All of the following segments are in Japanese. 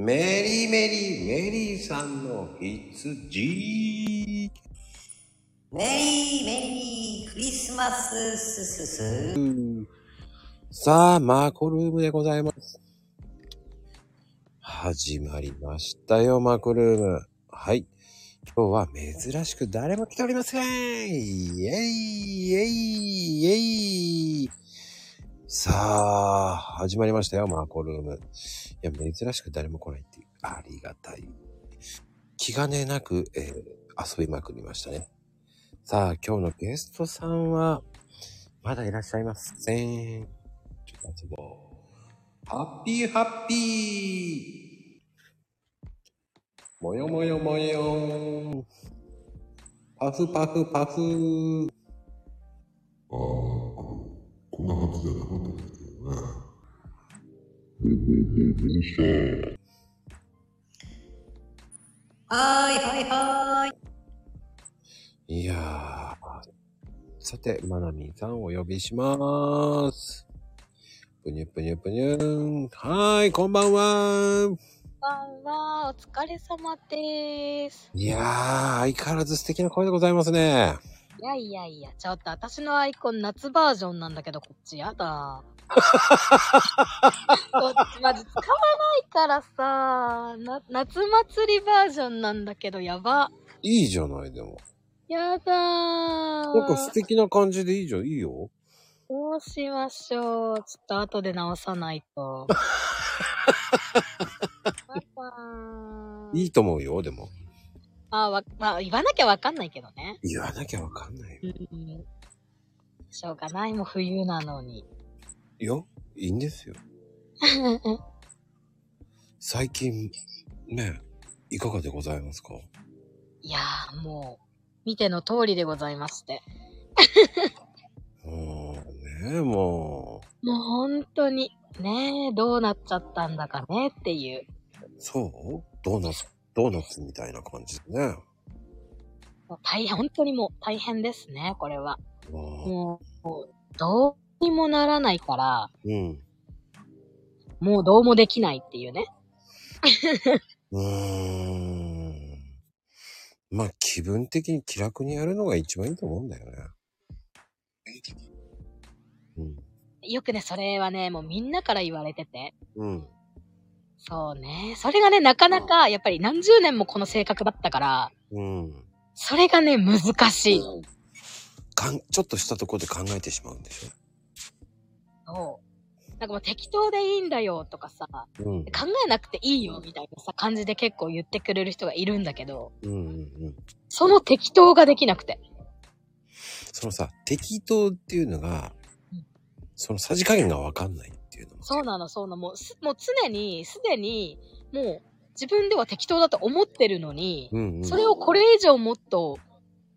メリーメリーメリーさんの羊。メリーメリークリスマスススス。さあ、マコルームでございます。始まりましたよ、マコルーム。はい。今日は珍しく誰も来ておりませんイェイイェイイェイさあ、始まりましたよ、マコルーム。いや、珍しく誰も来ないっていう、ありがたい。気兼ねなく、えー遊びまくりましたね。さあ、今日のゲストさんは、まだいらっしゃいません。ちょっと遊ぼう。ハッピーハッピーもよもよもよーん。パフパフパフああ、ここんな感じじゃなかったんだけどね。どうしたはーいはいはーい。いやー。さて、まなみんさんお呼びします。ぷにゅぷにゅぷにゅーん。はーい、こんばんは。こんばんは、お疲れ様です。いやー、相変わらず素敵な声でございますね。いやいやいや、ちょっと私のアイコン夏バージョンなんだけど、こっちやだ。こっちマジ使わないからさ、な、夏祭りバージョンなんだけど、やば。いいじゃない、でも。やだー。なんか素敵な感じでいいじゃん、いいよ。どうしましょう。ちょっと後で直さないと。いいと思うよ、でも。あ、わ、まあ、言わなきゃわかんないけどね。言わなきゃわかんないよ。うん。しょうがない、もう冬なのに。いや、いいんですよ。最近、ね、いかがでございますか？いやー、もう、見ての通りでございまして。うーん、ねももう本当に、ねえ、どうなっちゃったんだかねっていう。う、そうドーナツ、ドーナツみたいな感じでね。もう大変、本当にもう大変ですね、これは。もうどうにもならないから、うん。もうどうもできないっていうね。うーん。まあ、気分的に気楽にやるのが一番いいと思うんだよね。うん。よくね、それはね、もうみんなから言われてて。うん。そうね。それがね、なかなか、やっぱり何十年もこの性格だったから、うん。それがね、難しい。かん、ちょっとしたところで考えてしまうんでしそう。なんかもう適当でいいんだよとかさ、ょ。うん。考えなくていいよみたいなさ、感じで結構言ってくれる人がいるんだけど、うんうんうん。その適当ができなくて。そのさ、適当っていうのがうん、そのさじ加減がわかんない。そうなの、そうなの。もうす、もう常に、すでに、もう、自分では適当だと思ってるのに、うんうん。それをこれ以上もっと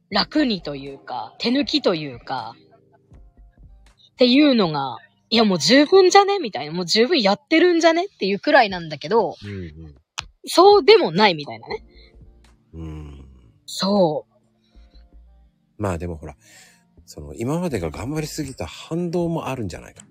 楽にというか、手抜きというか、っていうのが、いやもう十分じゃね？みたいな。もう十分やってるんじゃね？っていうくらいなんだけど、うんそうでもないみたいなね。うん。うん。そまあでもほら、その今までが頑張りすぎた反動もあるんじゃないか。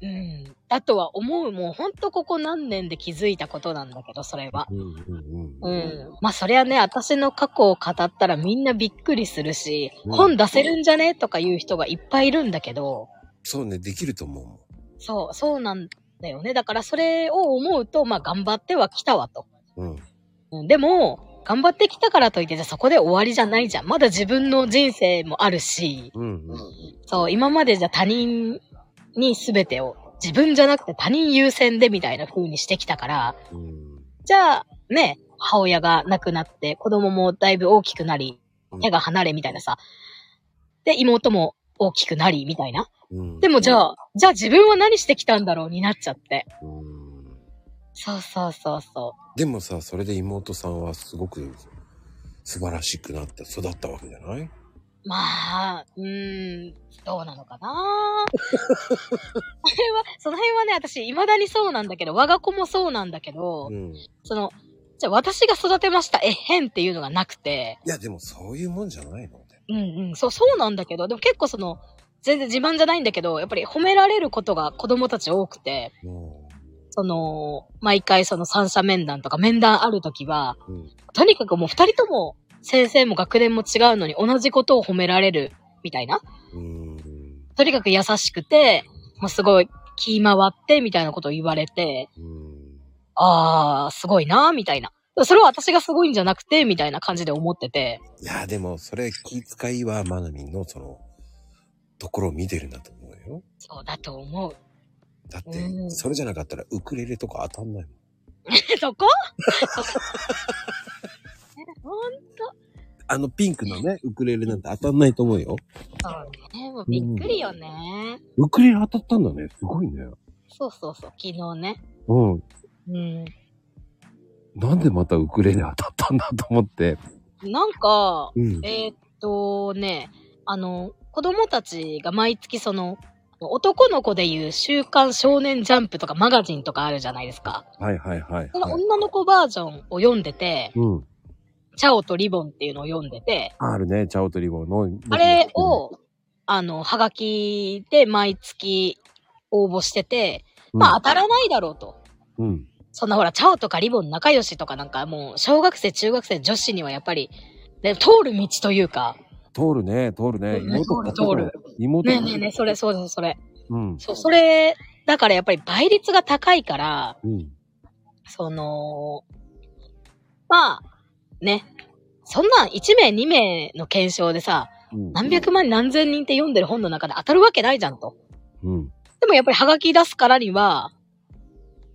う。うん。だとは思う。もうほんとここ何年で気づいたことなんだけど、それは。うんうん。まあそりゃね、私の過去を語ったらみんなびっくりするし、うん本出せるんじゃね？とか言う人がいっぱいいるんだけど、そうね、できると思うもん。そう、そうなんだよね。だからそれを思うと、まあ頑張ってはきたわと。うん。うん、でも、頑張ってきたからといって、じゃあそこで終わりじゃないじゃん。まだ自分の人生もあるし、うんうん。そう、今までじゃ他人に全てを、自分じゃなくて他人優先でみたいな風にしてきたから、うん。じゃあ、ね、母親が亡くなって、子供もだいぶ大きくなり、手が離れみたいなさ。で、妹も大きくなり、みたいな。うん。でもじゃあ、じゃあ自分は何してきたんだろうになっちゃって。うん。そうそうそうそでもさ、それで妹さんはすごく素晴らしくなって育ったわけじゃない？うまあ、うーん、どうなのかな？その辺は、その辺はね、私、未だにそうなんだけど、我が子もそうなんだけど、うん。その、じゃあ私が育てました、えっへんっていうのがなくて、いや、でもそういうもんじゃないの？ね。うんうん、そう、そうなんだけど、でも結構その、全然自慢じゃないんだけど、やっぱり褒められることが子供たち多くて、もその、毎回その三者面談とか面談あるときは、うん。とにかくもう二人とも先生も学年も違うのに同じことを褒められるみたいな。うーん。とにかく優しくて、もうすごい気回ってみたいなことを言われて、うーん。あー、すごいな、みたいな。それは私がすごいんじゃなくて、みたいな感じで思ってて。いや、でも、それ気遣いは、まなみんの、その、ところを見てるんだと思うよ。そうだと思う。だってう、んそれじゃなかったら、ウクレレとか当たんないもん。そこ？あのピンクのね、ウクレレなんて当たんないと思うよ。そうね。もうびっくりよね。ウクレレ当たったんだね。すごいね。そうそうそう。昨日ね。うん。うん。なんでまたウクレレ当たったんだと思って。なんか、うん。えーっとね、あの、子供たちが毎月その、男の子でいう週刊少年ジャンプとかマガジンとかあるじゃないですか。はいはいはい、そのはい。女の子バージョンを読んでて、うん。チャオとリボンっていうのを読んでて、あるね、チャオとリボンの。あれ、を、あの、はがきで毎月応募してて、まあ当たらないだろうと。うん。そんなほら、チャオとかリボン仲良しとかなんかもう、小学生、中学生、女子にはやっぱり、ね、通る道というか、通るね、通るね。うん妹通る通る。妹ねえねえねえ、それ、そうです、それ。うん。そう、それ、だからやっぱり倍率が高いから、うん。その、まあ、ね、そんな1名2名の検証でさ、うん。何百万何千人って読んでる本の中で当たるわけないじゃんと。うん。でもやっぱりハガキ出すからには、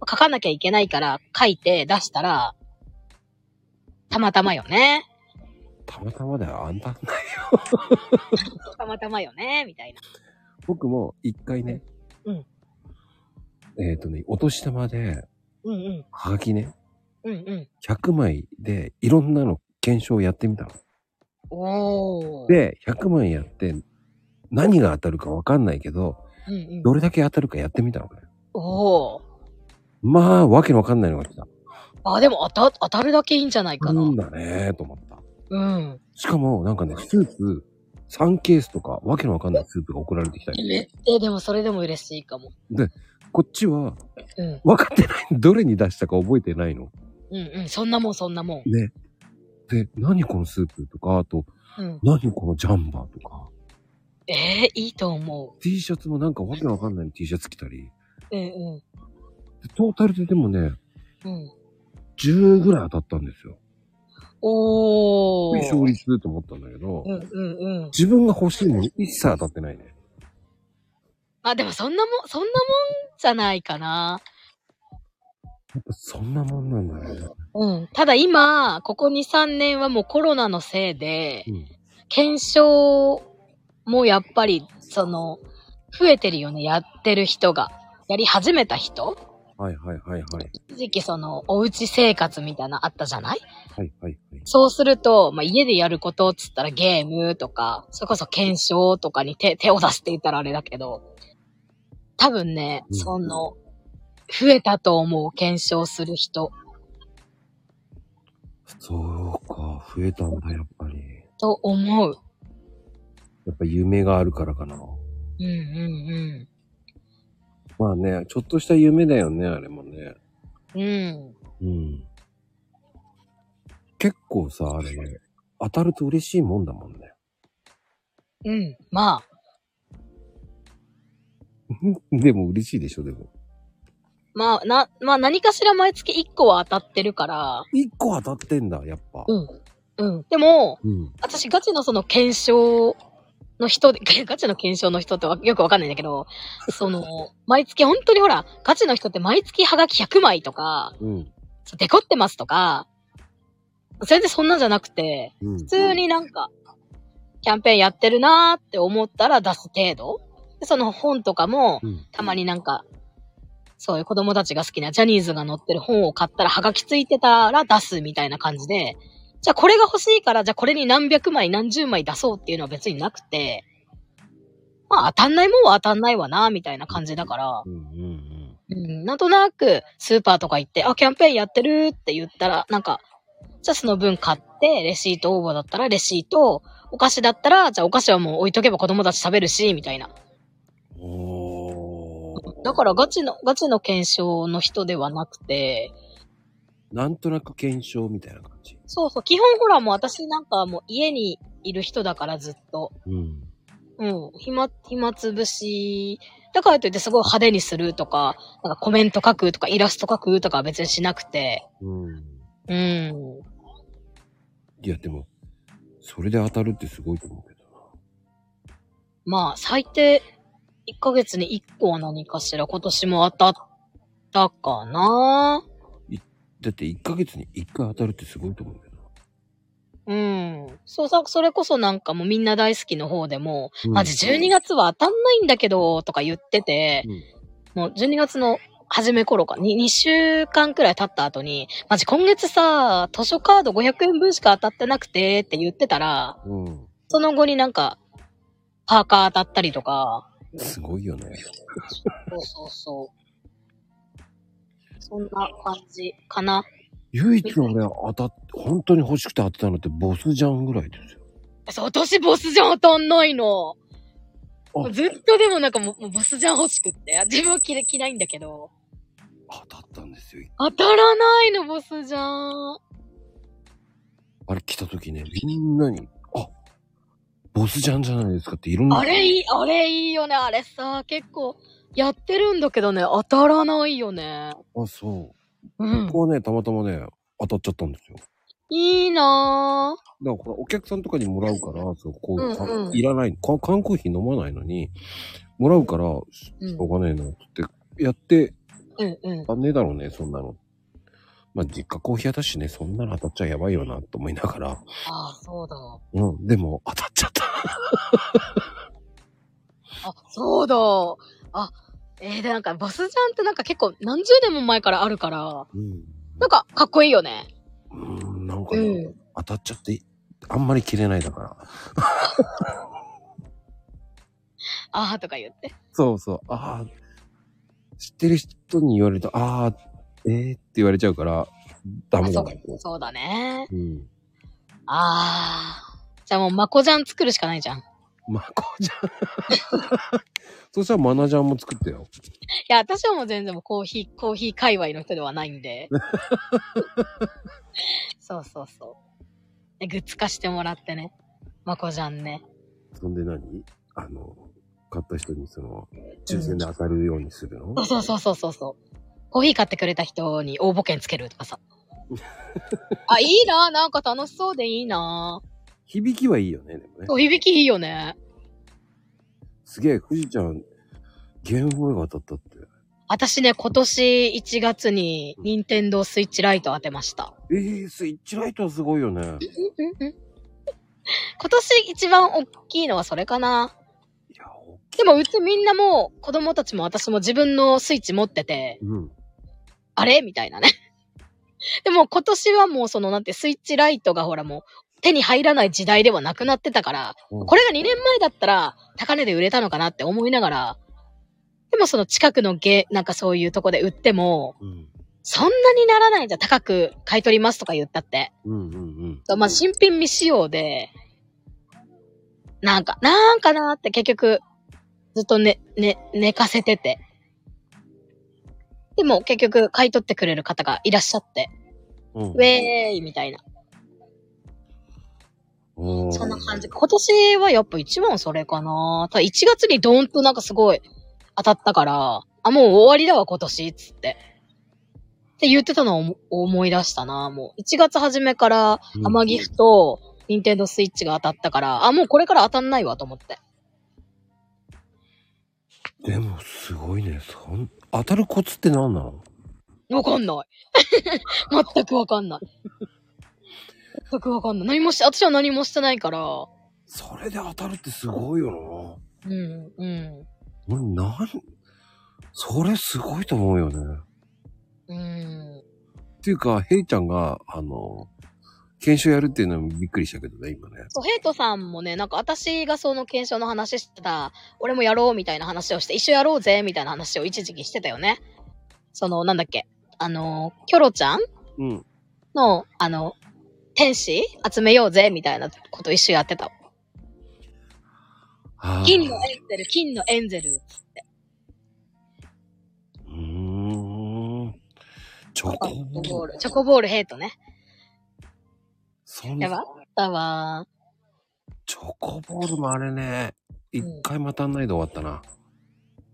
書かなきゃいけないから書いて出したら、たまたまよね。たまたまだよ、あんた。たまたまよね、みたいな。僕も一回ね。うん。えっ、とね、お年玉で、うんうん。はがきね、うんうん。100枚でいろんなの検証やってみたの。おー。で、100枚やって、何が当たるかわかんないけど、うんうん。どれだけ当たるかやってみたのね。おー。まあ、わけのわかんないのが来た。あ、でも当た、当たるだけいいんじゃないかな。なんだねと思った。うん。しかも、なんかね、スープ、3ケースとか、わけのわかんないスープが送られてきたり。え、えでもそれでも嬉しいかも。こっちは、うん。分かってない。どれに出したか覚えてないの。うんうん。そんなもん、そんなもん。ね。で、何このスープとか、あと、うん。何このジャンバーとか、えー、いいと思 T シャツもなんかわけのわかんない T シャツ着たり、う。うんうでトータルででもね、ん。うん。10ぐらい当たったんですよ。おー。勝率と思ったんだけど、うんうんうん。自分が欲しいのに一切当たってないね。あ、でもそんなもん、そんなもんじゃないかな。そんなもんなんだね。うん。ただ今、ここ2、3年はもうコロナのせいで、うん。検証もやっぱり、その、増えてるよね、やってる人が。やり始めた人はいはいはいはい。一時期その、おうち生活みたいなのあったじゃない？はいはいはい。そうすると、まあ、家でやることっつったらゲームとか、それこそ検証とかに手、手を出すって言ったらあれだけど、多分ね、うんその、増えたと思う、検証する人。そうか、増えたんだ、やっぱり。と思う。やっぱ夢があるからかな。うんうんまあね、ちょっとした夢だよね、あれもね。うん。うん。うん。結構さ、あれね、当たると嬉しいもんだもんね。うん。まあ、でも嬉しいでしょ、でも。まあ、な、まあ何かしら毎月1個は当たってるから、一個当たってんだ、やっぱ。うん。うん。でも、うん。私ガチのその検証の人で、ガチの検証の人ってわよくわかんないんだけど、その、毎月本当にほら、ガチの人って毎月ハガキ100枚とか、うん。そうデコってますとか、全然そんなんじゃなくて、うん。普通になんか、キャンペーンやってるなーって思ったら出す程度。でその本とかも、うん。たまになんか、そういう子供たちが好きなジャニーズが載ってる本を買ったらハガキついてたら出すみたいな感じで、じゃあこれが欲しいから、じゃあこれに何百枚何十枚出そうっていうのは別になくて、まあ当たんないもんは当たんないわな、みたいな感じだから。うん、なんとなくスーパーとか行って、あ、キャンペーンやってるって言ったら、なんか、じゃあその分買って、レシート応募だったらレシート、お菓子だったら、じゃあお菓子はもう置いとけば子供たち食べるし、みたいな。だからガチの、ガチの検証の人ではなくて、なんとなく検証みたいな感じ？そうそう、基本ほらもう私なんかもう家にいる人だからずっと。うん。うん。暇、暇つぶし、だからといってすごい派手にするとか、なんかコメント書くとかイラスト書くとかは別にしなくて。うん。うん。いや、でも、それで当たるってすごいと思うけどな。まあ、最低、1ヶ月に1個は何かしら？今年も当たったかな？だって1ヶ月に1回当たるってすごいと思うけどうん。そうさ、それこそなんかもうみんな大好きの方でも、な。マジ12月は当たんないんだけど、とか言ってて、うん。もう12月の初め頃か、に2週間くらい経った後に、マジ今月さ、図書カード500円分しか当たってなくてって言ってたら、うん。その後になんか、パーカー当たったりとか、すごいよね。そうそうそう。そんな感じかな。唯一のね、当たっ、本当に欲しくて当てたのってボスジャンぐらいですよ。私ボスじゃん当たんないの。あずっとでもなんかもうボスじゃん欲しくって。自分は着れ着ないんだけど。当たったんですよ。当たらないの、ボスじゃん。あれ来た時ね、みんなに、あ、ボスジャンじゃないですかっていろんな。あれいい、あれいいよね。あれさ、結構やってるんだけどね、当たらないよね。あ、そう。うんこ。こはね、たまたまね、当たっちゃったんですよ。いいなぁ。だからほら、お客さんとかにもらうから、そう、こう、かうんうんいらない。か缶コーヒー飲まないのに、もらうから、しょうがねえなってやって、うんうん。あんねえだろうね、そんなの。まあ、実家コーヒー屋だしね、そんなの当たっちゃやばいよな、と思いながら。ああ、そうだ。うん、でも当たっちゃった。あ、そうだ。あ、えー、で、なんか、ボスジャンってなんか結構何十年も前からあるから、うん。なんか、かっこいいよね。うん、なんかね、うん。当たっちゃって、あんまり切れないだから。あーとか言って。そうそう、ああ、知ってる人に言われると、ああ、えー、って言われちゃうから、ダメだな。そうだね。うん。ああ。じゃあもう、マコジャン作るしかないじゃん。いまこちゃん。そしたらマナジャンも作ってよ。や、私はもう全然もうコーヒー、コーヒー界隈の人ではないんで。そうそうそう。でグッズ化してもらってね。マコジャンね。そんで何？あの、買った人にその、抽選で当たるようにするの、そうそうそうそうそう。コーヒー買ってくれた人に応募券つけるとかさ。あ、いいななんか楽しそうでいいな響きはいいよね、でもね。そう、響きいいよね。すげえ、富士ちゃん、ゲームボーイが当たったって。私ね、今年1月に任天堂スイッチライト当てました。えー、スイッチライトはすごいよね。今年一番大きいのはそれかないや。でもうちみんなもう子供たちも私も自分のスイッチ持ってて、うん。あれ？みたいなね。でも今年はもうそのなんてスイッチライトがほらもう手に入らない時代ではなくなってたから、うんこれが2年前だったら高値で売れたのかなって思いながら、でもその近くのゲ、なんかそういうとこで売っても、うん。そんなにならないじゃん。高く買い取りますとか言ったって。うんうんまあ、新品未使用で、なんか、なんかなーって結局、ずっとね、ね、寝かせてて。でも結局買い取ってくれる方がいらっしゃって、うん。ウェーイみたいな。うん。そんな感じ。今年はやっぱ一番それかな。ただ1月にドーンとなんかすごい当たったから、あ、もう終わりだわ今年、つって。って言ってたのを思思い出したな。もう1月初めからうんアマギフとニンテンドースイッチが当たったから、あ、もうこれから当たんないわと思って。でも、すごいね。そん、当たるコツって何なの？わかんない。全くわかんない。全くわかんない。何もし、私は何もしてないから。それで当たるってすごいようん、うん。な。俺、なん、それすごいと思うよね。うん。っていうか、ヘイちゃんが、あの、検証やるっていうのもびっくりしたけどね、今ね。そう、ヘイトさんもね、なんか私がその検証の話してた、俺もやろうみたいな話をして、一緒やろうぜみたいな話を一時期してたよね。その、なんだっけ、あの、キョロちゃんうん。の、あの、天使集めようぜみたいなこと一緒やってた。金のエンゼル、金のエンゼル。チョコチョボール。コボール。チョコボールヘイトね。そんやばあったわ。チョコボールもあれね、一回も当たんないで終わったな。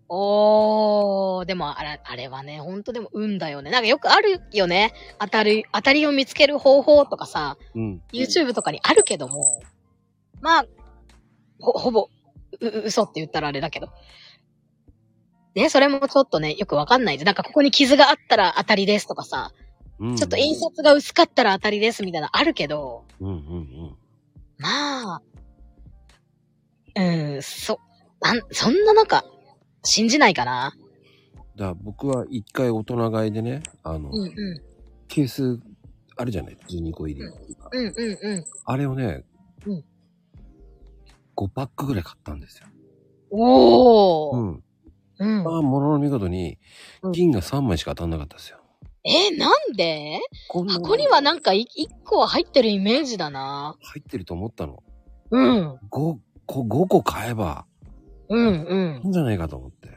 おー、でもあれ、あれはね、ほんとでも運だよね。なんかよくあるよね。当たる、当たりを見つける方法とかさ、うん。YouTube とかにあるけども、まあ、ほ、ほぼ、う、う嘘って言ったらあれだけど。ね、それもちょっとね、よくわかんないで。なんかここに傷があったら当たりですとかさ、うん。ちょっと印刷が薄かったら当たりですみたいなのあるけど、うんうんうん。まあ、うん、そ、なん、そんななんか、信じないかな。だ僕は一回大人買いでね、あの、うんうん。ケース、あるじゃない ?12 個入り。うんうんうん。あれをね、うん5パックぐらい買ったんですよ。おー。うん。うん。まあ、ものの見事にうん、銀が3枚しか当たんなかったですよ。え、なんで？箱にはなんかい一個は入ってるイメージだな。入ってると思ったの。うん。5個、5個買えばうんうんいい。んじゃないかと思って。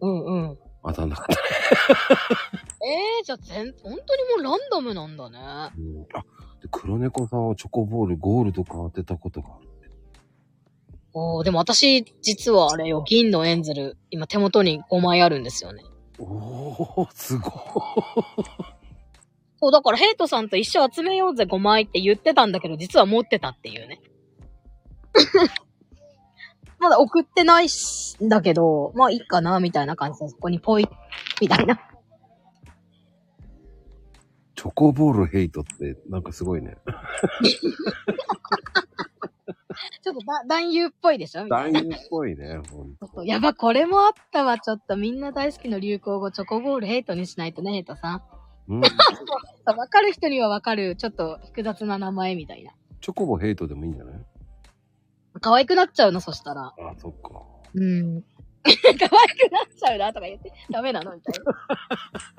うんうん。当たんなかった。えー、じゃあ全、本当にもうランダムなんだね。うん、あ、で黒猫さんはチョコボール、ゴールドか当てたことがある。おー、でも私、実はあれよ、銀のエンゼル、今手元に5枚あるんですよね。おー、すごい。そう、だからヘイトさんと一緒集めようぜ5枚って言ってたんだけど、実は持ってたっていうね。まだ送ってないし、だけど、まあいいかな、みたいな感じで、そこにポイ、みたいな。チョコボールヘイトって、なんかすごいね。ちょっとだ男優っぽいでしょ？みたいな男優っぽいね、ほんと。そうやば、これもあったわ。ちょっとみんな大好きの流行語、チョコボールヘイトにしないとね、ヘイトさん。うん。そうわかる人にはわかる、ちょっと複雑な名前みたいな。チョコボヘイトでもいいんじゃない？可愛くなっちゃうの、そしたら。あ、そっか。うん。可愛くなっちゃうな、とか言って、ダメなのみたいな。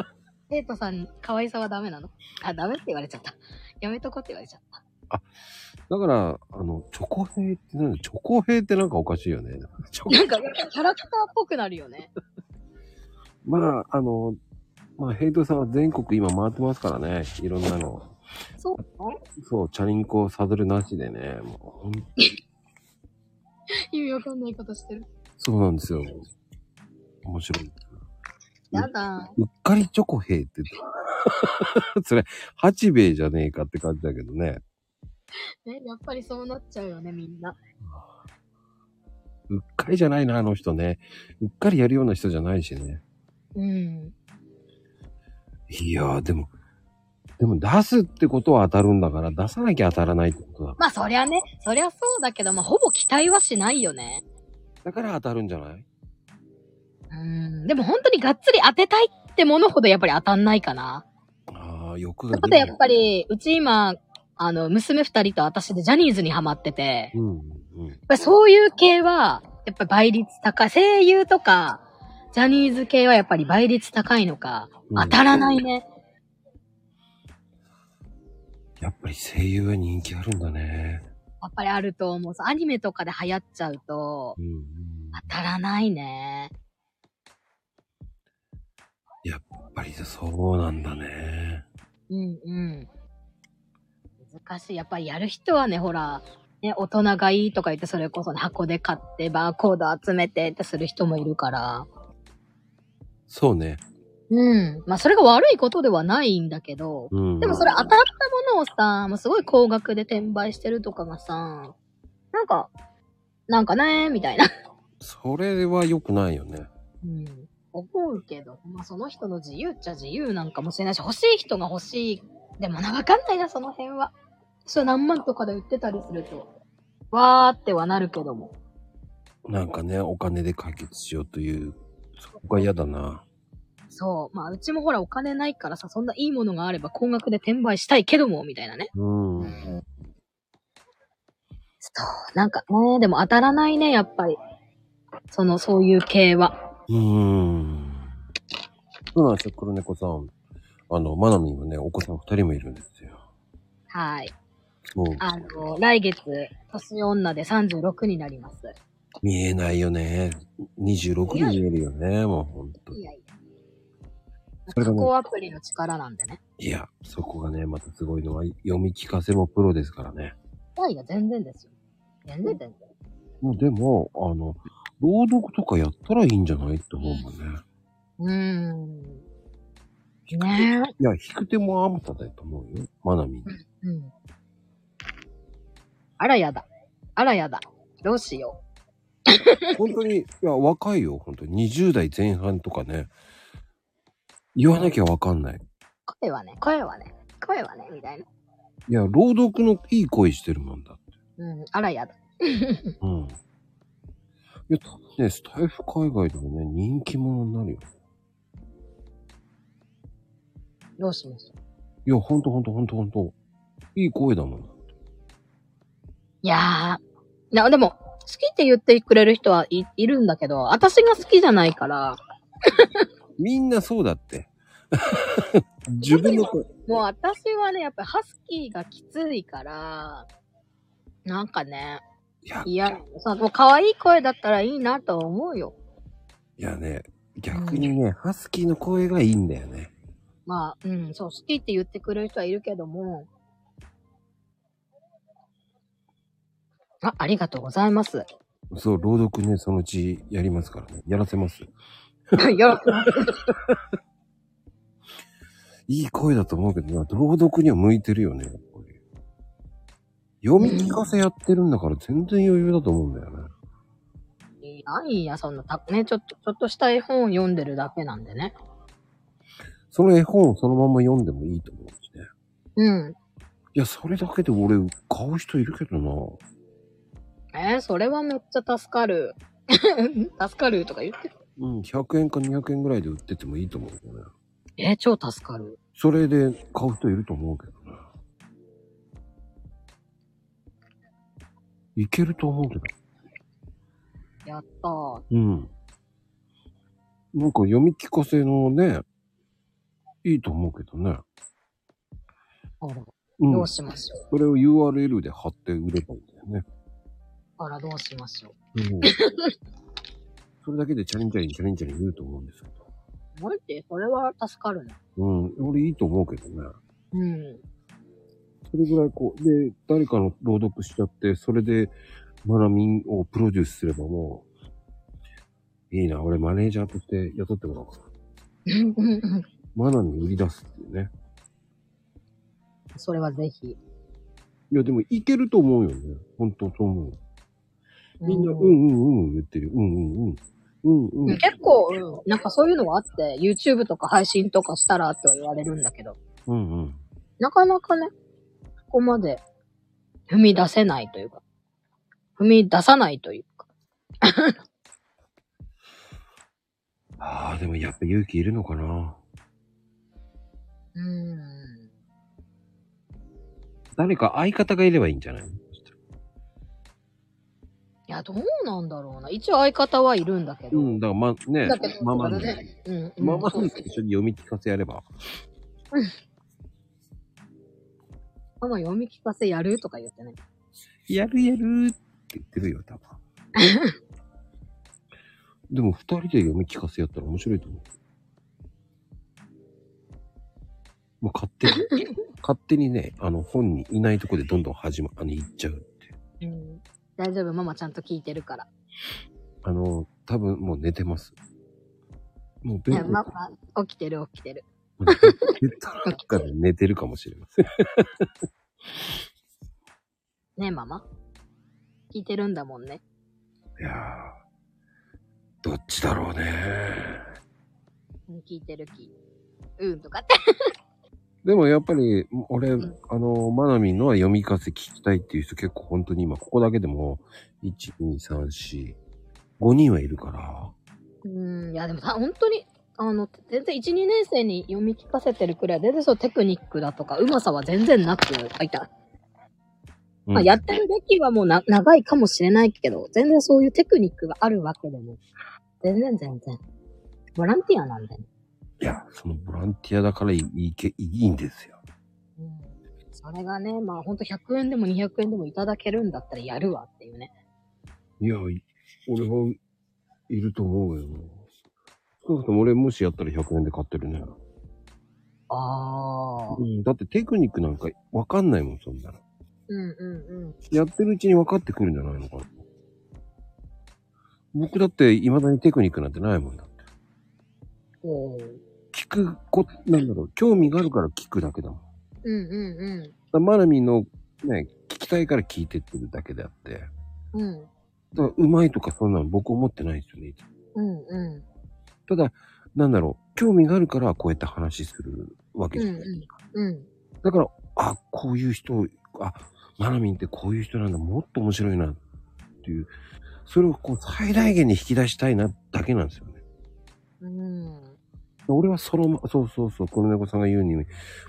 ヘイトさん、可愛さはダメなの？あ、ダメって言われちゃった。やめとこって言われちゃった。だから、あの、チョコヘイって何チョコヘイってなんかおかしいよね。なんか、キャラクターっぽくなるよね。まあ、あの、まあ、ヘイトさんは全国今回ってますからね。いろんなの。そうそう、チャリンコサドルなしでね。もうほん意味わかんないことしてる。そうなんですよ。面白い。やだ。うっかりチョコヘイって言って。それ、八兵衛じゃねえかって感じだけどね。ね、やっぱりそうなっちゃうよね、みんな。うっかりじゃないな、あの人ね。うっかりやるような人じゃないしね。うん。いやー、でも、でも出すってことは当たるんだから、出さなきゃ当たらないってことだ。まあ、そりゃね、そりゃそうだけど、まあ、ほぼ期待はしないよね。だから当たるんじゃない？うん。でも本当にがっつり当てたいってものほどやっぱり当たんないかな。ああ、欲というとはやっぱり、うち今、あの、娘二人と私でジャニーズにハマってて、うん、うん。やっぱりそういう系は、やっぱり倍率高い。声優とか、ジャニーズ系はやっぱり倍率高いのか、うん当たらないね。やっぱり声優は人気あるんだね。やっぱりあると思う。アニメとかで流行っちゃうとう、ん、うん。当たらないね。やっぱりそうなんだね。うんうん。難しい。やっぱりやる人はね、ほら、ね、大人がいいとか言って、それこそ、ね、箱で買って、バーコード集めてってする人もいるから。そうね。うん。まあ、それが悪いことではないんだけど、うん。でもそれ当たったものをさ、もうすごい高額で転売してるとかがさ、なんか、なんかねみたいな。それは良くないよね。うん。思うけど、まあその人の自由っちゃ自由なんかもしれないし、欲しい人が欲しい。でもな、わかんないな、その辺は。それ何万とかで売ってたりすると、わーってはなるけども。なんかね、お金で解決しようという、そこが嫌だな。そう。まあ、うちもほらお金ないからさ、そんないいものがあれば高額で転売したいけども、みたいなね。うん。そう。なんかね、でも当たらないね、やっぱり。その、そういう系は。うーん。そうなんですよ、黒猫さん。あの、マナミンはね、お子さん二人もいるんですよ。はい。あの、来月、年女で36になります。見えないよね。26に見えるよね、もうほんと。いやいや。それがね加工アプリの力なんでね。いや、そこがね、またすごいのは、読み聞かせもプロですからね。いや、全然ですよ。全然全然。もうでも、あの、朗読とかやったらいいんじゃないって思うもんね。うーん。ねいや、弾く手もあまただと思うよ。まなみん。え。うん。あらやだ。あらやだ。どうしよ 本当に、いや、若いよ、本当に。20代前半とかね。言わなきゃわかんない。う。声はね、声はね、声はね、みたいな。いや、朗読のいい声してるもんだって。うん。あらやだ。うん。いや、多分ね、スタイフ海外でもね、人気者になるよ。どうしましょう。いや、ほんとほんとほんとほんと。いい声だもん。いやー。いや、でも、好きって言ってくれる人はい、いるんだけど、私が好きじゃないから、みんなそうだって。自分の声。もう私はね、やっぱりハスキーがきついから、なんかね、いや、いや、そう、もう可愛い声だったらいいなと思うよ。いやね、逆にね、ハスキーの声がいいんだよね。まあ、うん、そう、好きって言ってくれる人はいるけども、あ、ありがとうございます。そう、朗読ね、そのうちやりますからね。やらせます。よろしく。いい声だと思うけどな、朗読には向いてるよね、やっぱり。読み聞かせやってるんだから全然余裕だと思うんだよね。いやいや、そんな、たね、ちょっと、ちょっとした絵本を読んでるだけなんでね。その絵本をそのまま読んでもいいと思うしね。うん。いや、それだけで俺買う人いるけどな。えーそれはめっちゃ助かる。助かるとか言ってる？うん、100円か200円ぐらいで売っててもいいと思うけどね。えー超助かる。それで買う人いると思うけどね。いけると思うけど。やったー。うん。なんか読み聞かせのね、いいと思うけどね。あら、うん。どうしましょう。それを URL で貼って売ればいいんだよね。あら、どうしましょうん。それだけでチャリンチャリンチャリンチャリン言うと思うんですけど。う。マジでそれは助かるね。うん。俺いいと思うけどね。うん。それぐらいこう、で、誰かの朗読しちゃって、それで、マナミンをプロデュースすればもう、いいな、俺マネージャーとして雇ってもらおうかな。マナミン売り出すっていうね。それはぜひ。いや、でもいけると思うよね。本当そう思う。みんな、ううんうんうん言ってる。うんうんうん。うんうん。結構、うん、なんかそういうのがあって、YouTube とか配信とかしたらっては言われるんだけど、うんうん。なかなかね、ここまで踏み出せないというか、踏み出さないというか。ああ、でもやっぱ勇気いるのかな。うーん。誰か相方がいればいいんじゃない？いや、どうなんだろうな。一応相方はいるんだけど。うん、だからま、ねだけど、、ママに、ね、うん、うん。ママに一緒に読み聞かせやれば。ママ読み聞かせやるとか言ってね。やるやるって言ってるよ、多分。でも二人で読み聞かせやったら面白いと思う。もう勝手に、勝手にね、あの本にいないとこでどんどん始ま、あの、行っちゃうって。うん。大丈夫、ママちゃんと聞いてるから。あの、多分もう寝てます。もうベいや、ママ、起きてる起きてる。ベッドの中で寝てるかもしれません。ねえ、ママ。聞いてるんだもんね。いやー、どっちだろうね。うん聞いてる聞いてる。うん、とかって。でもやっぱり、俺、んあの、マナミンのは読み聞かせ聞きたいっていう人結構本当に今、ここだけでも、1、2、3、4、5人はいるから。うん、いや、でもさ、本当に、あの、全然1、2年生に読み聞かせてるくらい、全然そうテクニックだとか、うまさは全然なく、あ、いた。うんまあ、やってるべきはもうな、長いかもしれないけど、全然そういうテクニックがあるわけでも、全然全然。ボランティアなんでね。いや、そのボランティアだからいいいいけいいんですよ。うん。それがね、まあほんと100円でも200円でもいただけるんだったらやるわっていうね。いや、い俺はいると思うよ。そうすると俺もしやったら100円で買ってるね。ああ。うん、だってテクニックなんかわかんないもん、そんなの。うんうんうん。やってるうちに分かってくるんじゃないのかな。僕だって未だにテクニックなんてないもんだって。おー聞くこ、なんだろう、興味があるから聞くだけだもん。うんうんらマナミンのね、聞きたいから聞いてってるだけであって。うん。うん。だから、うまいとかそんなの僕思ってないですよね。うんうただ、なんだろう、興味があるからこうやって話するわけん。うじゃない。んうん。うん。だから、あ、こういう人、あ、マナミンってこういう人なんだ、もっと面白いなっていう、それをこう最大限に引き出したいなだけなんですよね。うん。俺はそのま、そうそうそう、この猫さんが言うに、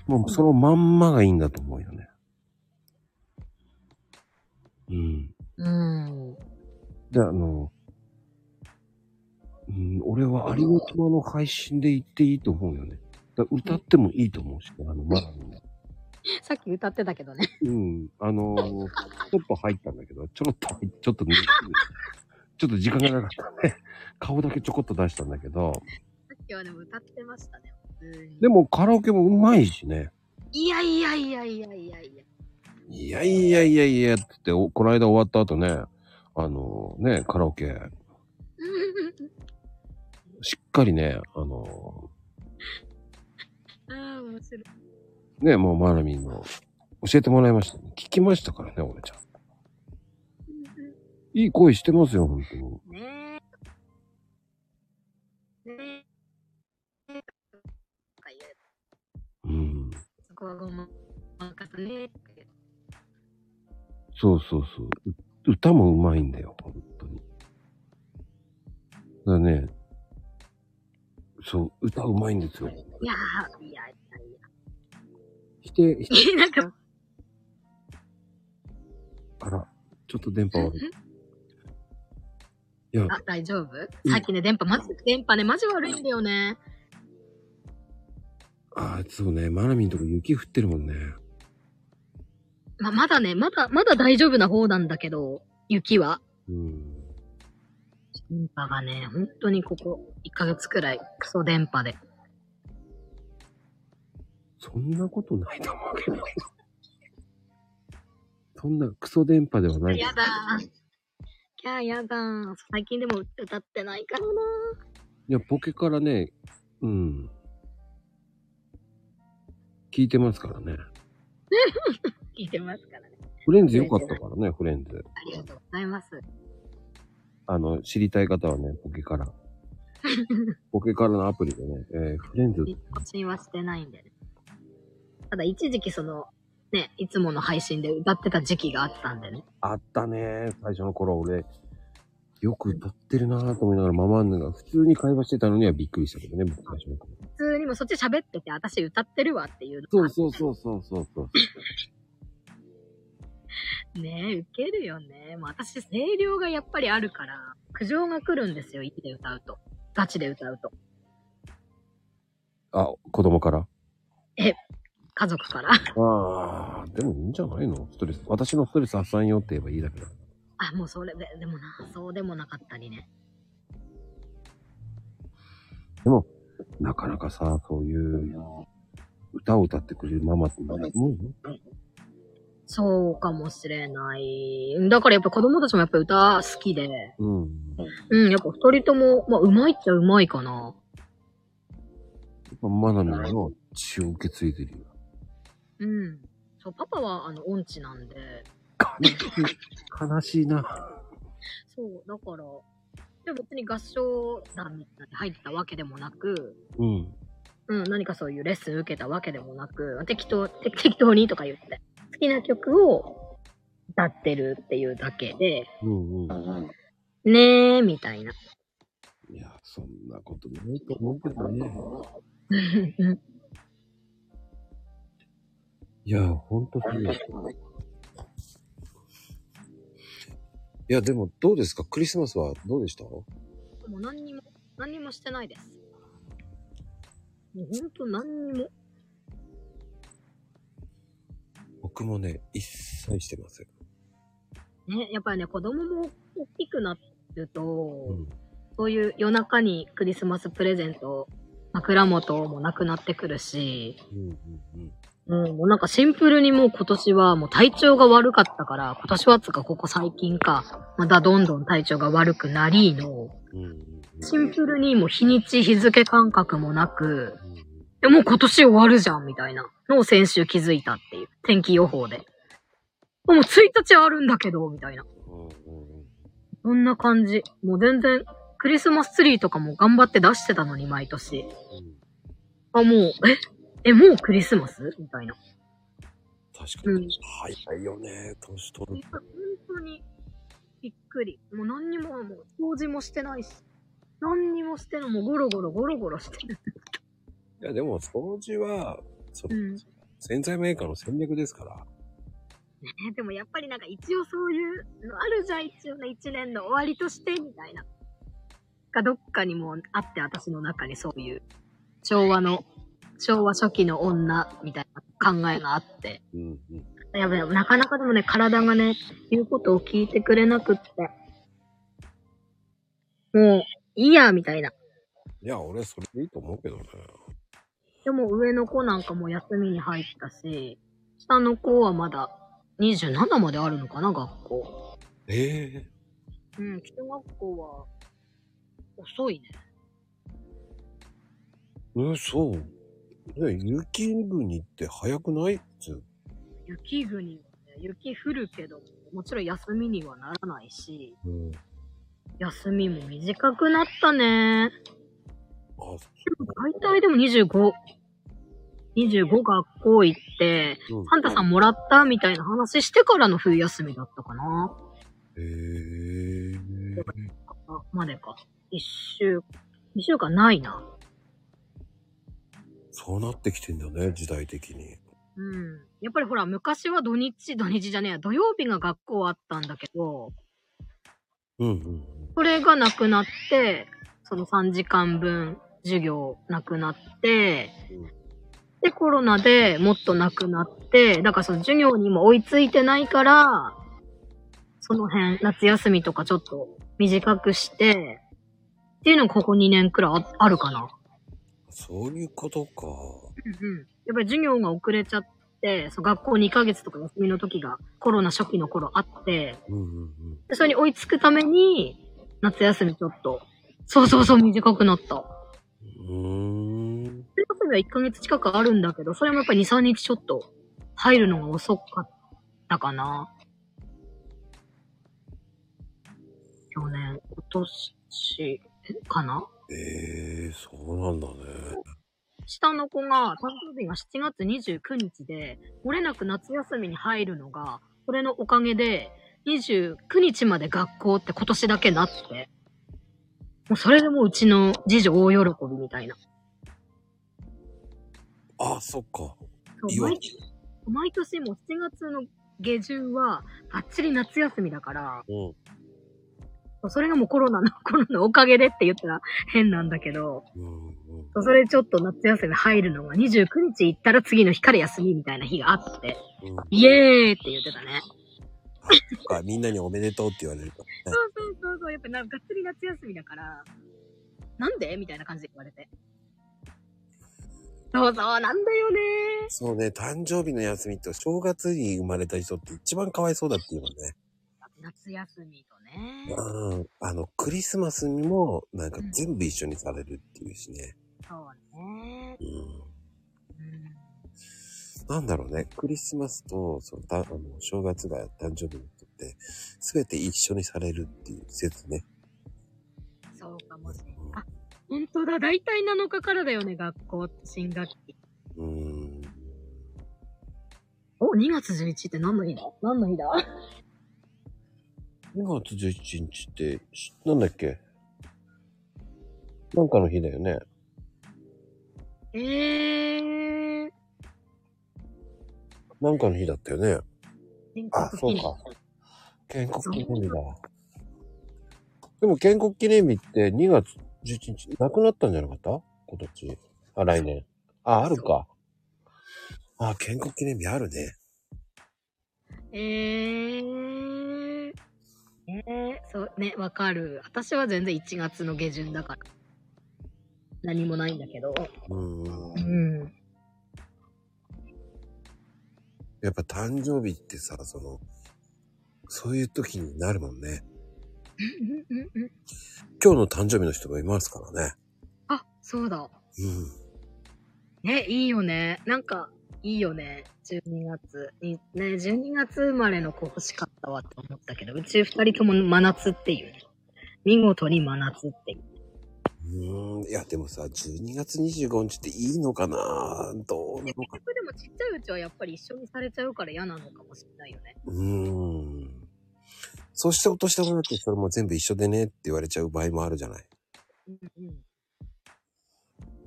もうそのまんまがいいんだと思うよね。うん。うん。で、あの、うん、俺はありのままの配信で言っていいと思うよね。だ歌ってもいいと思うし、あの、まだね。さっき歌ってたけどね。うん、あのちょっと入ったんだけど、ちょろっと入って、ちょっとね、ちょっと時間がなかったね。顔だけちょこっと出したんだけど、さっきはでも歌ってましたね。でもカラオケもうまいしね。いやいやいやいやいやいや。いやいやいやいやって言って、おこの間終わった後ね、あのね、カラオケ、しっかりね、あのああ、面白い。ね、もうマナミンの、教えてもらいましたね。聞きましたからね、俺ちゃん。いい声してますよ、本当に。ねえ。ねえ。こはごまかすね。とか言うそうそうそう。う歌もうまいんだよ、本当に。だね、そう、歌うまいんですよ。いやー、いやいやい否定、否や。なんか、あら、ちょっと電波悪い。いや、あ、大丈夫？うんさっきね、電波、マジ、電波ね、マジ悪いんだよね。あそうね、マナミンとこ雪降ってるもんね。ま、まだね、まだ、まだ大丈夫な方なんだけど、雪は。うん。電波がね、本当にここ、1ヶ月くらい、クソ電波で。そんなことないと思うけど。そんなクソ電波ではない。やだー。キャーやだー。最近でも歌ってないからないや、ポケからね、うん。聞いてますからね。聞いてますからね。フレンズ良かったからね、フレンズ。ありがとうございます。あの、知りたい方はね、ポケから。ポケからのアプリでね、えーフレンズ、更新はしてないんでね。ただ一時期その、ね、いつもの配信で歌ってた時期があったんでね。あったね。最初の頃俺、よく歌ってるなぁと思いながらママンヌが普通に会話してたのにはびっくりしたけどね、僕最初の頃。普通にもそっち喋ってて、私歌ってるわっていうのそうがそうそうそうそうそう。ねえ、ウケるよね。もう私、声量がやっぱりあるから、苦情が来るんですよ、家で歌うと。ガチで歌うと。あ、子供から？家族から。ああ、でもいいんじゃないの？ストレス。私のストレス発散よって言えばいいだけだ。あ、もうそれで、でもな、そうでもなかったりね。でも、なかなかさ、そういう歌を歌ってくれるママっていないもんよ。そうかもしれない。だからやっぱ子供たちもやっぱ歌好きで、うん。うん、やっぱ二人とも、まあ、うまいっちゃうまいかな。やっぱマナミの血を受け継いでるよ。うん。そう、パパは、あの、音痴なんで、悲しい。悲しいな。そう、だから、でも別に合唱団に入ったわけでもなく、うん。うん、何かそういうレッスン受けたわけでもなく、適当、て適当にとか言って、好きな曲を歌ってるっていうだけで、うんうん。ねー、みたいな。いや、そんなことないと思うけどね。う んいや、ほんとそうです。いや、でもどうですか？クリスマスはどうでした？もう何にも、何にもしてないです。もうほんと何にも。僕もね、一切してません。ね、やっぱりね、子供も大きくなると、うん。そういう夜中にクリスマスプレゼント枕元もなくなってくるし、うんうんうん。うん、もうなんかシンプルにもう今年はもう体調が悪かったから、今年はつうかここ最近か、またどんどん体調が悪くなりの、シンプルにもう日にち日付感覚もなく、もう今年終わるじゃんみたいなのを先週気づいたっていう。天気予報で。もう1日あるんだけど、みたいな。そんな感じ。もう全然、クリスマスツリーとかも頑張って出してたのに、毎年。あ、もう、え？え、もうクリスマスみたいな。確かに。うん早いよね、年取る本。当に、びっくり。もう何にも、もう掃除もしてないし。何にもしてない。もうゴロゴロゴロゴロしてる。いや、でも掃除は、そのうん。洗剤メーカーの戦略ですから。ねでもやっぱりなんか一応そういうのあるじゃん、一応ね、一年の終わりとして、みたいな。がどっかにもあって、私の中にそういう、昭和の、昭和初期の女、みたいな考えがあって。うんうん。やばい、なかなかでもね、体がね、言うことを聞いてくれなくって。もう、いいや、みたいな。いや、俺それでいいと思うけどね。でも上の子なんかも休みに入ったし、下の子はまだ27まであるのかな、学校。ええうん、中学校は遅いね。うん、そう？ね、雪国って早くない？つ雪国はね、雪降るけど、もちろん休みにはならないし、うん。休みも短くなったね。あ、大体でも25、25学校行って、うんサンタさんもらったみたいな話してからの冬休みだったかな。へえあまでか。一週、一週間ないな。そうなってきてんだね、時代的に。うん。やっぱりほら、昔は土日、土日じゃねえや、土曜日が学校あったんだけど、うんうんそれがなくなって、その3時間分授業なくなってうん、で、コロナでもっとなくなって、だからその授業にも追いついてないから、その辺、夏休みとかちょっと短くして、っていうのがここ2年くらいああるかな。そういうことか。うんうん。やっぱり授業が遅れちゃって、そう学校2ヶ月とか休みの時がコロナ初期の頃あって、うんうんうん。でそれに追いつくために、夏休みちょっと、そうそうそう短くなった。うーん。夏休みは1ヶ月近くあるんだけど、それもやっぱり2、3日ちょっと入るのが遅かったかな。去年、今年かな？ええそうなんだね。下の子が、誕生日が7月29日で、漏れなく夏休みに入るのが、これのおかげで、29日まで学校って今年だけなって、もうそれでもううちの次女大喜びみたいな。あ、そっか。毎毎年もう7月の下旬は、バッチリ夏休みだから、うん。それがもうコロナの、コロナのおかげでって言ったら変なんだけど。それちょっと夏休み入るのが29日行ったら次の日から休みみたいな日があって、うん、イエーって言ってたね。そっかみんなにおめでとうって言われると。そうそうそうそう、やっぱなんかがっつり夏休みだから、なんでみたいな感じで言われて。そうそう、なんだよねそうね、誕生日の休みと正月に生まれた人って一番かわいそうだっていうのね。夏休みとね。うん。あの、クリスマスにもなんか全部一緒にされるっていうしね。そうね。うん。うん。なんだろうね。クリスマスと、その、たあの、正月が誕生日の人って、すべて一緒にされるっていう説ね。そうかもしれない。うんあ、本当だ。だいたい7日からだよね、学校、新学期。うーん。お、2月11って何の日だ？何の日だ？2月11日って、しなんだっけ？なんかの日だよね。えー。なんかの日だったよね。全あ、そうか。建国記念日だわ。でも建国記念日って2月11日、なくなったんじゃなかった？今年。あ、来年。あ、あるか。あ、建国記念日あるね。えー。えー、そうね、わかる。私は全然1月の下旬だから。何もないんだけど。うん。うん。やっぱ誕生日ってさ、その、そういう時になるもんね。うんうんうんうん今日の誕生日の人もいますからね。あ、そうだ。うん。ね、いいよね。なんか、いいよね。12月に。ね、12月生まれの子欲しかったわって思ったけど、うち二人とも真夏っていう。見事に真夏っていう。うーん。いや、でもさ、12月25日っていいのかな？どうなの結か。局でもちっちゃいうちはやっぱり一緒にされちゃうから嫌なのかもしれないよね。うーん。そしてお年玉だってそれも全部一緒でねって言われちゃう場合もあるじゃない。うんうん。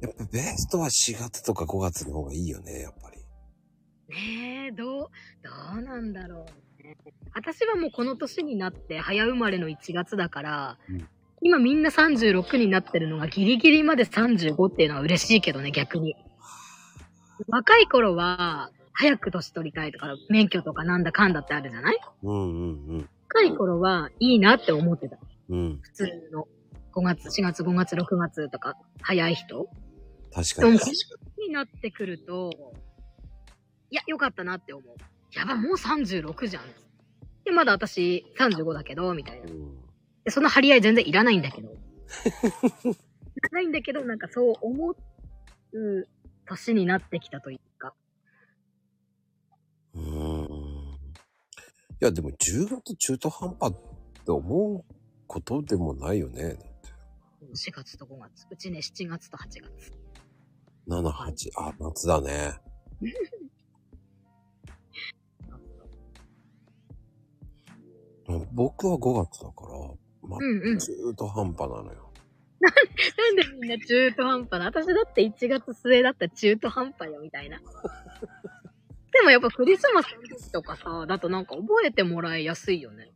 やっぱベストは4月とか5月の方がいいよね、やっぱり。ねえ、どう、どうなんだろうね。私はもうこの年になって早生まれの1月だから、うん今みんな36になってるのがギリギリまで35っていうのは嬉しいけどね、逆に。若い頃は、早く年取りたいとか、免許とかなんだかんだってあるじゃない？うんうんうん。若い頃はいいなって思ってた。うん。普通の。5月、4月、5月、6月とか、早い人。確かにでも、。この年になってくると、いや、よかったなって思う。やば、もう36じゃん。で、まだ私35だけど、みたいなう。んでその張り合い全然いらないんだけど。いらないんだけど、なんかそう思う年になってきたというか。うーん。いや、でも10月中途半端って思うことでもないよね。だって4月と5月。うちね、7月と8月。7、8、あ、夏だね。僕は5月だから、まあ、うんうん。中途半端なのよ。なんでみんな中途半端な私だって1月末だったら中途半端よ、みたいな。でもやっぱクリスマスとかさ、だとなんか覚えてもらいやすいよね。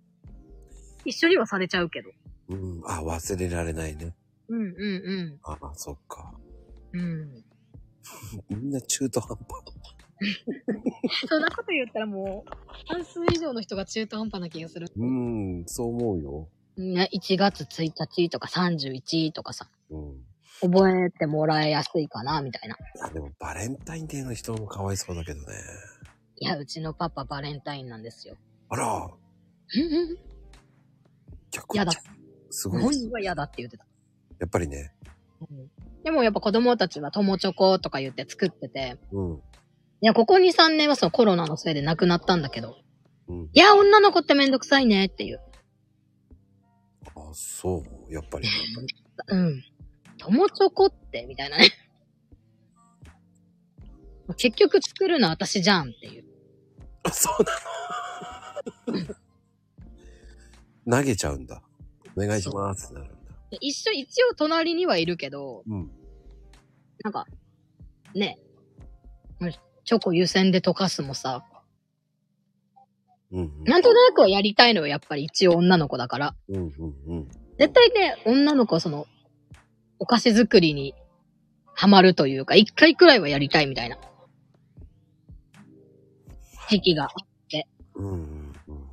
一緒にはされちゃうけど。うん。あ、忘れられないね。うんうんあ、そっか。うん。うん。みんな中途半端。そんなこと言ったらもう、半数以上の人が中途半端な気がする。うん、そう思うよ。ね、1月1日とか31とかさ、うん。覚えてもらいやすいかな、みたいな。でもバレンタインデーの人もかわいそうだけどね。いや、うちのパパバレンタインなんですよ。あら。逆嫌だ。すごい本。人は嫌だって言ってた。やっぱりね。うんでもやっぱ子供たちは友チョコとか言って作ってて、うん。いや、ここ2、3年はそのコロナのせいで亡くなったんだけど、うん。いや、女の子ってめんどくさいねっていう。あ、そう。やっぱり。うん。友チョコって、みたいなね。結局作るのは私じゃんっていう。あ、そうなの 投げちゃうんだ。お願いしますってなるんだ。で一緒、一応隣にはいるけど、うん。なんか、ね、チョコ湯煎で溶かすもさ、うん、うん。なんとなくはやりたいのよ、やっぱり一応女の子だから。うん、うん、うん。絶対ね、女の子はその、お菓子作りにハマるというか、一回くらいはやりたいみたいな。癖が。うん、うん、うん。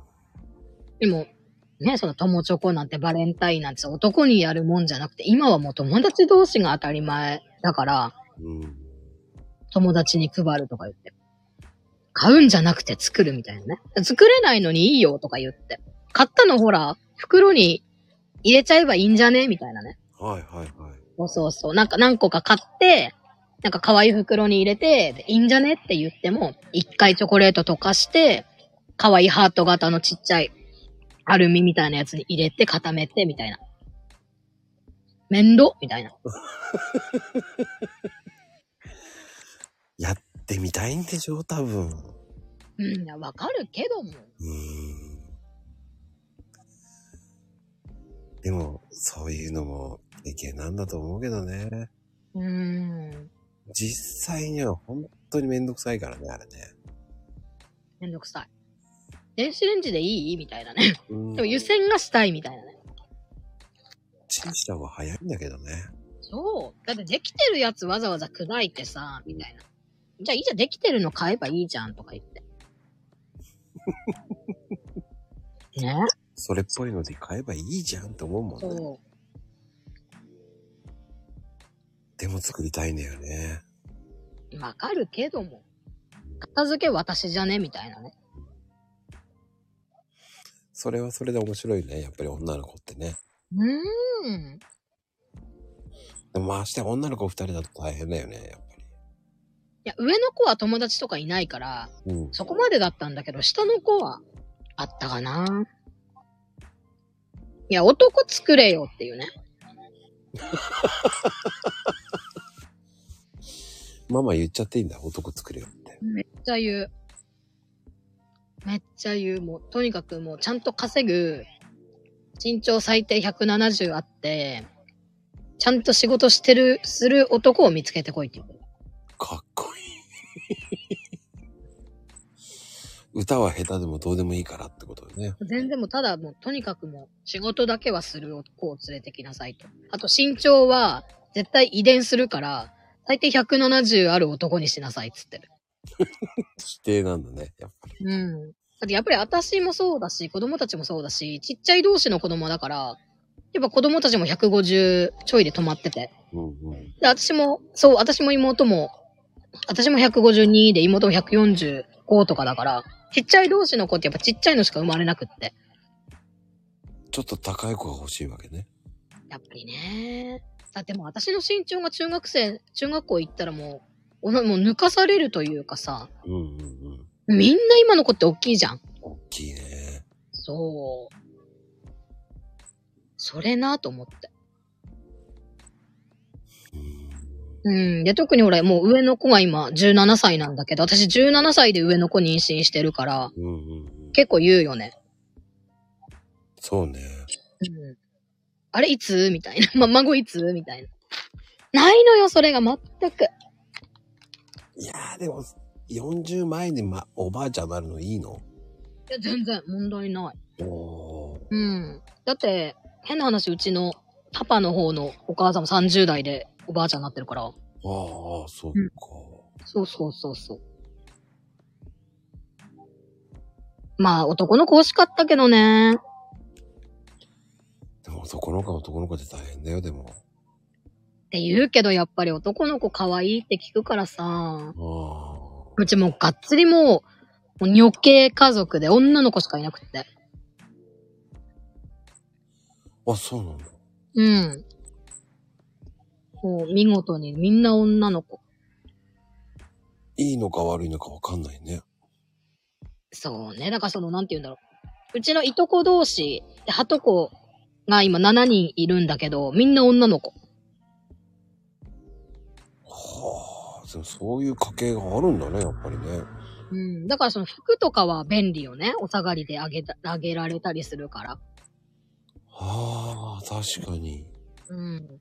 でも、ね、その友チョコなんてバレンタインなんて男にやるもんじゃなくて、今はもう友達同士が当たり前だから、うん。友達に配るとか言って。買うんじゃなくて作るみたいなね。作れないのにいいよとか言って。買ったのほら、袋に入れちゃえばいいんじゃねみたいなね。はい、はい、はい。そうそうそう。なんか何個か買って、なんか可愛い袋に入れて、でいいんじゃねって言っても、一回チョコレート溶かして、可愛いハート型のちっちゃいアルミみたいなやつに入れて固めて、みたいな。面倒みたいな。やってみたいんでしょ多分。うん、わかるけども。うーん。でも、そういうのも経験なんだと思うけどね。うーん。実際には本当にめんどくさいからね、あれね。めんどくさい。電子レンジでいい？みたいなね。うん。でも湯煎がしたいみたいなね。チンした方が早いんだけどね。そう。だってできてるやつわざわざ砕いてさ、みたいな。じゃあいいじゃん、できてるの買えばいいじゃんとか言って。ねそれっぽいので買えばいいじゃんって思うもんね。そう。でけも作りたいんだよね。わかるけども。片付け私じゃね？みたいなね。それはそれで面白いね。やっぱり女の子ってね。うーん。でもまして女の子二人だと大変だよね、やっや、上の子は友達とかいないから、うん。そこまでだったんだけど、下の子はあったかな。いや、男作れよっていうね。ママ言っちゃっていいんだ。男作れよって。めっちゃ言う。めっちゃ言う。もう、とにかくもうちゃんと稼ぐ、身長最低170あって、ちゃんと仕事してる、する男を見つけてこいって言う。かっこいい。歌は下手でもどうでもいいからってことだね。全然もうただもうとにかくもう仕事だけはする子を連れてきなさいと。あと身長は絶対遺伝するから、最低170ある男にしなさいっつってる。指定なんだね。やっぱり。うん。だってやっぱり私もそうだし、子供たちもそうだし、ちっちゃい同士の子供だから、やっぱ子供たちも150ちょいで止まってて。うんうん。で、私も、そう、私も妹も、私も152で妹も145とかだから、ちっちゃい同士の子ってやっぱちっちゃいのしか生まれなくって。ちょっと高い子が欲しいわけね。やっぱりね。だってもう私の身長が中学生、中学校行ったらもう、おなもう抜かされるというかさ、うんうんうん。みんな今の子って大きいじゃん。大きいね。そう。それなと思って。うん。うん。で、特に俺、もう上の子が今17歳なんだけど、私17歳で上の子妊娠してるから、うんうんうん。結構言うよね。そうね。うん。あれいつ？みたいな。ま、孫いつ？みたいな。ないのよ、それが全く。いやーでも、40前にま、おばあちゃんになるのいいの？いや、全然問題ない。おー。うん。だって、変な話、うちのパパの方のお母さんも30代でおばあちゃんになってるから。ああ、そっうんか。そうそうそうそう。まあ、男の子欲しかったけどね。でも男の子は男の子で大変だよ、でも。って言うけど、やっぱり男の子可愛いって聞くからさ。あうちもうがっつりもう、もう女系家族で女の子しかいなくって。あ。あ、そうなんだ。うん。もう見事にみんな女の子。いいのか悪いのかわかんないね。そうね。だからその、なんて言うんだろう。うちのいとこ同士、で、はとこが今7人いるんだけど、みんな女の子。はあ、でもそういう家系があるんだね、やっぱりね。うん。だからその服とかは便利よね。お下がりであげた、あげられたりするから。はあ、確かに。うん。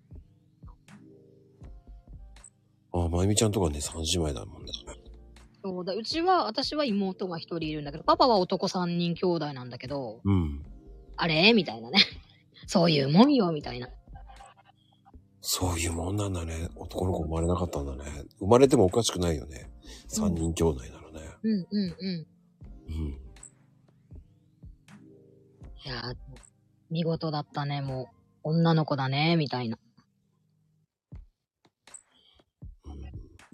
あ、まゆみちゃんとかね、三姉妹だもんね。そうだ。うちは、私は妹が一人いるんだけど、パパは男三人兄弟なんだけど、うん。あれ？みたいなね。そういうもんよ、みたいな。そういうもんなんだね。男の子生まれなかったんだね。生まれてもおかしくないよね。三人兄弟ならね。うんうんうん。うん。いやー、見事だったね、もう。女の子だね、みたいな。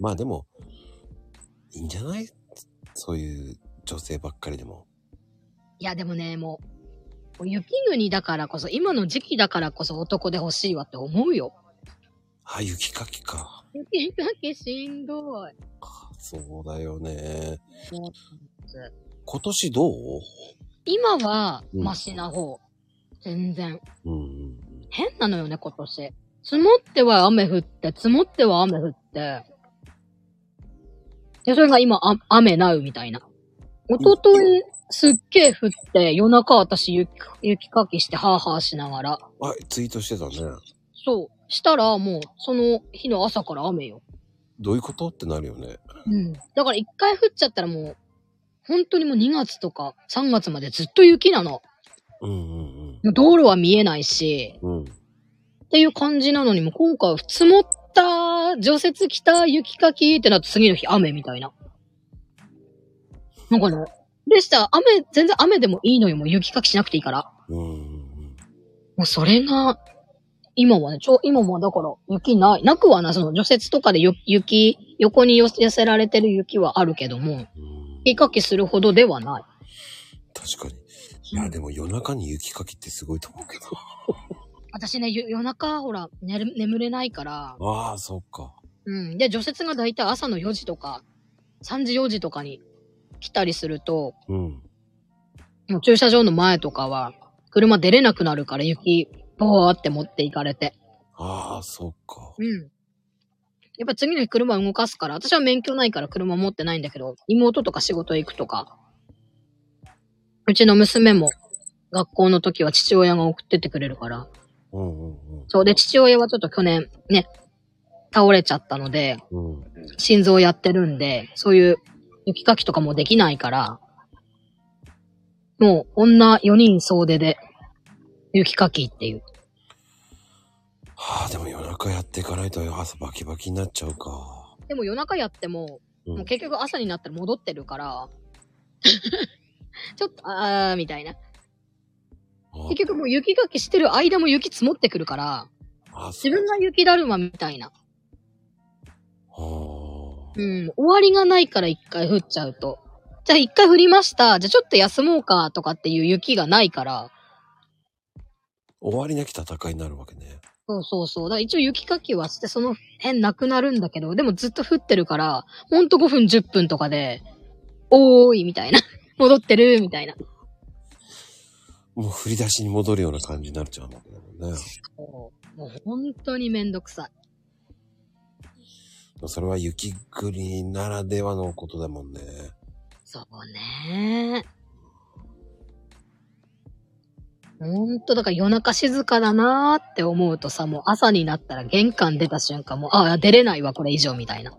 まあでも、いいんじゃない？そういう女性ばっかりでも。いや、でもね、もう、雪国だからこそ、今の時期だからこそ男で欲しいわって思うよ。あ、雪かきか。雪かきしんどい。そうだよね。今年どう？今は、うんマシな方。全然。うんうん変なのよね、今年。積もっては雨降って、積もっては雨降って。で、それが今、あ雨なうみたいな。一昨日すっげえ降って、夜中私雪、雪かきして、ハーハーしながら。うん。あ、ツイートしてたね。そう。したら、もう、その日の朝から雨よ。どういうこと？ってなるよね。うん。だから一回降っちゃったらもう、本当にもう2月とか3月までずっと雪なの。うんうんもう道路は見えないし、うん。うん。っていう感じなのにもう今回は積もった、除雪来た、雪かきってなって次の日雨みたいな。なんかね、でしたら雨、全然雨でもいいのよ、もう雪かきしなくていいから。うん。もうそれが今はね、ちょ、今もだから雪ない。なくはない。その除雪とかでよ雪、横に寄せられてる雪はあるけども、うん。雪かきするほどではない。確かに。いや、でも夜中に雪かきってすごいと思うけど。私ね、夜夜中、ほら、寝る眠れないから、ああ、そっか。うん。で、除雪がだいたい朝の4時とか、3時4時とかに来たりすると、うん。もう駐車場の前とかは、車出れなくなるから雪、ボーって持っていかれて。ああ、そっか。うん。やっぱ次の日車動かすから、私は免許ないから車持ってないんだけど、妹とか仕事行くとか、うちの娘も学校の時は父親が送ってってくれるから、うんうんそうで、父親はちょっと去年ね、倒れちゃったので、うん。うん。心臓やってるんで、そういう雪かきとかもできないから、もう女4人総出で雪かきっていう。はあ、でも夜中やっていかないと朝バキバキになっちゃうか。でも夜中やっても、うんもう結局朝になったら戻ってるから、ちょっと、あーみたいな。あ結局もう雪かきしてる間も雪積もってくるから、あ、自分が雪だるまみたいな。はあ。うん、終わりがないから一回降っちゃうと。じゃあ一回降りました。じゃあちょっと休もうかとかっていう雪がないから。終わりなき戦いになるわけね。そうそうそう。だから一応雪かきはしてその辺なくなるんだけど、でもずっと降ってるから、ほんと5分10分とかで、おーいみたいな。戻ってるみたいな。もう振り出しに戻るような感じになっちゃうんだけどね。もう本当にめんどくさい。それは雪国ならではのことだもんね。そうね。ほんと、だから夜中静かだなーって思うとさ、もう朝になったら玄関出た瞬間もう、ああ、出れないわ、これ以上みたいな。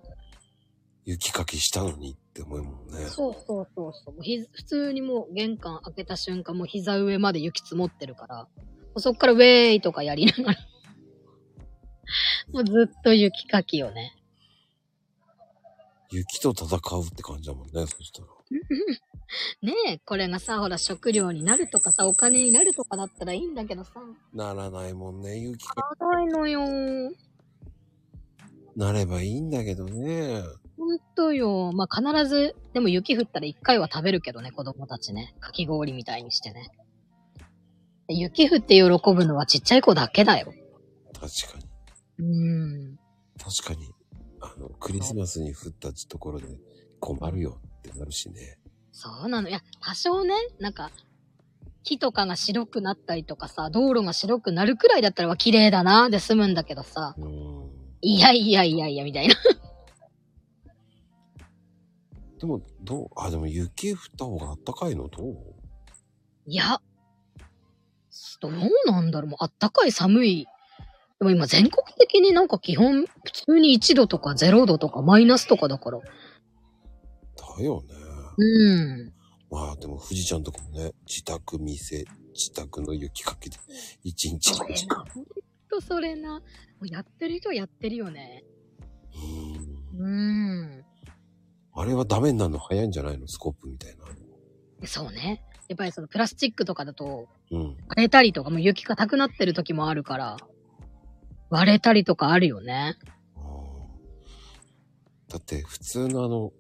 雪かきしたのにって思うもんね。そうそうそうそう。ひ普通にもう玄関開けた瞬間もう膝上まで雪積もってるから、もうそっからウェーイとかやりながら。もうずっと雪かきよね。雪と戦うって感じだもんね、そしたら。ねえ、これがさ、ほら食料になるとかさ、お金になるとかだったらいいんだけどさ。ならないもんね、雪か長いのよ。なればいいんだけどね。ほんとよ。まあ、必ず、でも雪降ったら一回は食べるけどね、子供たちね。かき氷みたいにしてね。で雪降って喜ぶのはちっちゃい子だけだよ。確かに。うーん。確かに。あの、クリスマスに降ったところで困るよってなるしね。そうなの。いや、多少ね、なんか、木とかが白くなったりとかさ、道路が白くなるくらいだったらわ綺麗だな、で済むんだけどさ、うん。いやいやいやいや、みたいな。でも、どう？あ、でも雪降った方があったかいの？どう？いや、どうなんだろう。もうあったかい寒い。でも今全国的になんか基本、普通に1度とか0度とかマイナスとかだから。だよね。うん。まあでも富士ちゃんとかもね、自宅店、自宅の雪かきで一日の時間な。。ほんとそれな。もうやってる人はやってるよね。うん。うん。あれはダメになるの早いんじゃないの？スコープみたいな。そうね。やっぱりそのプラスチックとかだと、うん。割れたりとかもう雪硬くなってる時もあるから、割れたりとかあるよね。あーだって普通のあの、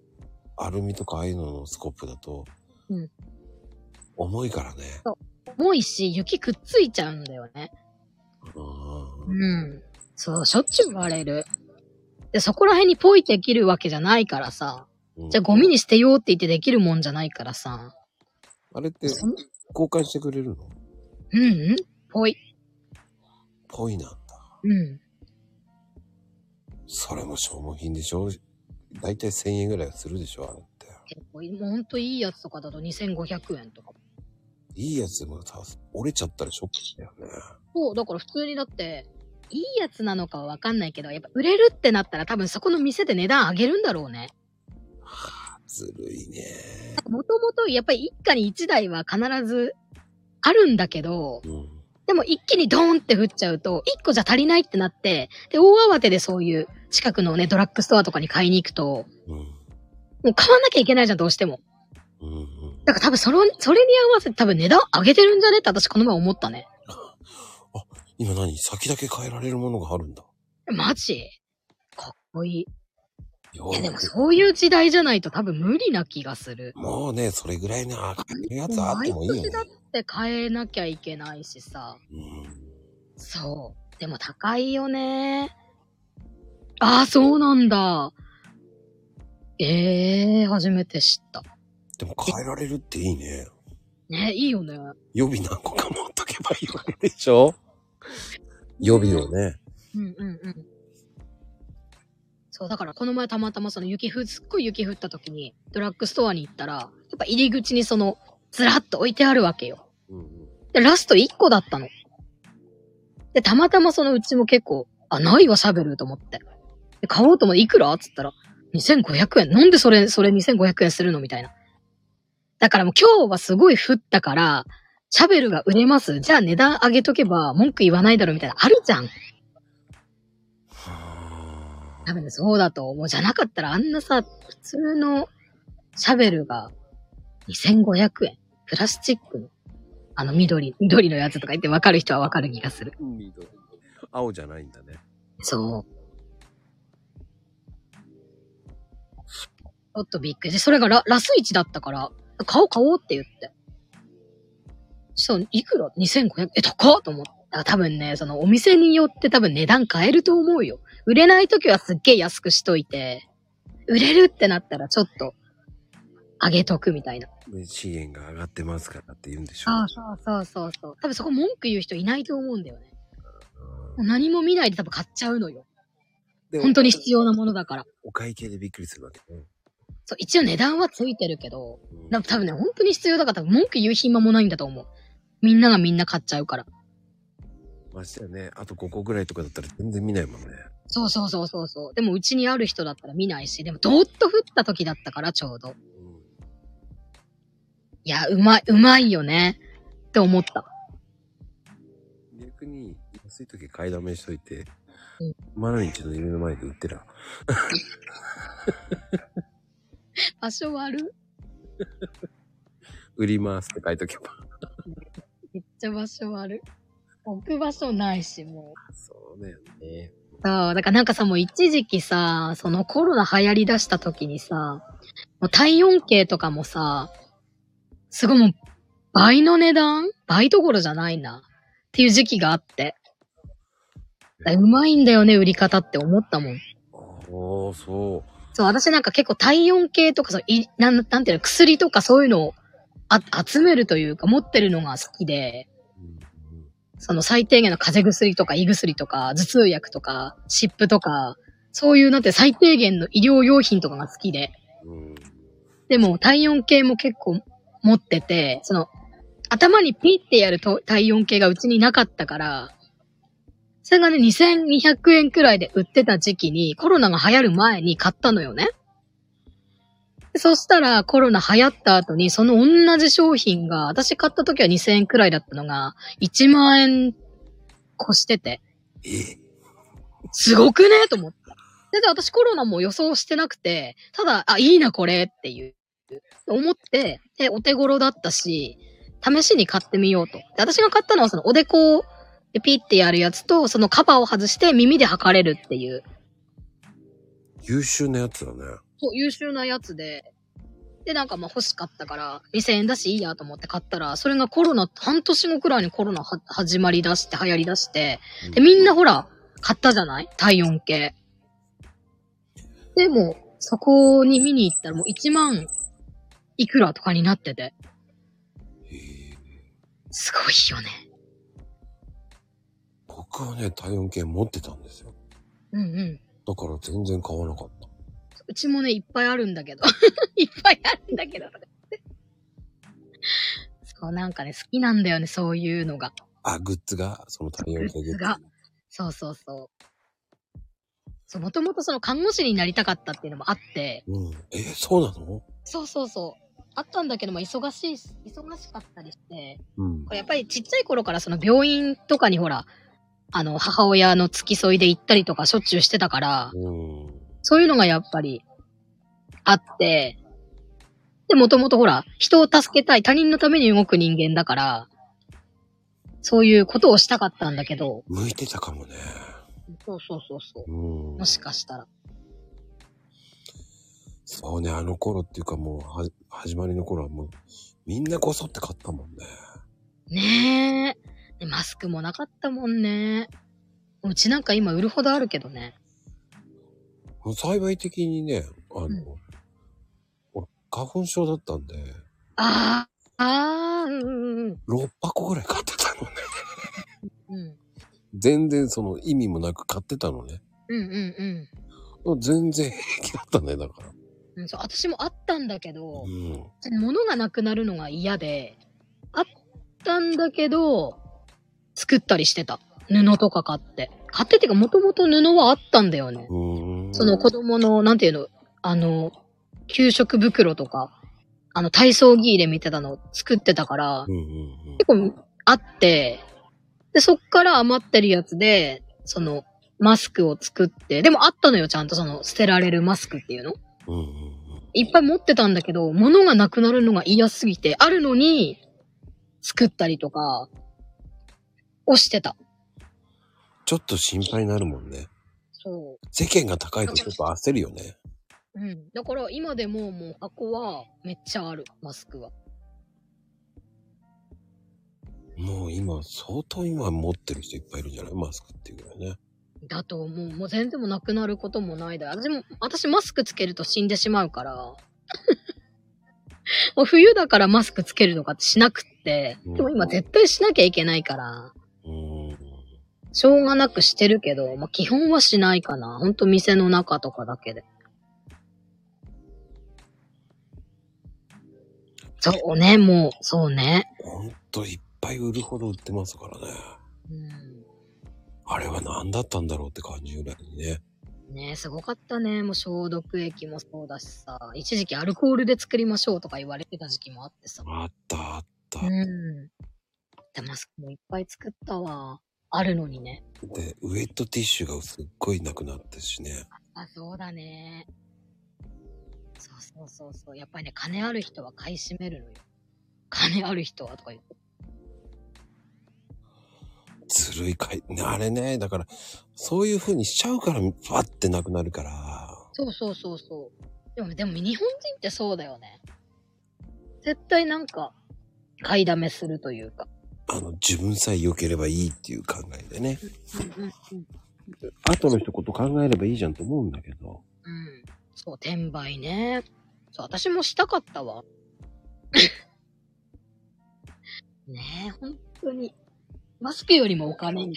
アルミとかああいうののスコープだと、うん重いからね。重いし、雪くっついちゃうんだよね。うんうん。そう、しょっちゅう割れる。で、そこら辺にポイってできるわけじゃないからさ。うんじゃあゴミに捨てようって言ってできるもんじゃないからさ。あれってそん交換してくれるの？うんうん。ポイ。ぽいなんだ。うん。それも消耗品でしょ？だいたい1000円ぐらいはするでしょあれって。結構、もうほんといいやつとかだと2500円とか。いいやつでもさ、折れちゃったらショックだよね。そう、だから普通にだって、いいやつなのかはわかんないけど、やっぱ売れるってなったら多分そこの店で値段上げるんだろうね。ずるいね。もともとやっぱり一家に一台は必ずあるんだけど、うん。でも一気にドーンって降っちゃうと、一個じゃ足りないってなって、で、大慌てでそういう近くのね、ドラッグストアとかに買いに行くと、うん。もう買わなきゃいけないじゃん、どうしても。うんうん。だから多分それ、それに合わせて多分値段上げてるんじゃね？って私この前思ったね。今何？先だけ変えられるものがあるんだ。マジ？かっこいい。いいやでもそういう時代じゃないと多分無理な気がする。もうね、それぐらいの変えるやつあってもいいよね毎年。だって変えなきゃいけないしさ。うん。そう。でも高いよね。ああ、そうなんだ。ええー、初めて知った。でも変えられるっていいね。ね、いいよね。予備何個か持っとけばいいわけでしょ？予備をね。うんうんうん。そう、だからこの前たまたまその雪降、すっごい雪降った時にドラッグストアに行ったら、やっぱ入り口にその、ずらっと置いてあるわけよ。うんうん。で、ラスト1個だったの。で、たまたまそのうちも結構、あ、ないわ、シャベルと思って。で、買おうと思って、いくら？っつったら、2500円。なんでそれ、それ2500円するの？みたいな。だからもう今日はすごい降ったから、シャベルが売れます。じゃあ値段上げとけば文句言わないだろみたいな。あるじゃん。は多分ね、そうだと思う。じゃなかったらあんなさ、普通のシャベルが2500円。プラスチックの、あの緑、緑のやつとか言って分かる人は分かる気がする。あ。緑。青じゃないんだね。そう。ちょっとびっくりして、それがララス1だったから、買おう買おうって言って。そう、いくら ?2500? え、高っと思って。あ多分ね、そのお店によって多分値段変えると思うよ。売れない時はすっげえ安くしといて、売れるってなったらちょっと上げとくみたいな。資源が上がってますからって言うんでしょ。そうそうそうそうそう。多分そこ文句言う人いないと思うんだよね。うん何も見ないで多分買っちゃうのよ。で本当に必要なものだから。お会計でびっくりするわけね。そう、一応値段はついてるけど、うん多分ね、本当に必要だから多分文句言う暇もないんだと思う。みんながみんな買っちゃうから。ましてやね、あと5個ぐらいとかだったら全然見ないもんね。そうそうそうそうそう。でもうちにある人だったら見ないし、でもどーっと降った時だったからちょうど。うんいや、うまい、うまいよね。って思った。逆に、安い時買いだめしといてうん、マナミンチの家の前で売ってら。場所悪売りますって書いとけば。めっちゃ場所悪置く場所ないし、もう。そうだよね。そう、だからなんかさ、もう一時期さ、そのコロナ流行り出した時にさ、もう体温計とかもさ、すごいもう倍の値段？倍どころじゃないな。っていう時期があって。うまいんだよね、売り方って思ったもん。ああ、そう。そう、私なんか結構体温計とかそういなん、なんていうの、薬とかそういうのをあ集めるというか持ってるのが好きで、うんその最低限の風邪薬とか胃薬とか頭痛薬とか湿布とか、そういうなんて最低限の医療用品とかが好きで。でも体温計も結構持ってて、その頭にピッてやると体温計がうちになかったから、それがね、2200円くらいで売ってた時期にコロナが流行る前に買ったのよね。でそしたらコロナ流行った後にその同じ商品が、私買った時は2000円くらいだったのが、1万円越してて、えすごくねと思って。で、で私コロナも予想してなくて、ただ、あ、いいなこれっていう、思って、で、お手頃だったし、試しに買ってみようと。で、私が買ったのはそのおでこでピッてやるやつと、そのカバーを外して耳で測れるっていう、優秀なやつだね。そう、優秀なやつで、で、なんかまあ欲しかったから、2000円だしいいやと思って買ったら、それがコロナ、半年後くらいにコロナは始まりだして、流行りだして、で、みんなほら、買ったじゃない？体温計。でも、そこに見に行ったらもう1万いくらとかになってて、すごいよね。僕はね、体温計持ってたんですよ。うんうん。だから全然買わなかった。うちもね、いっぱいあるんだけど。いっぱいあるんだけど。そう、なんかね、好きなんだよね、そういうのが。あ、グッズが、その体温計グッズがそうそうそう。そう、もともとその看護師になりたかったっていうのもあって、うん。えーそうなの？そうそうそう。あったんだけども、忙しいし、忙しかったりして、うんこ。れやっぱりちっちゃい頃からその病院とかにほら、あの、母親の付き添いで行ったりとかしょっちゅうしてたから、うん。そういうのがやっぱりあって、で、もともとほら、人を助けたい、他人のために動く人間だから、そういうことをしたかったんだけど、向いてたかもね。そうそうそうそう。うんも。しかしたら。そうね、あの頃っていうかもう、は、始まりの頃はもう、みんなこそって買ったもんね。ねえ。でマスクもなかったもんね。うちなんか今売るほどあるけどね。幸い的にね、あの、うん俺、花粉症だったんで、ああ、ああ、うんうんうん。6箱ぐらい買ってたのね。うん。全然その意味もなく買ってたのね。うんうんうん全然平気だったね、だから。うん。そう私もあったんだけどう、ん。物がなくなるのが嫌で、あったんだけど、作ったりしてた。布とか買って。買ってっていうか、もともと布はあったんだよね。うん。その子供の、なんていうの、あの、給食袋とか、あの、体操着入れ見てたの作ってたからう、んうんうん。結構あって、で、そっから余ってるやつで、その、マスクを作って、でもあったのよ、ちゃんとその、捨てられるマスクっていうの。うんうんうん。いっぱい持ってたんだけど、物がなくなるのが嫌すぎて、あるのに、作ったりとか、をしてた。ちょっと心配になるもんね。そ世間が高いとちょっと焦るよね。う。うん。だから今でももう箱はめっちゃある、マスクは。もう今、相当今持ってる人いっぱいいるんじゃない？マスクっていうぐらいね。だと思う。もう全然もうなくなることもないだよ。私も、私マスクつけると死んでしまうから。もう冬だからマスクつけるとかってしなくって。でも今絶対しなきゃいけないから。うーん。しょうがなくしてるけど、まあ、基本はしないかな。ほんと店の中とかだけで。そうね、もう、そうね。ほんといっぱい売るほど売ってますからね。うん。あれは何だったんだろうって感じぐらいにね。ねえ、すごかったね。もう消毒液もそうだしさ。一時期アルコールで作りましょうとか言われてた時期もあってさ。あったあった。うん。で、マスクもいっぱい作ったわ。あるのにね。で、ウェットティッシュがすっごいなくなってしね。あ、そうだね。そうそうそうそう。やっぱりね、金ある人は買い占めるのよ。金ある人はとか言って。ずるいかい、あれね、だから、そういう風にしちゃうから、パッてなくなるから。そうそうそうそう。でも、でも日本人ってそうだよね。絶対なんか、買いだめするというか。あの、自分さえ良ければいいっていう考えでね。後の一言考えればいいじゃんと思うんだけど。うん。そう、転売ね。そう、私もしたかったわ。ねえ、本当に。マスクよりもお金に。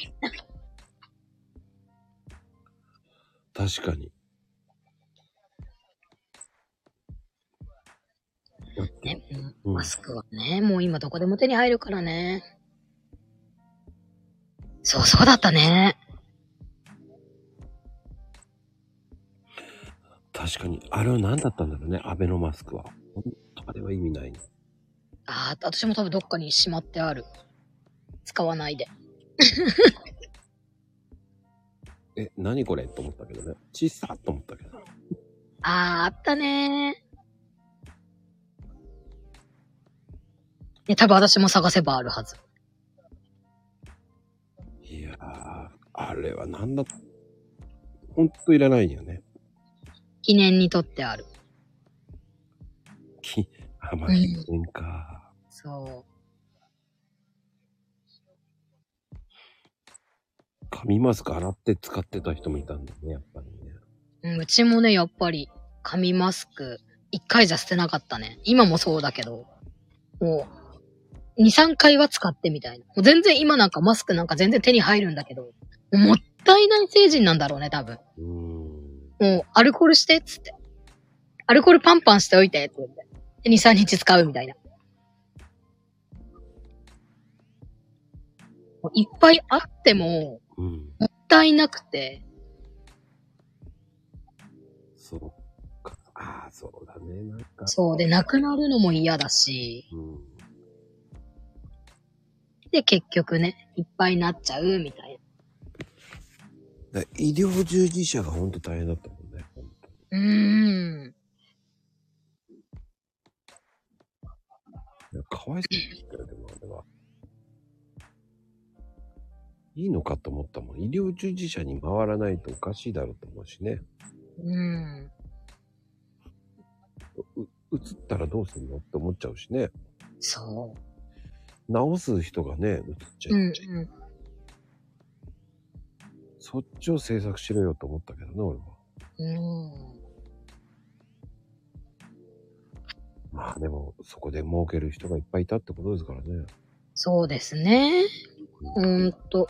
確かに。ね、うんうんマスクはね、もう今どこでも手に入るからね。そうそうだったね。確かに。あれは何だったんだろうね、アベノマスクは。あれは意味ないね。ああ、私も多分どっかにしまってある。使わないで。え、何これ？と思ったけどね。小さっと思ったけど。ああ、あったねね、多分私も探せばあるはず。いやー、あれは何だほんといらないよね。記念にとってある。き、あ、まあ、記念か。そ紙マスク洗って使ってた人もいたんだね、やっぱりね。う。うん、うちもね、やっぱり、紙マスク、一回じゃ捨てなかったね。今もそうだけど、もう、二、三回は使ってみたいな。もう全然今なんかマスクなんか全然手に入るんだけど、もったいない成人なんだろうね、多分。もう、アルコールして、っつって。アルコールパンパンしておいて、って言って。で、2、3日使うみたいな。いっぱいあっても、うん。もったいなくて、そうか。ああ、そうだね。なんか。そう。で、なくなるのも嫌だし、うん。で、結局ね、いっぱいになっちゃう、みたいだ医療従事者がほんと大変だったもんね。うーん。かわいそうでしたよ、でもあれは。いいのかと思ったもん。医療従事者に回らないとおかしいだろうと思うしね。うん。う、移ったらどうすんのって思っちゃうしね。そ治す人がね、移っちう。ゃう。うんうそっちを制作しろよと思ったけどね、俺は。ん。うん。まあでも、そこで儲ける人がいっぱいいたってことですからね。そうですね。ほんと。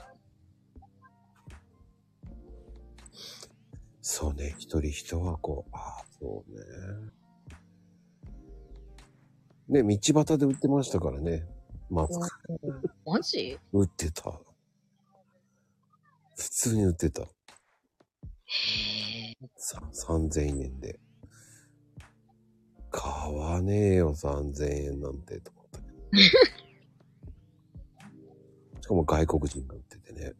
そうね、一人一箱。ああ、そうね。ね、道端で売ってましたからね。マスク。マジ？売ってた。普通に売ってた。へえ。さ、3000円で。買わねえよ、3000円なんて、と思ったけど。しかも外国人が売っててね。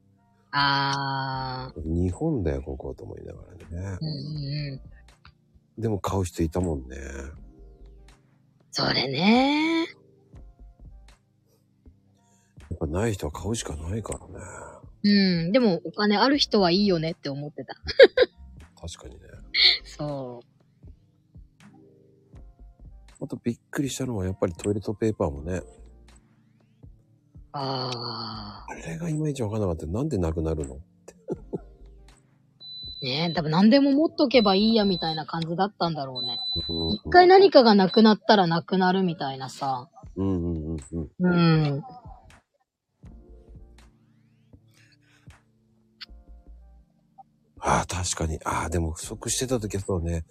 あ日本だよ、ここと思いながらねー。。うんうんうん。でも買う人いたもんね。それね。やっぱない人は買うしかないからね。うん。でもお金ある人はいいよねって思ってた。確かにね。そあとびっくりしたのはやっぱりトイレットペーパーもね。う。ああれがいまいちわかんなかった。なんでなくなるの？あ。ねえ、多分何でも持っとけばいいやみたいな感じだったんだろうね。うん一回何かがなくなったらなくなるみたいなさ。うんうんうんうん。うん。ああ、確かに。ああ、でも不足してた時はそうね。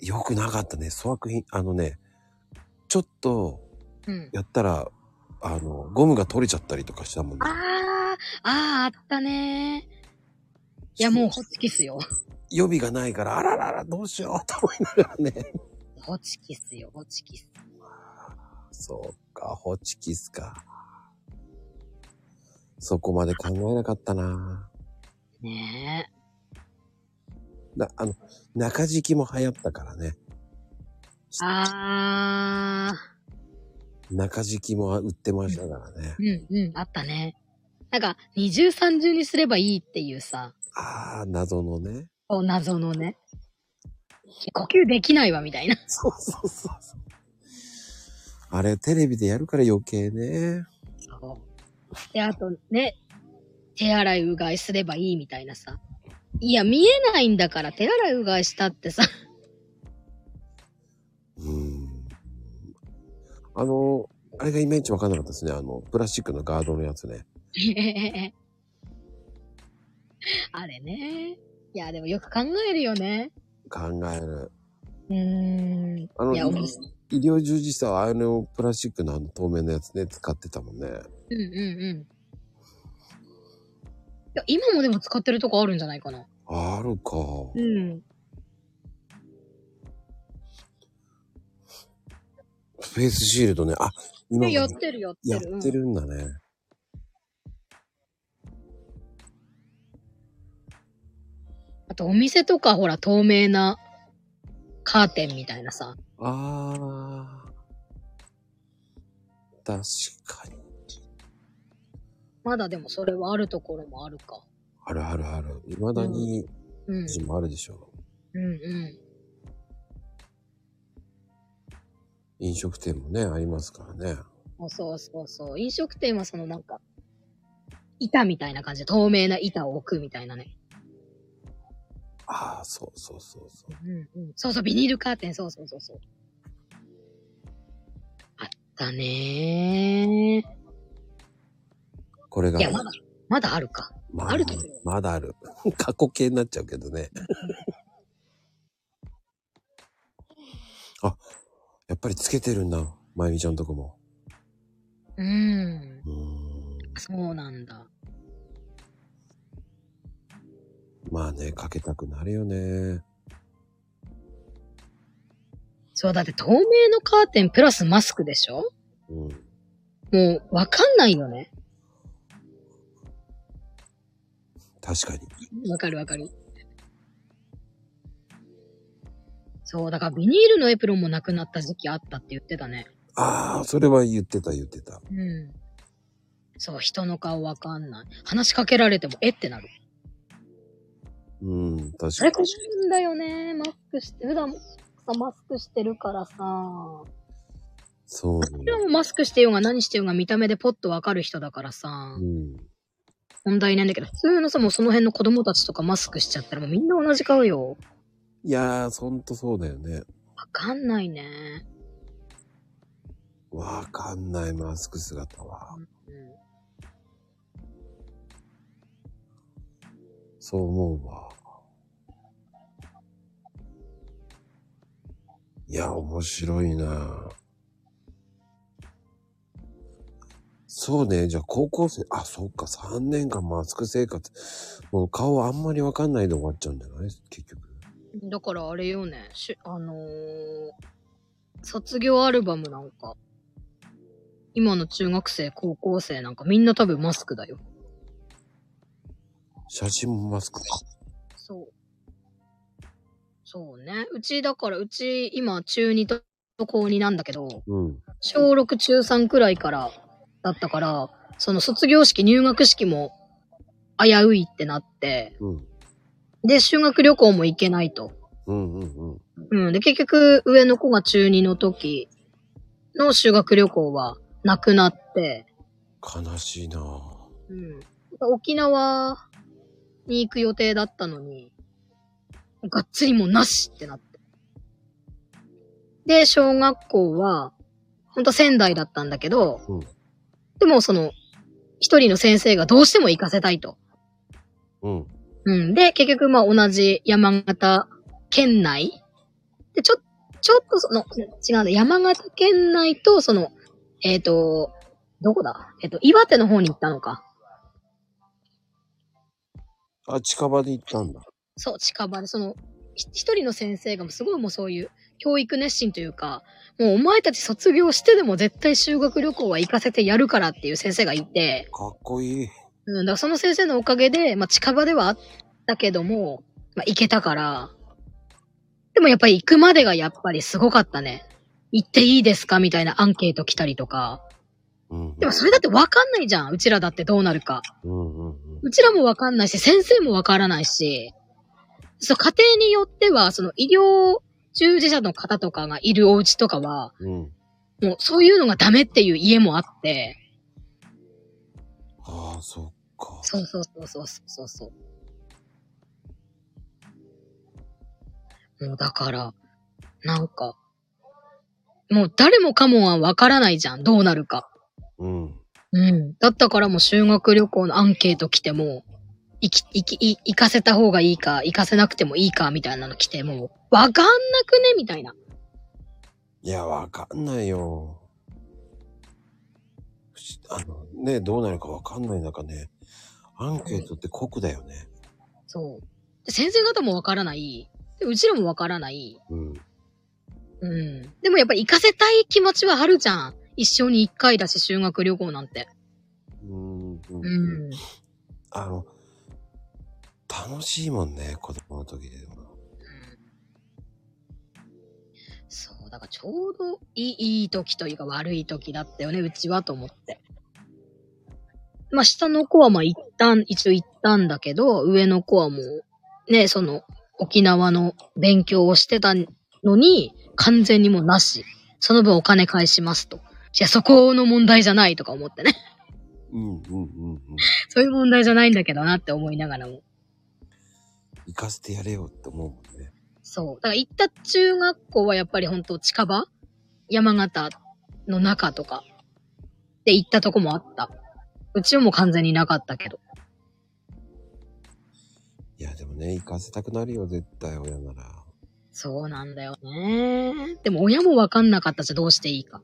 よくなかったね。粗悪品。あのね、ちょっとうん。やったら、あの、ゴムが取れちゃったりとかしたもんね。ああ、ああ、あったねいや、もうホチキスよ。予備がないから、あららら、どうしようと思いながらね。ホチキスよ、ホチキス。そうか、ホチキスか。そこまで考えなかったな。ねな、あの、中敷きも流行ったからね。え。ああ、中敷きも売ってましたからね。うんうん、あったね。なんか、二重三重にすればいいっていうさ、ああ、謎のね。お謎のね。呼吸できないわ、みたいな。そうそうそうそう。あれ、テレビでやるから余計ね。で、あとね、手洗いうがいすればいいみたいなさ。いや、見えないんだから手洗いうがいしたってさ。うーん。あの、あれがいまいちわかんなかったですね。あの、プラスチックのガードのやつね。あれね。いや、でもよく考えるよね。考える。うーん。あの、いや、医療従事者はあのプラスチックのあの透明なやつね、使ってたもんね。うんうんうん。いや、今もでも使ってるとこあるんじゃないかな。あるか。うん。フェイスシールドね。あ、今もやってるやってやる。ってるんだね。あとお店とかほら透明なカーテンみたいなさ。ああ。確かに。まだでもそれはあるところもあるか。あるあるある。未だに、うん。字もあるでしょうんうん。飲食店もね、ありますからね。そうそうそう。飲食店はそのなんか、板みたいな感じで透明な板を置くみたいなね。ああ、そうそうそうそう。うんうん。そうそう、ビニールカーテン、そうそうそうそう。あったねこれがー。い、や、まだ、まだあるか。まあると思うまだある。過去形になっちゃうけどね。あ、やっぱりつけてるんだ。まゆみちゃんとこも。うん。うーん。そうなんだ。まあね、かけたくなるよね。そう、だって透明のカーテンプラスマスクでしょ？うん。もう、わかんないよね。確かに。わかるわかる。そう、だからビニールのエプロンもなくなった時期あったって言ってたね。ああ、それは言ってた言ってた。うん。そう、人の顔わかんない。話しかけられても、え？ってなる。うん、確あれ、かに。困るんだよね。マスクして、普段さ、マスクしてるからさ。そうね。でもマスクしてようが何してようが見た目でポッとわかる人だからさ。うん。問題ないんだけど、普通のさ、もうその辺の子供たちとかマスクしちゃったらもうみんな同じ顔よ。いやー、ほんとそうだよね。わかんないね。わかんない、マスク姿は。うんそう思うわ。いや、面白いなそうね。じゃあ高校生、あ、そっか、3年間マスク生活。もう顔あんまりわかんないで終わっちゃうんじゃない結局。だからあれよね、しあのー、卒業アルバムなんか、今の中学生、高校生なんかみんな多分マスクだよ。写真もマスクか。そう。そうね。うち、だから、うち、今、中2と高2なんだけど、うん。小6、中3くらいからだったから、その卒業式、入学式も危ういってなって、うん。で、修学旅行も行けないと。うんうんうん。うん。で、結局、上の子が中2の時の修学旅行はなくなって、悲しいなうん。沖縄に行く予定だったのに、がっつりもうなしってなって。で、小学校は、ほんと仙台だったんだけど、うんでもその、一人の先生がどうしても行かせたいと。うん。うん。で、結局まあ同じ山形県内で、ちょ、ちょっとその、違うんだ、山形県内と、その、えっ、と、どこだ？えっ、と、岩手の方に行ったのか。あ、近場で行ったんだ。そう、近場で、その、ひ一人の先生がすごいもうそういう教育熱心というか、もうお前たち卒業してでも絶対修学旅行は行かせてやるからっていう先生がいて、かっこいい。うん、だからその先生のおかげで、まあ近場ではあったけども、まあ行けたから、でもやっぱり行くまでがやっぱりすごかったね。行っていいですかみたいなアンケート来たりとか。うん。でもそれだってわかんないじゃん。うちらだってどうなるか。うんうんうん。うちらもわかんないし、先生もわからないし、そう、家庭によっては、その医療従事者の方とかがいるお家とかは、うん。もうそういうのがダメっていう家もあって、ああ、そっか。そうそうそうそうそうそう。もうだから、なんか、もう誰もかもはわからないじゃん。どうなるか。うん。うん。だったからもう修学旅行のアンケート来ても、行き、行き、い行かせた方がいいか、行かせなくてもいいか、みたいなの来ても、わかんなくね？みたいな。いや、わかんないよ。しあの、ね、どうなるかわかんない中ね、アンケートって酷だよね。そう。で先生方もわからない。でうちらもわからない。うん。うん。でもやっぱり行かせたい気持ちはあるじゃん。一生に一回だし、修学旅行なんて。うん。うんうん。あの、楽しいもんね、子供の時でも。そう、だからちょうどいい、いい時というか悪い時だったよね、うちはと思って。まあ、下の子はまあ一旦、一応行ったんだけど、上の子はもう、ね、その、沖縄の勉強をしてたのに、完全にもうなし。その分お金返しますと。いや、そこの問題じゃないとか思ってね。うんうんうんうん。そういう問題じゃないんだけどなって思いながらも。行かせてやれよって思うもんね。そう。だから行った中学校はやっぱり本当近場？山形の中とかで行ったとこもあった。うちはもう完全になかったけど。いや、でもね、行かせたくなるよ、絶対親なら。そうなんだよね。でも親もわかんなかったじゃどうしていいか。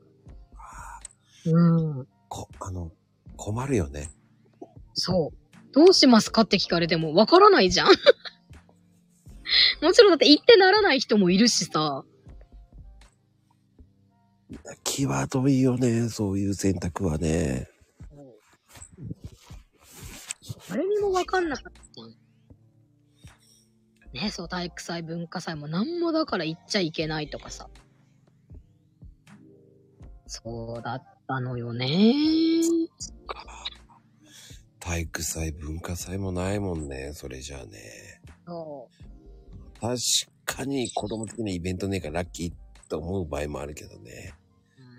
うん。こ、あの、困るよね。そう。どうしますかって聞かれてもわからないじゃん。もちろんだって行ってならない人もいるしさ。際どいよね、そういう選択はね。誰にもわかんなかった。ね、そう、体育祭、文化祭も何もだから行っちゃいけないとかさ。そうだったのよね。体育祭、文化祭もないもんね、それじゃあね。そう。確かに子供的なイベントねえからラッキーと思う場合もあるけどね。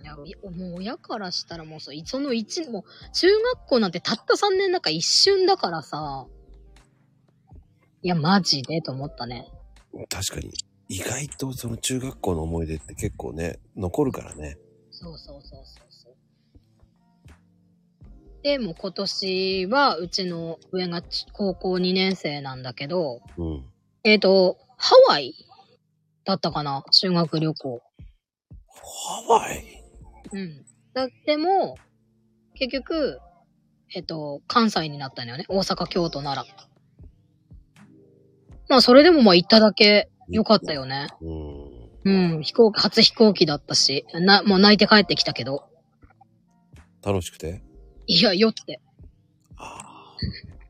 いや、いもう親からしたらもうそう、その一、もう中学校なんてたった3年なんか一瞬だからさ。いや、マジでと思ったね。確かに、意外とその中学校の思い出って結構ね、残るからね。そうそうそうそうそう。で、もう今年はうちの上がち高校2年生なんだけど、うん。えっ、と、ハワイだったかな？修学旅行。ハワイ？うん。だっても、結局、えっ、と、関西になったんだよね。大阪、京都、奈良。まあ、それでもまあ行っただけ良かったよね。うん。うん。飛行機、初飛行機だったし、な、もう泣いて帰ってきたけど。楽しくて？いや、酔って。あ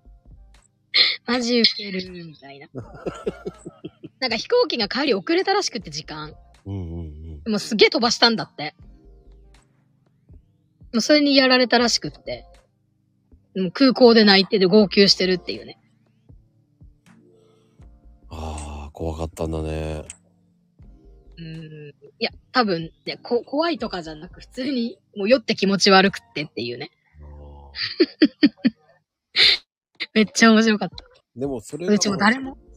マジウケる、みたいな。なんか飛行機が帰り遅れたらしくって、時間。ーうんうんうん。でもすげえ飛ばしたんだって。もうそれにやられたらしくって。もう空港で泣いてで号泣してるっていうね。ああ、怖かったんだね。うーん。いや、多分ね、こ、怖いとかじゃなく、普通に、もう酔って気持ち悪くってっていうね。あ めっちゃ面白かった。ーでもそれは。うちも誰も、うん。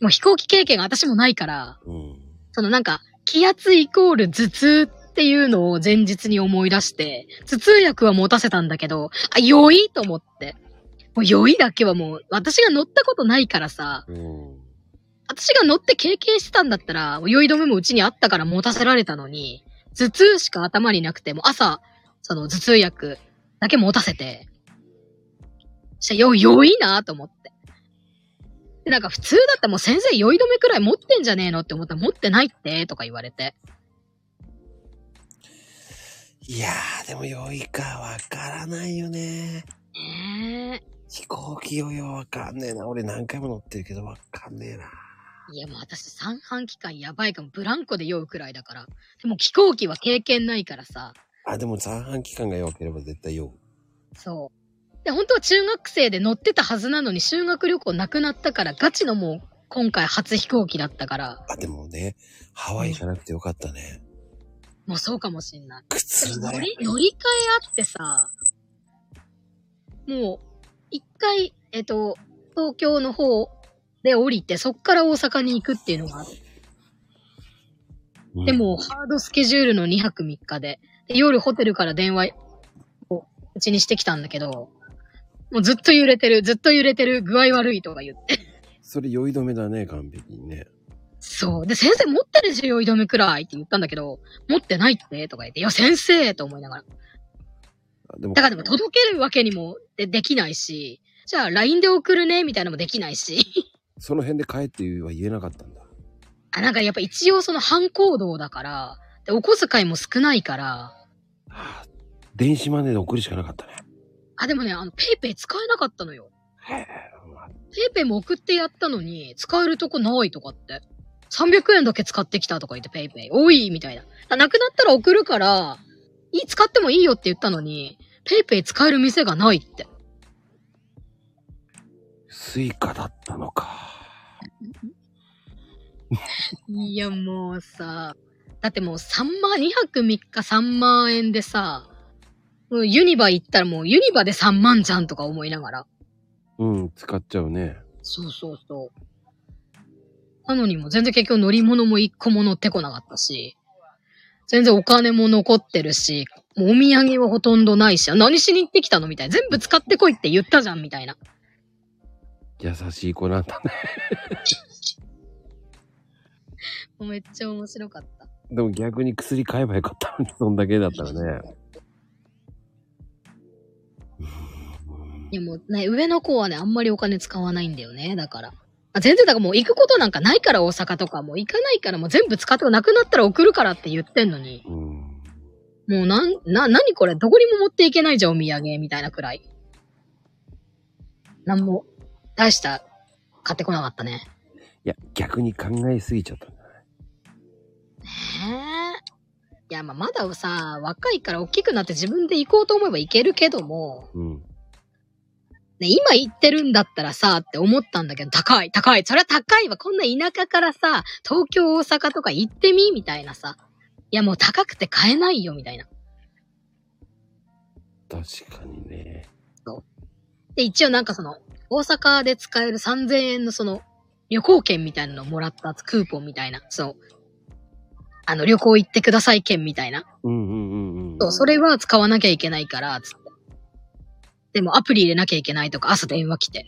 もう飛行機経験が私もないから、うん。そのなんか、気圧イコール頭痛っていうのを前日に思い出して、頭痛薬は持たせたんだけど、あ、酔いと思って。もう酔いだけはもう、私が乗ったことないからさ、うん。私が乗って経験してたんだったら、酔い止めもうちにあったから持たせられたのに、頭痛しか頭になくて、もう朝、その頭痛薬だけ持たせて、したらよ、酔いなと思って。で、なんか普通だったらもう先生酔い止めくらい持ってんじゃねえのって思ったら持ってないって、とか言われて。いやー、でも良いかわからないよね。ええ飛行機よよわかんねえな。俺何回も乗ってるけどわかんねえな。いやもう私三半期間やばいかも。ブランコで酔うくらいだから。でも飛行機は経験ないからさ。あ、でも三半期間が弱ければ絶対酔う。そう。で、本当は中学生で乗ってたはずなのに修学旅行なくなったから、ガチのもう今回初飛行機だったから、あ、でもね、ハワイじゃなくてよかったね。もうそうかもしんない。苦痛だよ。乗り、乗り換えあってさ、もう、一回、えっと、東京の方で降りて、そっから大阪に行くっていうのがあって、うんでも、、ハードスケジュールの2泊3日で、で夜ホテルから電話をうちにしてきたんだけど、もうずっと揺れてる、ずっと揺れてる、具合悪いとか言って。それ酔い止めだね、完璧にね。そう。で、先生持ってるでしょ、酔い止めくらいって言ったんだけど、持ってないってとか言って、いや、先生と思いながら。あでもだからでも届けるわけにもでできないし、じゃあ LINE で送るね、みたいなのもできないし。その辺で帰っては言えなかったんだ。あ、なんかやっぱ一応その反行動だから、で、お小遣いも少ないから、はあ、電子マネーで送るしかなかったね。あ、でもね、あの、ペイペイ使えなかったのよ。へペイペイも送ってやったのに、使えるとこないとかって。300円だけ使ってきたとか言ってペイペイ。おいみたいな。あなくなったら送るから、いい、使ってもいいよって言ったのに、ペイペイ使える店がないって。スイカだったのか。いや、もうさ、だってもう3万、2泊3日3万円でさ、もうユニバ行ったらもうユニバで3万じゃんとか思いながら。うん、使っちゃうね。そうそうそう。なのにもう全然結局乗り物も一個も乗ってこなかったし、全然お金も残ってるし、もうお土産はほとんどないし、何しに行ってきたのみたいな。全部使ってこいって言ったじゃんみたいな。優しい子なんだね。もうめっちゃ面白かった。でも逆に薬買えばよかったのに、そんだけだったらね。いやもうね、上の子はね、あんまりお金使わないんだよね。だから。あ全然だからもう行くことなんかないから大阪とかもう行かないからもう全部使ってなくなったら送るからって言ってんのに。うん。もうなん、な、なにこれ？どこにも持っていけないじゃんお土産みたいなくらい。なんも、大した、買ってこなかったね。いや、逆に考えすぎちゃったんだね。へえ。いや、まあ、まださ、若いから大きくなって自分で行こうと思えば行けるけども、うん。ね、今言ってるんだったらさ、って思ったんだけど、高い、高い。それは高いわ。こんな田舎からさ、東京、大阪とか行ってみ？みたいなさ。いや、もう高くて買えないよ、みたいな。確かにね。で、一応なんかその、大阪で使える3000円のその、旅行券みたいなのをもらったクーポンみたいな、その、あの、旅行行ってください券みたいな。うんうんうんうん。そう、それは使わなきゃいけないから、つって。でもアプリ入れなきゃいけないとか朝電話来て。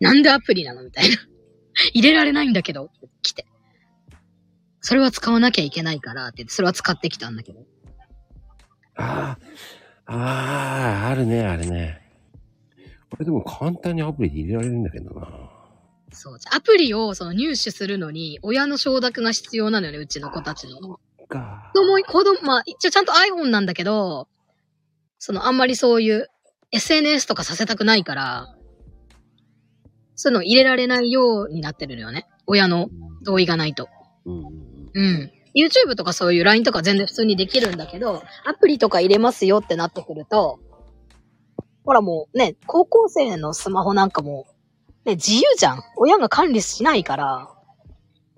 えなんでアプリなのみたいな。入れられないんだけど、来て。それは使わなきゃいけないから、って言って、それは使ってきたんだけど。ああ、ああ、あるね、あれね。これでも簡単にアプリで入れられるんだけどな。そう。アプリをその入手するのに、親の承諾が必要なのよね、うちの子たちの。か。子供、子供、まあ、一応ちゃんと iPhone なんだけど、そのあんまりそういう SNS とかさせたくないから、そういうの入れられないようになってるのよね。親の同意がないと。うんうんうん。YouTube とかそういう LINE とか全然普通にできるんだけど、アプリとか入れますよってなってくると、ほらもうね、高校生のスマホなんかも、ね、自由じゃん。親が管理しないから、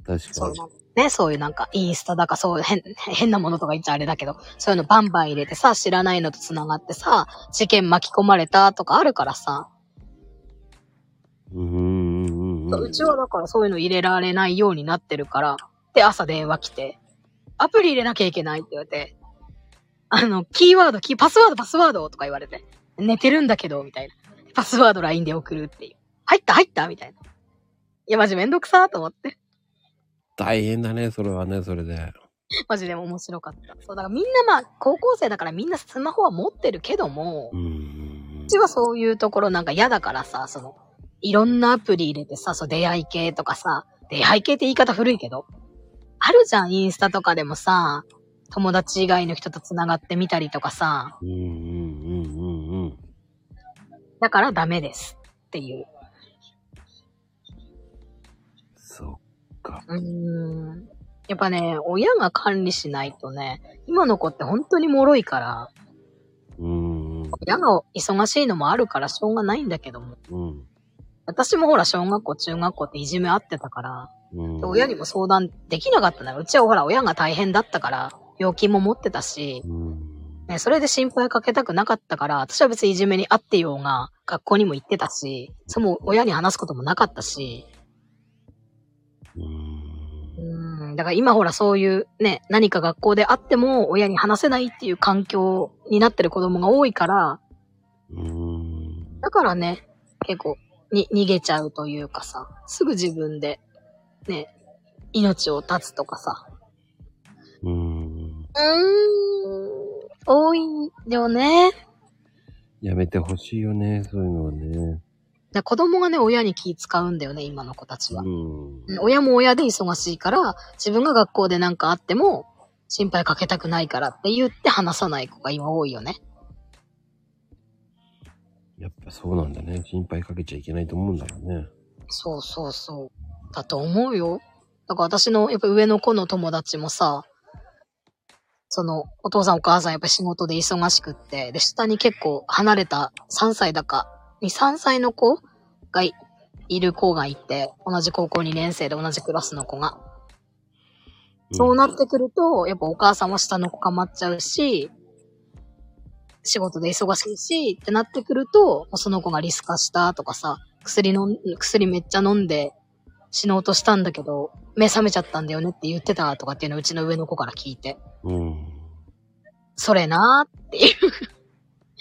確かに。ね、そういうなんかインスタだかそう変、変なものとか言っちゃあれだけど、そういうのバンバン入れてさ、知らないのと繋がってさ、事件巻き込まれたとかあるからさ、うんうんうんうん。うちはだからそういうの入れられないようになってるから、で、朝電話来て、アプリ入れなきゃいけないって言われて、あの、キーワード、キー、パスワード、パスワードとか言われて、寝てるんだけど、みたいな。パスワード LINE で送るっていう。入った入ったみたいな。いや、マジめんどくさーと思って。大変だね、それはね、それで。マジでも面白かった。そう、だからみんなまあ、高校生だからみんなスマホは持ってるけども、うんうちはそういうところなんか嫌だからさ、その、いろんなアプリ入れてさ、そう、出会い系とかさ、出会い系って言い方古いけど、あるじゃん、インスタとかでもさ、友達以外の人と繋がってみたりとかさ、うん。うんうんうんうんうん。だからダメですっていう。か。うーん。やっぱね、親が管理しないとね、今の子って本当に脆いから、うんうん親が忙しいのもあるからしょうがないんだけども、うん。私もほら小学校、中学校っていじめあってたから、うん。親にも相談できなかったのよ。うちはほら親が大変だったから、病気も持ってたし、うん。ね、それで心配かけたくなかったから、私は別にいじめにあってようが、学校にも行ってたし、その親に話すこともなかったし、うん。うん、だから今ほらそういうね、何か学校であっても親に話せないっていう環境になってる子供が多いから、うん。だからね、結構に逃げちゃうというかさ、すぐ自分でね、命を絶つとかさ。うん。うーん、多いよね。やめてほしいよね、そういうのはね。で子供がね、親に気使うんだよね、今の子たちは。親も親で忙しいから、自分が学校で何かあっても、心配かけたくないからって言って話さない子が今多いよね。やっぱそうなんだね。心配かけちゃいけないと思うんだろうね。そうそうそう。だと思うよ。だから私の、やっぱ上の子の友達もさ、その、お父さんお母さんやっぱ仕事で忙しくって、で、下に結構離れた3歳だか、2、3歳の子？がいいる子がいて、同じ高校2年生で同じクラスの子が。そうなってくると、やっぱお母さんも下の子構っちゃうし、仕事で忙しいし、ってなってくると、その子がリス化したとかさ、薬のん、薬めっちゃ飲んで死のうとしたんだけど、目覚めちゃったんだよねって言ってたとかっていうのをうちの上の子から聞いて、うん。それなーっていう。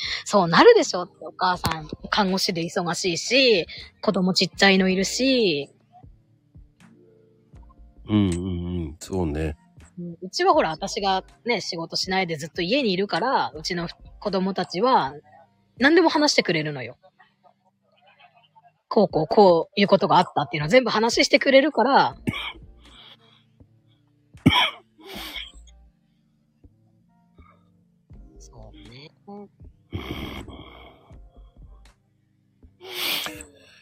そうなるでしょってお母さん、看護師で忙しいし、子供ちっちゃいのいるし、うんうんうん。そうね。うちはほら、私がね、仕事しないでずっと家にいるから、うちの子供たちは、何でも話してくれるのよ。こうこうこういうことがあったっていうのを全部話してくれるから、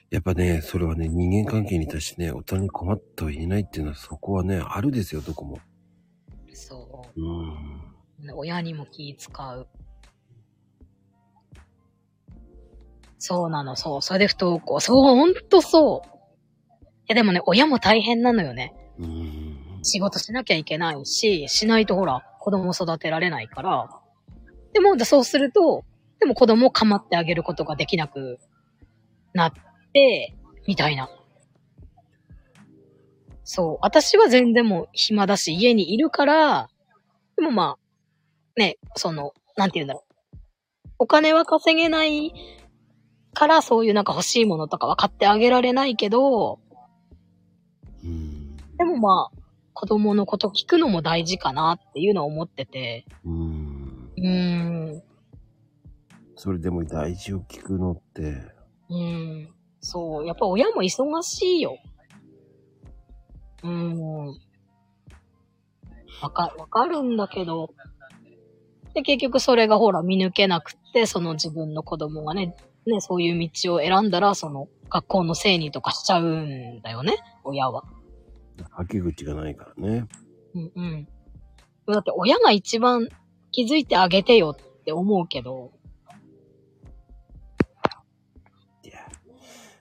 やっぱね、それはね、人間関係に対してね、大人に困ってはいないっていうのは、そこはね、あるですよ、どこも。そうん。う。親にも気使う。そうなの、そう。それで不登校。そう、ほんとそう。いや、でもね、親も大変なのよね。うん。仕事しなきゃいけないし、しないとほら、子供育てられないから。でも、そうすると、でも子供を構ってあげることができなくなって、みたいな。そう。私は全然もう暇だし、家にいるから、でもまあ、ね、その、なんて言うんだろう。お金は稼げないから、そういうなんか欲しいものとかは買ってあげられないけど、うん。でもまあ、子供のこと聞くのも大事かなっていうのは思ってて。うん。うーん。それでも大事を聞くのって、うん。そう。やっぱ親も忙しいよ。うーん。わか、わかるんだけど。で、結局それがほら見抜けなくって、その自分の子供がね、ね、そういう道を選んだら、その学校のせいにとかしちゃうんだよね、親は。はけ口がないからね。うんうん。だって親が一番気づいてあげてよって思うけど、いや、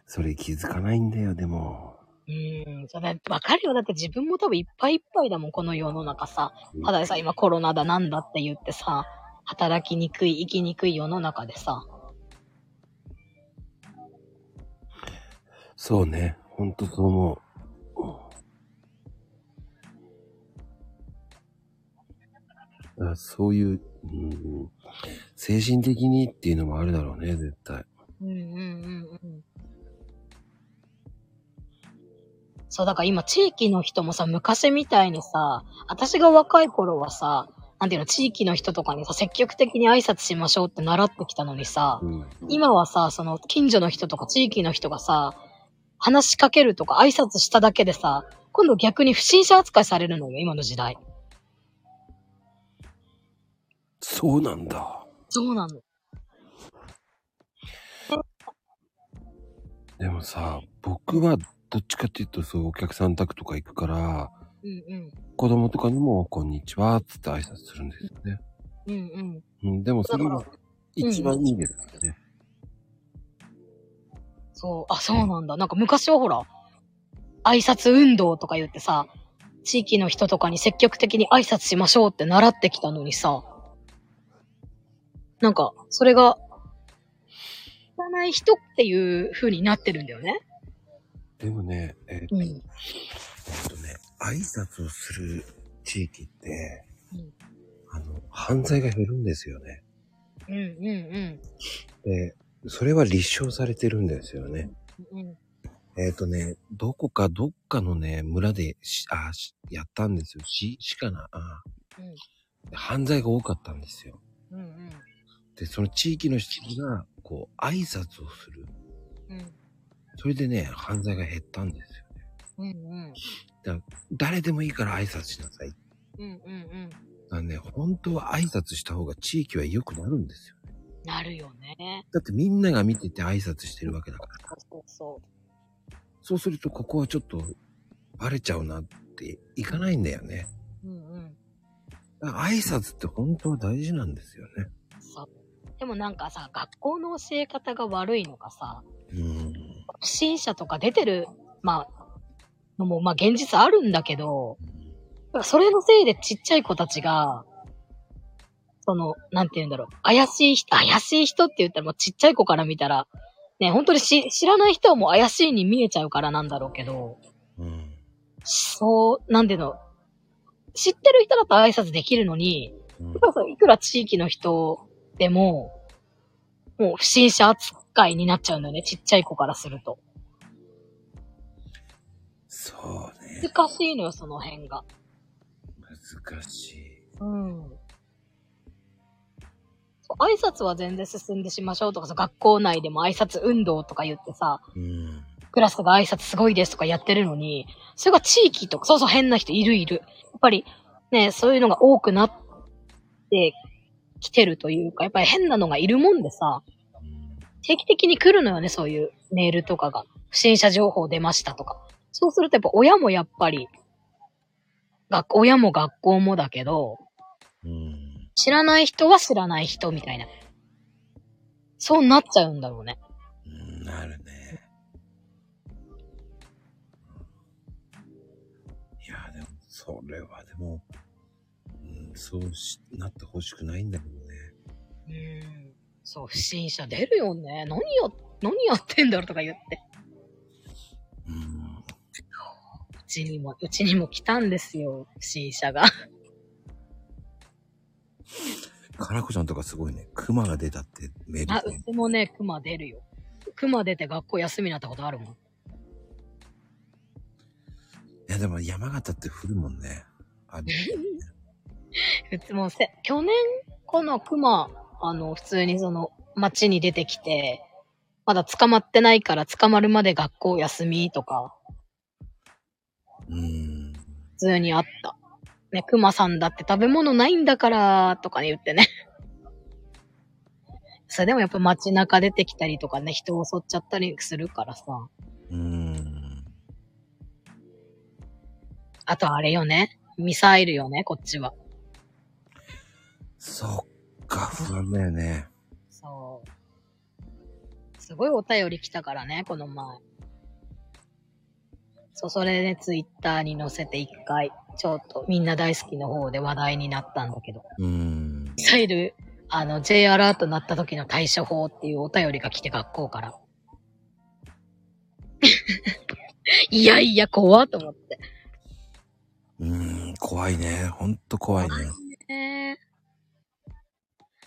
それ気づかないんだよ、でも。うーん、それわかるよ。だって自分も多分いっぱいいっぱいだもん、この世の中さ。ただでさ、今コロナだなんだって言ってさ、働きにくい、生きにくい世の中でさ。そうね。ほんとそう思う。だからそういう、うん、精神的にっていうのもあるだろうね、絶対。うんうんうんうん。そう、だから今地域の人もさ、昔みたいにさ、私が若い頃はさ、なんていうの、地域の人とかにさ、積極的に挨拶しましょうって習ってきたのにさ、うん。今はさ、その近所の人とか地域の人がさ、話しかけるとか挨拶しただけでさ、今度逆に不審者扱いされるのよ、今の時代。そうなんだ。そうなの。でもさ、僕はどっちかっていうと、そう、お客さん宅とか行くから、うんうん。子供とかにも、こんにちは、つって挨拶するんですよね。うんうん。うん、でもそれが一番いいですからね。そう、あ、そうなんだ。なんか昔はほら、挨拶運動とか言ってさ、地域の人とかに積極的に挨拶しましょうって習ってきたのにさ、なんか、それが、知らない人っていう風になってるんだよね。でもね、えーっうん。とね、挨拶をする地域って、うんあの、犯罪が減るんですよね。うんうんで、それは立証されてるんですよね。うん。うんえっ、とね、どこかどっかのね、村でし、あ、しやったんですよ。し、しかな。あうん犯罪が多かったんですよ。うんうん。で、その地域の人が、こう、挨拶をする。うんそれでね、犯罪が減ったんですよね。うんうん。誰でもいいから挨拶しなさい。うんうんうん。らね、本当は挨拶した方が地域は良くなるんですよね。なるよね。だってみんなが見てて挨拶してるわけだから。そうそう。そうすると、ここはちょっと、バレちゃうなっていかないんだよね。うんうん。挨拶って本当は大事なんですよね。でもなんかさ、学校の教え方が悪いのかさ、うん。不審者とか出てる、まあ、のも、まあ現実あるんだけど、それのせいでちっちゃい子たちが、その、なんて言うんだろう、怪しい人、怪しい人って言ったらもうちっちゃい子から見たら、ね、本当にし知らない人はもう怪しいに見えちゃうからなんだろうけど、うん。そう、なんていうの、知ってる人だと挨拶できるのに、うんいくら地域の人でも、もう不審者扱いになっちゃうんだよね、ちっちゃい子からすると。そうね。難しいのよ、その辺が。難しい。うん。挨拶は全然進んでしましょうとかさ、学校内でも挨拶運動とか言ってさ、うん。クラスが挨拶すごいですとかやってるのに、それが地域とか、そうそう変な人いるいる。やっぱりね、そういうのが多くなってきてるというか、やっぱり変なのがいるもんでさ、定期的に来るのよね、そういうメールとかが。不審者情報出ましたとか。そうするとやっぱ親もやっぱり、学親も学校もだけど、うん。知らない人は知らない人みたいな。そうなっちゃうんだろうね。なるね。いや、でも、それはでも、うん、そうしなってほしくないんだけどね。うん。そう、不審者出るよね。何や、何やってんだろうとか言って。うん。うちにも、うちにも来たんですよ、不審者が。かなこちゃんとかすごいね。熊が出たってメールあ、でうちもね、熊出るよ。熊出て学校休みになったことあるもん。いや、でも山形って降るもんね。あ もせ、去年、この熊、あの、普通にその、街に出てきて、まだ捕まってないから捕まるまで学校休みとか、うん。普通にあった。ね、熊さんだって食べ物ないんだから、とかね言ってね。それでもやっぱ街中出てきたりとかね、人を襲っちゃったりするからさ。うん。あとあれよね。ミサイルよね、こっちは。そっか、不安だよね。そう。すごいお便り来たからね、この前。そう、それでツイッターに載せて一回、ちょっとみんな大好きの方で話題になったんだけど。うん。ミサイル、あの、J アラート鳴った時の対処法っていうお便りが来て学校から。いやいや、怖っと思って。うん、怖いね。ほんと怖いね。ね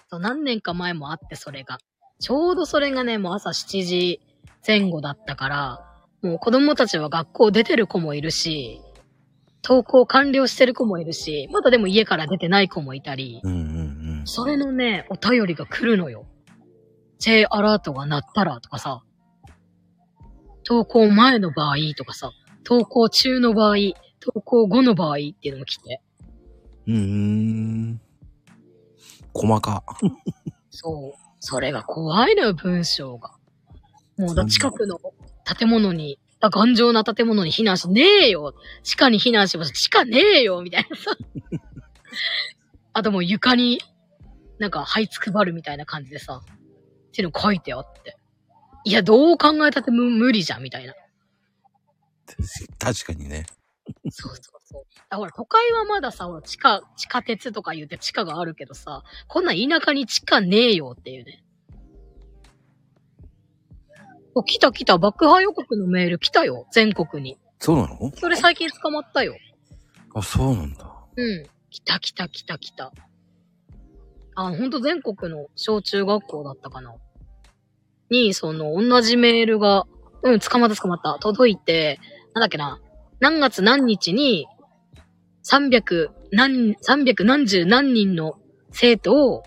そう、何年か前もあって、それが。ちょうどそれがね、もう朝7時前後だったから、もう子供たちは学校出てる子もいるし、登校完了してる子もいるし、まだでも家から出てない子もいたり、うんうんそれのね、お便りが来るのよ。J アラートが鳴ったらとかさ、登校前の場合とかさ、登校中の場合、登校後の場合っていうのも来て。うん。うん。細か。そう。それが怖いのよ、文章が。もうだ、近くの建物に、あ頑丈な建物に避難し、ねえよ地下に避難します。地下ねえよみたいなさ。あともう床に、なんか、這いつくばるみたいな感じでさ、っていうの書いてあって。いや、どう考えたって無無理じゃん、みたいな。確かにね。そうそうそう。あほら、都会はまださ、ほら、地下、地下鉄とか言って地下があるけどさ、こんな田舎に地下ねえよっていうね。お、来た来た、爆破予告のメール来たよ、全国に。そうなの？それ最近捕まったよ。あ、そうなんだ。うん。来た来た来た来た。あ、ほんと全国の小中学校だったかな。に、その、同じメールが、うん、捕まった捕まった。届いて、なんだっけな。何月何日に、300何、300何十何人の生徒を、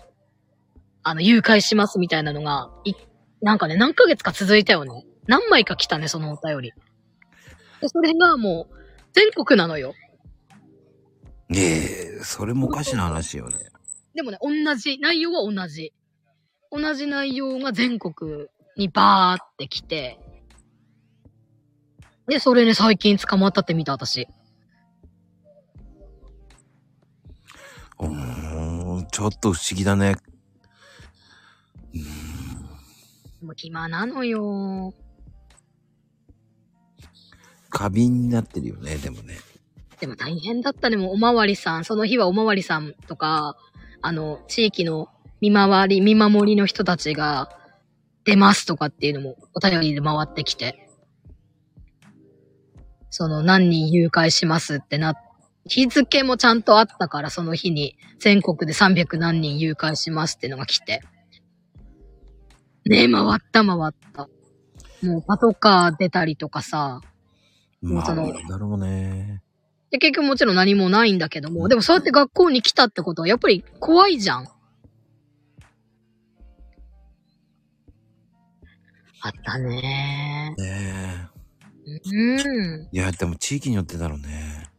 あの、誘拐しますみたいなのが、い、なんかね、何ヶ月か続いたよね。何枚か来たね、そのお便り。で、それがもう、全国なのよ。ええそれもおかしな話よね。でもね、同じ、内容は同じ。同じ内容が全国にバーって来て、で、それね、最近捕まったって見た、私。うーん、ちょっと不思議だね。もう暇なのよ。過敏になってるよね、でもね。でも大変だったね、もうおまわりさん。その日はおまわりさんとか、あの、地域の見回り、見守りの人たちが出ますとかっていうのもお便りで回ってきて。その何人誘拐しますってな、日付もちゃんとあったから、その日に全国で300何人誘拐しますってのが来て。ねえ、回った回った。もうパトカー出たりとかさ。もまあ、うそのだろうね。で、結局もちろん何もないんだけども、でもそうやって学校に来たってことはやっぱり怖いじゃん。あったねねうん。え。いや、でも地域によってだろうね。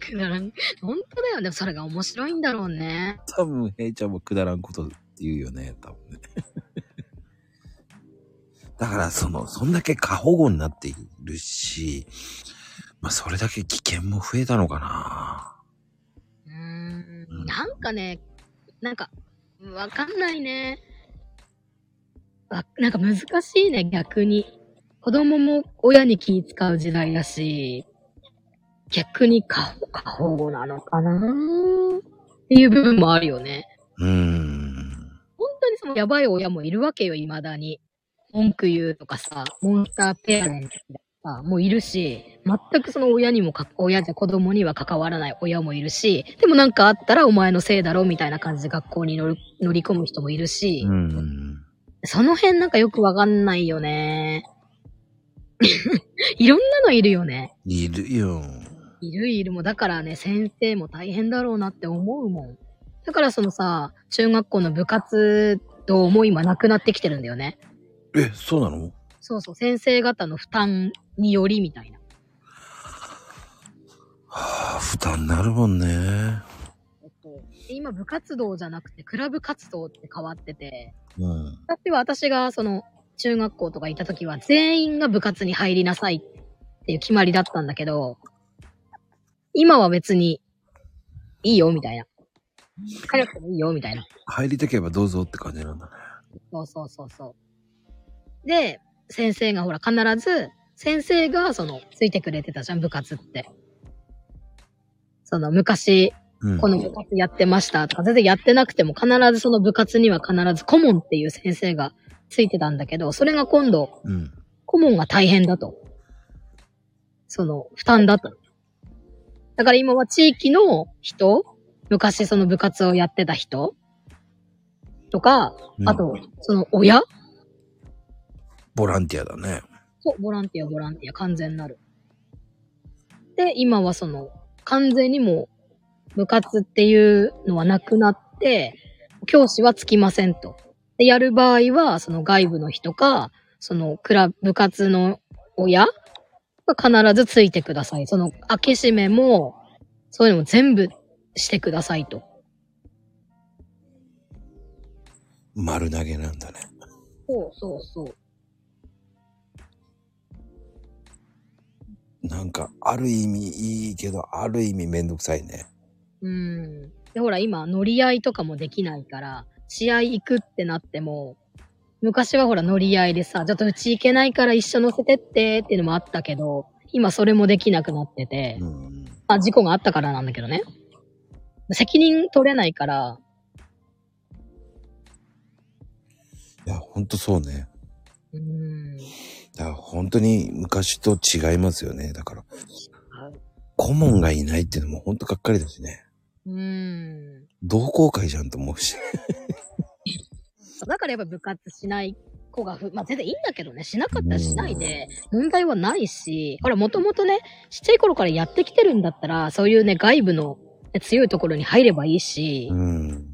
くだらん。本当だよ。でもそれが面白いんだろうね。多分、ヘイちゃんもくだらんことって言うよね、多分ね。だから、その、そんだけ過保護になっているし、まあ、それだけ危険も増えたのかな。うーん。なんかね、なんか、わかんないね。あなんか難しいね、逆に。子供も親に気使う時代だし、逆に過過保護なのかな？っていう部分もあるよね。うーん。本当にそのやばい親もいるわけよ、未だに。文句言うとかさ、モンスターペアレントとかさ、もういるし、全くその親にもか、親じゃ子供には関わらない親もいるし、でもなんかあったらお前のせいだろみたいな感じで学校に乗り込む人もいるし、うん。その辺なんかよくわかんないよね。いろんなのいるよね。いるよ。いるいるもん。だからね、先生も大変だろうなって思うもん。だからそのさ、中学校の部活動も今なくなってきてるんだよね。え、そうなの？そうそう、先生方の負担によりみたいな。はあ、負担になるもんね。で今部活動じゃなくてクラブ活動って変わってて、うん。昔は私がその中学校とかいた時は全員が部活に入りなさいっていう決まりだったんだけど、今は別にいいよみたいな。帰なくてもいいよみたいな。入りたければどうぞって感じなんだね。そうそうそうそう。で、先生がほら必ず、先生がそのついてくれてたじゃん、部活って。その昔、うん。この部活やってましたとか、全然やってなくても必ずその部活には必ず顧問っていう先生がついてたんだけど、それが今度、うん。顧問が大変だと。その、負担だと。だから今は地域の人、昔その部活をやってた人とか、うんあと、その親？ボランティアだね。そう、ボランティア、ボランティア、完全なる。で、今はその、完全にもう、部活っていうのはなくなって、教師はつきませんと。で、やる場合は、その外部の人か、その、クラブ、部活の親が必ずついてください。その、開け閉めも、そういうのも全部してくださいと。丸投げなんだね。そうそうそう。なんか、ある意味いいけど、ある意味めんどくさいね。うん。で、ほら、今、乗り合いとかもできないから、試合行くってなっても、昔はほら、乗り合いでさ、ちょっとうち行けないから一緒乗せてってっていうのもあったけど、今それもできなくなってて、うん。まあ事故があったからなんだけどね。責任取れないから、いや、ほんとそうね。うん。だから本当に昔と違いますよね。だから、顧問がいないっていうのも本当がっかりだしね。うん。同好会じゃんと思うし。だからやっぱ部活しない子がふ、まあ全然いいんだけどね、しなかったらしないで、問題はないし、ほら、もともとね、ちっちゃい頃からやってきてるんだったら、そういうね、外部のね強いところに入ればいいしう、ん。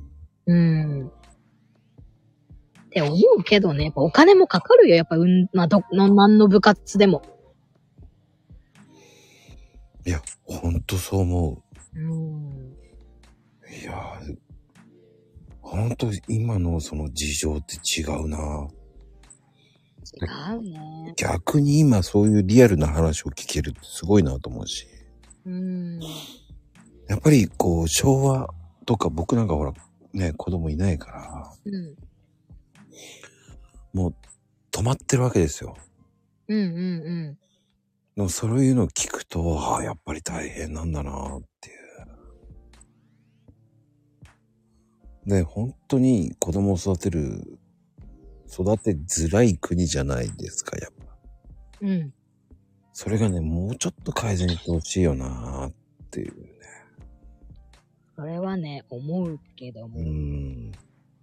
うん。って思うけどね、やっぱお金もかかるよ、やっぱ、うん、まあ、ど、の、何の部活でも。いや、ほんとそう思うん。う。いや、ほんと今のその事情って違うな。違うね。逆に今そういうリアルな話を聞けるってすごいなと思うし。うん。やっぱりこう昭和とか僕なんかほらね子供いないからうん。もう止まってるわけですよ。うんうんうん。でもそういうのを聞くと、ああ、やっぱり大変なんだなっていう。で、本当に子供を育てる、育てづらい国じゃないですか、やっぱ。うん。それがね、もうちょっと改善してほしいよなっていうね。それはね、思うけども。うん。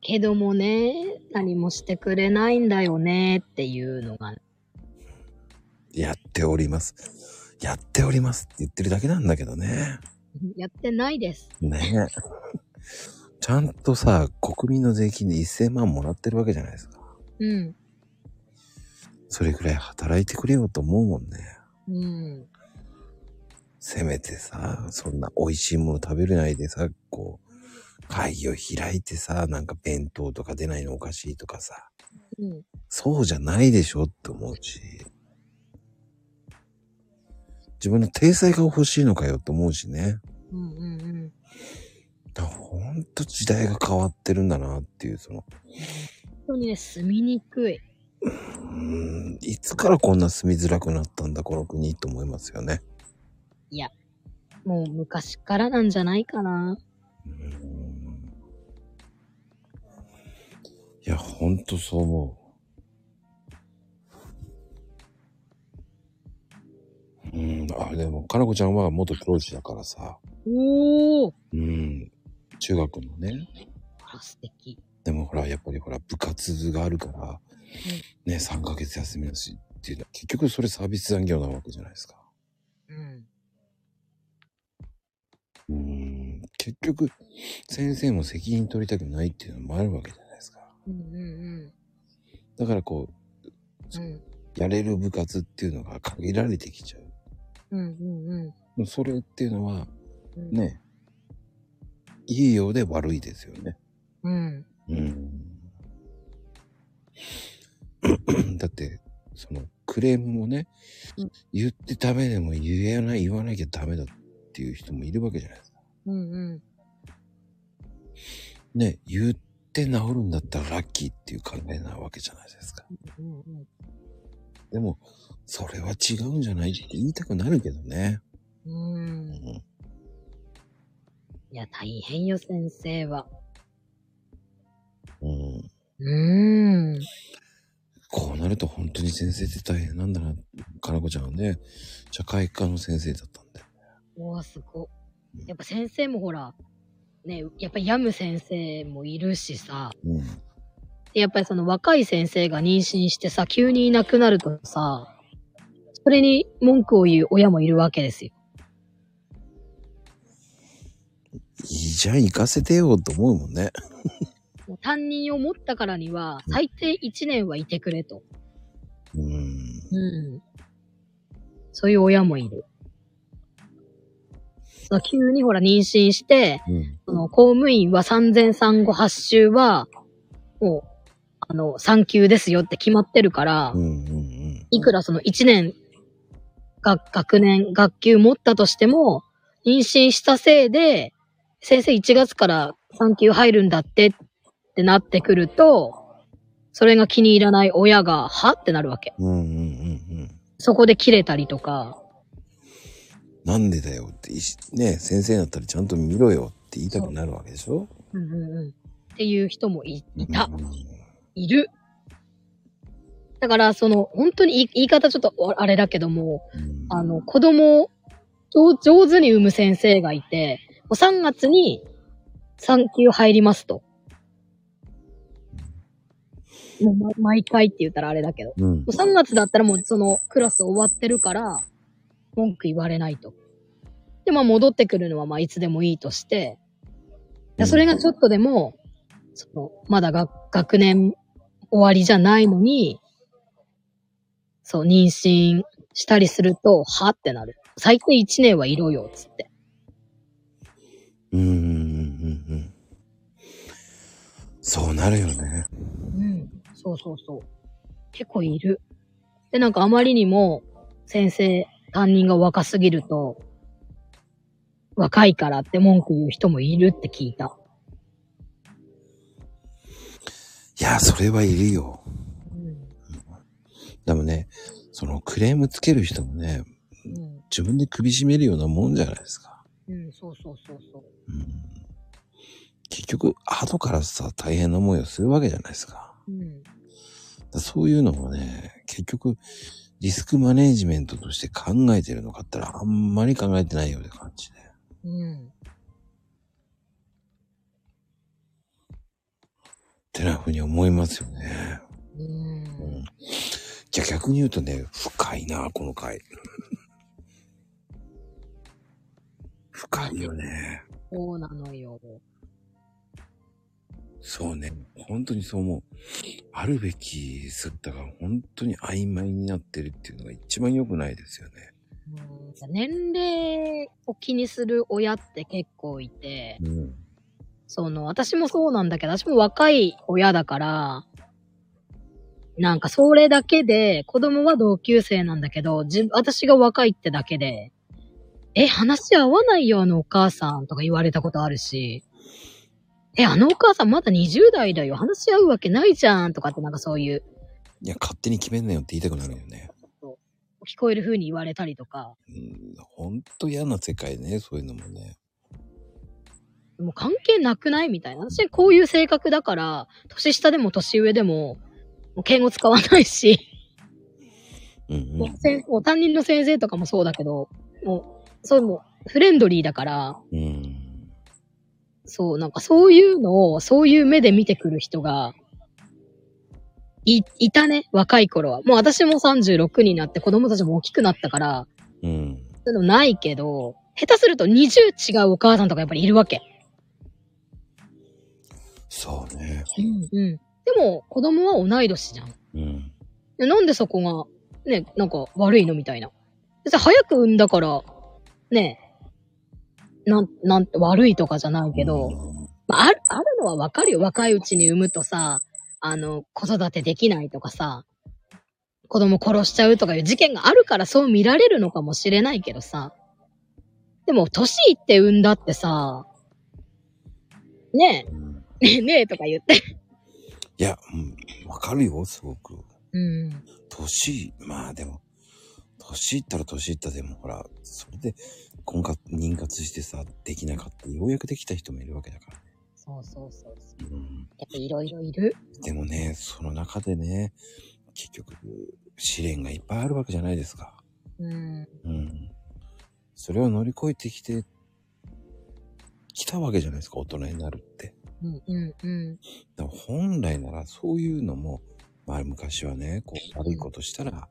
けどもね、何もしてくれないんだよねっていうのが、やっております。やっておりますって言ってるだけなんだけどね。やってないです。ねちゃんとさ、国民の税金で1000万もらってるわけじゃないですか。うん。それくらい働いてくれよと思うもんね。うん。せめてさ、そんな美味しいもの食べれないでさ、こう、会議を開いてさ、なんか弁当とか出ないのおかしいとかさ、うん。そうじゃないでしょって思うし、自分の体裁が欲しいのかよって思うしね。うんうんうん。だからほんと時代が変わってるんだなっていう、その、当にね、住みにくい。うーん、いつからこんな住みづらくなったんだ、この国と思いますよね。いや、もう昔からなんじゃないかな。うーんいや、ほんとそう思う。うん、あ、でも、かなこちゃんは元教師だからさ、おーうん、中学のね。あ素敵。でもほら、やっぱりほら、部活があるから、ね、3ヶ月休みだしっていうのは、結局それサービス残業なわけじゃないですか。うん。うーん、結局、先生も責任取りたくないっていうのもあるわけじゃないですか。うんうんだからこうん。うん。う、やれる部活っていうのが限られてきちゃう。うんうんうん。それっていうのは、うん。ね、いいようで悪いですよね。うん。うん。だって、その、クレームもね、うん言ってダメでも言えない、言わなきゃダメだっていう人もいるわけじゃないですか。うんうん。ね、言って治るんだったらラッキーっていう考えなわけじゃないですか。うんうん。でも、それは違うんじゃないって言いたくなるけどね。う。うんん。いや、大変よ、先生は。うん。うーん。こうなると本当に先生って大変なんだな。かなこちゃんはね、社会科の先生だったんで。おー、すご。やっぱ先生もほら、ね、やっぱ病む先生もいるしさ、うん。でやっぱりその若い先生が妊娠してさ、急にいなくなるとさ、それに文句を言う親もいるわけですよ。じゃん、行かせてよと思うもんね。もう担任を持ったからには、最低1年はいてくれと。うん。うん。そういう親もいる。その急にほら妊娠して、うん。その公務員は産前産後発週は、もう、あの、産休ですよって決まってるから、うん。うん。いくらその1年、学、学年、学級持ったとしても、妊娠したせいで、先生1月から産休入るんだってってなってくると、それが気に入らない親が、はってなるわけ。うん。うん。うん。うん。そこで切れたりとか、なんでだよって、ね、先生だったらちゃんと見ろよって言いたくなるわけでしょ？うんうんうん。っていう人もいいた。うんいる。だから、その、本当に言い方ちょっとあれだけども、うんあの、子供を上上手に産む先生がいて、もう3月に産休入りますと。もうま毎回って言ったらあれだけど。もうんう。3月だったらもうそのクラス終わってるから、文句言われないと。で、まあ戻ってくるのはまあいつでもいいとして、でそれがちょっとでも、その、まだが学年終わりじゃないのに、そう、妊娠したりすると、はってなる。最低1年はいろよ、つって。うん。うん。うん。うん。そうなるよね。うん。そうそうそう。結構いる。で、なんかあまりにも、先生、担任が若すぎると、若いからって文句言う人もいるって聞いた。いや、それはいるよ。うん。でもね、そのクレームつける人もね、うん。自分で首絞めるようなもんじゃないですか。うん、そうそうそうそう。うん、結局、後からさ、大変な思いをするわけじゃないですか。うん。だそういうのもね、結局、リスクマネージメントとして考えてるのかったら、あんまり考えてないような感じで。うん。ってなふうに思いますよね。う。うんん。じゃあ逆に言うとね、深いな、この回。深いよね。そうなのよ。そうね。本当にそう思う。あるべき姿が本当に曖昧になってるっていうのが一番良くないですよね。うん年齢を気にする親って結構いて、うん。その、私もそうなんだけど、私も若い親だから、なんかそれだけで、子供は同級生なんだけど、自私が若いってだけで、え、話合わないよ、あのお母さんとか言われたことあるし、え、あのお母さんまだ20代だよ。話し合うわけないじゃん。とかってなんかそういう、いや、勝手に決めんなよって言いたくなるよね。聞こえる風に言われたりとか。うん、ほんと嫌な世界ね、そういうのもね。もう関係なくないみたいな。私こういう性格だから、年下でも年上でも、もう敬語使わないし、うんもうせんもう担任の先生とかもそうだけど、もう、そうフレンドリーだから。そう、なんかそういうのを、そういう目で見てくる人が、い、いたね、若い頃は。もう私も36になって子供たちも大きくなったから、うん。そういうのないけど、下手すると20違うお母さんとかやっぱりいるわけ。そうね。うんうん。でも、子供は同い年じゃん。うん。でなんでそこが、ね、なんか悪いのみたいな。別に早く産んだから、ね、なん、なんて悪いとかじゃないけど、うんまあ、ある、あるのはわかるよ。若いうちに産むとさ、あの、子育てできないとかさ、子供殺しちゃうとかいう事件があるからそう見られるのかもしれないけどさ。でも、年いって産んだってさ、ねうんえ、ねえ、ねえとか言って。いや、うん、わかるよ、すごく。うん。年、まあでも、年いったら年いったでも、ほら、それで婚活、妊活してさ、できなかった。ようやくできた人もいるわけだから。そうそうそうそう。うん、やっぱいろいろいる？でもね、その中でね、結局、試練がいっぱいあるわけじゃないですか。うん。うん。それを乗り越えてきて、きたわけじゃないですか、大人になるって。うんうんうん。だから本来ならそういうのも、まあ昔はね、こう悪いことしたら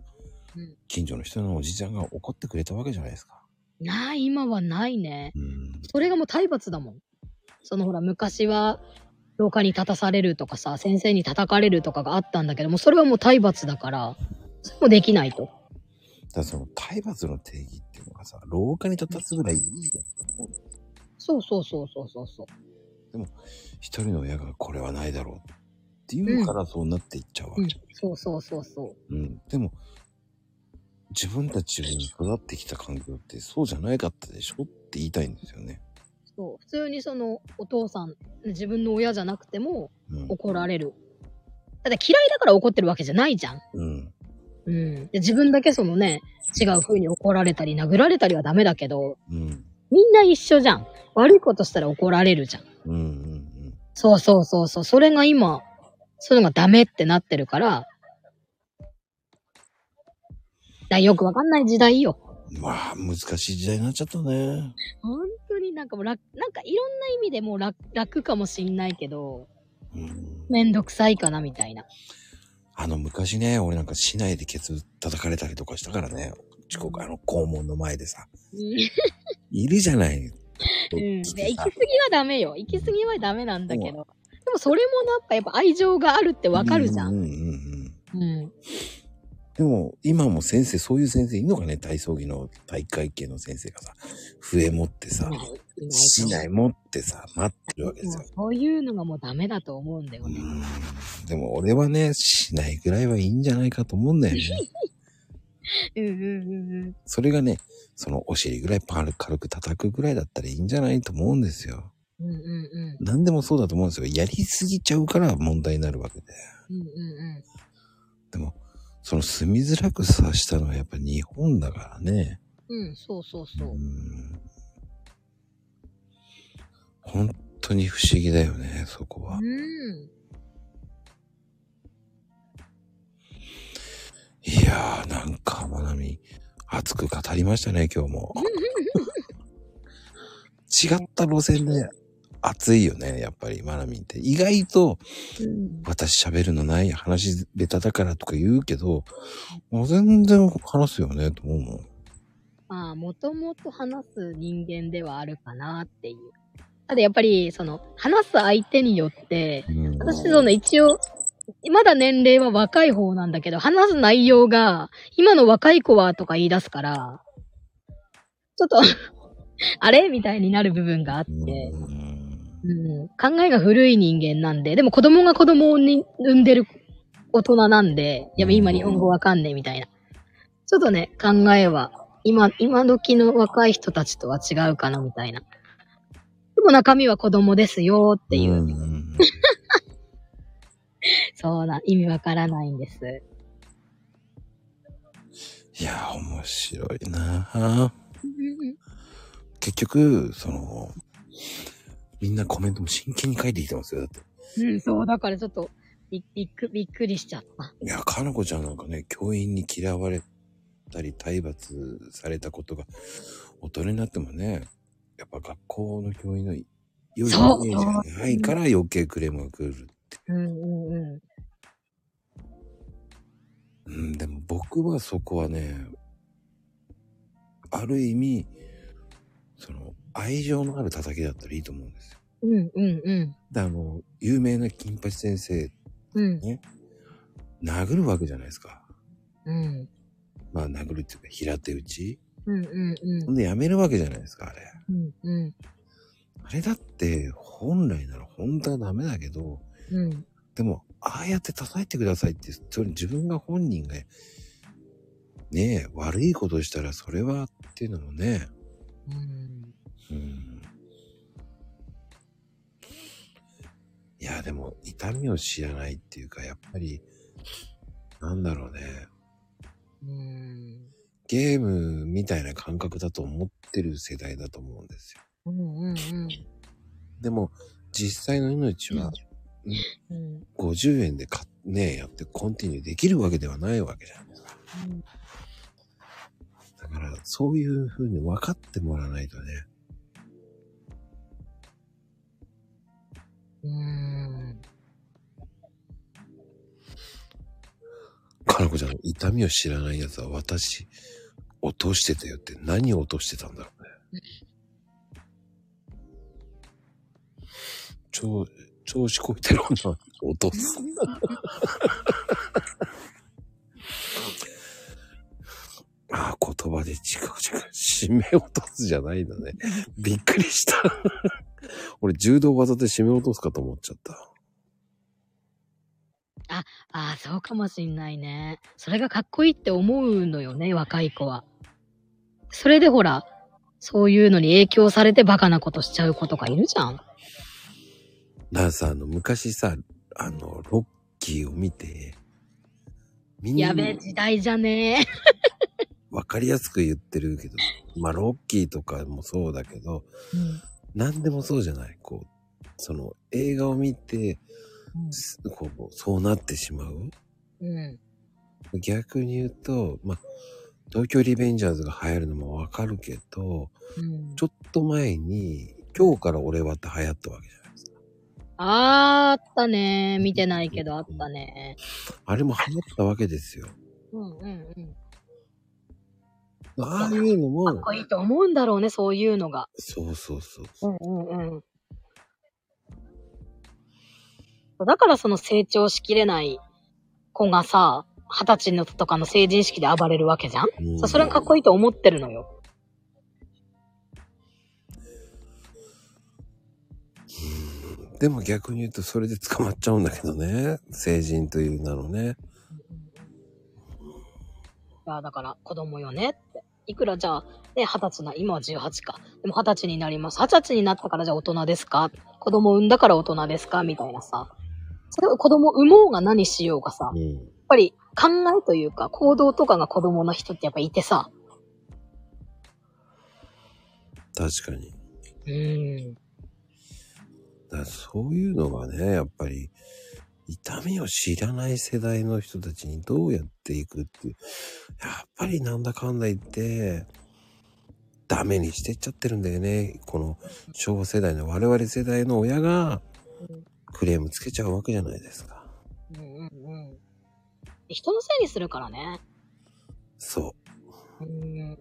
うん、近所の人のおじちゃんが怒ってくれたわけじゃないですか。なあ、今はないね。うん。それがもう体罰だもん。そのほら、昔は、廊下に立たされるとかさ、先生に叩かれるとかがあったんだけども、それはもう体罰だから、それもできないと。だからその体罰の定義っていうのがさ、廊下に立たすぐらいいいじゃん。そうそうそうそうそうそう。一人の親がこれはないだろうっていうからそうなっていっちゃうわけうんじゃん。、そうそうそうそう。うん。でも、自分たちに育ってきた環境ってそうじゃないかったでしょって言いたいんですよね。そう。普通にその、お父さん、自分の親じゃなくてもうん。怒られる。だって嫌いだから怒ってるわけじゃないじゃん。うん。うん。で自分だけそのね、違う風に怒られたり殴られたりはダメだけど、うん。みんな一緒じゃん。悪いことしたら怒られるじゃん。うん。うん。そうそうそうそう。それが今、そういうのがダメってなってるから、だよくわかんない時代よ。うん。まあ、難しい時代になっちゃったね。本当になんかもう楽、なんかいろんな意味でもう楽楽かもしんないけど、うん。めんどくさいかなみたいな。あの、昔ね、俺なんか市内でケツ叩かれたりとかしたからね。遅刻、あの、校門の前でさ。いるじゃない。うん。行き過ぎはダメよ。行き過ぎはダメなんだけど。でもそれもなんかやっぱ愛情があるってわかるじゃ。うんんうんうんうん。うん。でも、今も先生、そういう先生いんのかね体操着の体育会系の先生がさ、笛持ってさい、ない。いない市内持ってさ、待ってるわけですよ。そういうのがもうダメだと思うんだよね。うん。でも俺はね、市内ぐらいはいいんじゃないかと思うんだよね。うんうんうんうん。それがね、そのお尻ぐらいパル軽く叩くぐらいだったらいいんじゃないと思うんですよ。うんうんうん。何でもそうだと思うんですよ。やりすぎちゃうから問題になるわけで。うんうんうん。でも、その住みづらくさしたのはやっぱ日本だからね。うん、そうそうそうう。ん。本当に不思議だよね、そこは。うん。いやー、なんか、まなみ、熱く語りましたね、今日も。違った路線で熱いよね、やっぱり、まなみんって。意外と、うん私喋るのない話ベタだからとか言うけど、もう全然話すよね、と思うもん。まあ、もともと話す人間ではあるかなっていう。ただやっぱり、その、話す相手によって、うん、私その一応、まだ年齢は若い方なんだけど、話す内容が、今の若い子はとか言い出すから、ちょっと、あれ？みたいになる部分があって、うんうん、考えが古い人間なんで、でも子供が子供をに産んでる大人なんで、やっぱ今日本語わかんねえみたいな。ちょっとね、考えは、今、今時の若い人たちとは違うかなみたいな。でも中身は子供ですよっていう。うんうんうん そうな、意味わからないんです。いや、面白いなぁ結局、その、みんなコメントも真剣に書いてきてますよ。だって。うん、そう、だからちょっと、びびっくびっくりしちゃった。いや、かなこちゃんなんかね、教員に嫌われたり、体罰されたことが、大人になってもね、やっぱ学校の教員の良いイメージがないから余計クレームが来る。うんうんううん、でも僕はそこはね、ある意味、その、愛情のある叩きだったらいいと思うんですよ。ん。うんうんうん。で、あの、有名な金八先生、うん。殴るわけじゃないですか。うん。まあ、殴るっていうか、平手打ち。うんうんうんほんで、やめるわけじゃないですか、あれ。うんうんあれだって、本来なら本当はダメだけど、うんでも、ああやって叩いてくださいって、それ自分が本人が、ねえ、悪いことしたらそれはっていうのもね、うんうん。いや、でも、痛みを知らないっていうか、やっぱり、なんだろうね。うんゲームみたいな感覚だと思ってる世代だと思うんですよ。うんうんうんでも、実際の命はうん50円でかね、やってコンティニューできるわけではないわけじゃないですか。だから、そういう風に分かってもらわないとね。うんかなこちゃん、痛みを知らない奴は私、落としてたよって何を落としてたんだろうね。調調子こいてる女落とす。ああ、言葉で違う違う。締め落とすじゃないんだね。びっくりした。俺、柔道技で締め落とすかと思っちゃった。ああ、そうかもしんないね。それがかっこいいって思うのよね、若い子は。それでほら、そういうのに影響されてバカなことしちゃう子とかいるじゃん。だからさ、あの、昔さ、あの、ロッキーを見て、みんなやべえ時代じゃねえ。わかりやすく言ってるけど、まあ、ロッキーとかもそうだけど、何でもそうじゃないこう、その、映画を見て、すこう、そうなってしまううん。逆に言うと、まあ、東京リベンジャーズが流行るのもわかるけど、うん。ちょっと前に、今日から俺はって流行ったわけじゃないですか。あーあったね。見てないけどあったね。あれも流行ったわけですよ。うんうんうん。ああいうのもか、っこいいと思うんだろうね、そういうのが。そうそうそう。うんうんうん。だからその成長しきれない子がさ、二十歳のとかの成人式で暴れるわけじゃん、うんさそれがかっこいいと思ってるのよ。でも逆に言うとそれで捕まっちゃうんだけどね。成人という名のね。いや、だから子供よねって。いくらじゃあ、ね、二十歳な、今は18か。でも二十歳になります。二十歳になったからじゃあ大人ですか？子供産んだから大人ですか？みたいなさ。それを子供産もうが何しようがさ、やっうん。ぱり考えというか行動とかが子供の人ってやっぱいてさ。確かに。うん。だそういうのがね、やっぱり、痛みを知らない世代の人たちにどうやっていくっていう。やっぱりなんだかんだ言って、ダメにしてっちゃってるんだよね。この昭和世代の我々世代の親がクレームつけちゃうわけじゃないですか。うんうんうん。人のせいにするからね。そう。うん。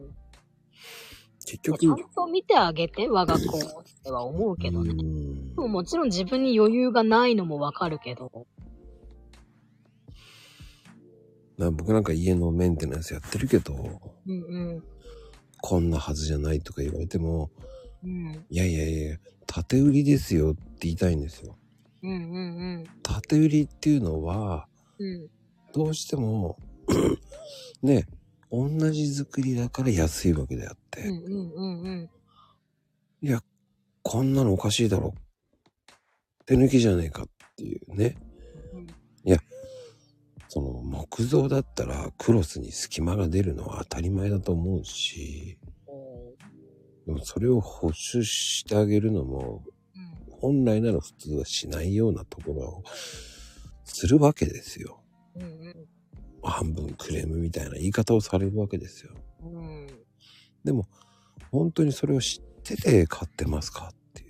結ちゃん局、と見てあげて、我が子っては思うけどね。うんでももちろん自分に余裕がないのもわかるけど。な僕なんか家のメンテナンスやってるけど、うんうん。こんなはずじゃないとか言われても、うん。いやいやいや、縦売りですよって言いたいんですよ。うんうんうん。縦売りっていうのは、うん。どうしても、ね、同じ作りだから安いわけであって、うんうんうんうん。いや、こんなのおかしいだろ。手抜きじゃねえかっていうね。その木造だったらクロスに隙間が出るのは当たり前だと思うし、でもそれを保守してあげるのも本来なら普通はしないようなところをするわけですよ。半分クレームみたいな言い方をされるわけですよ。でも本当にそれを知ってて買ってますかっていう。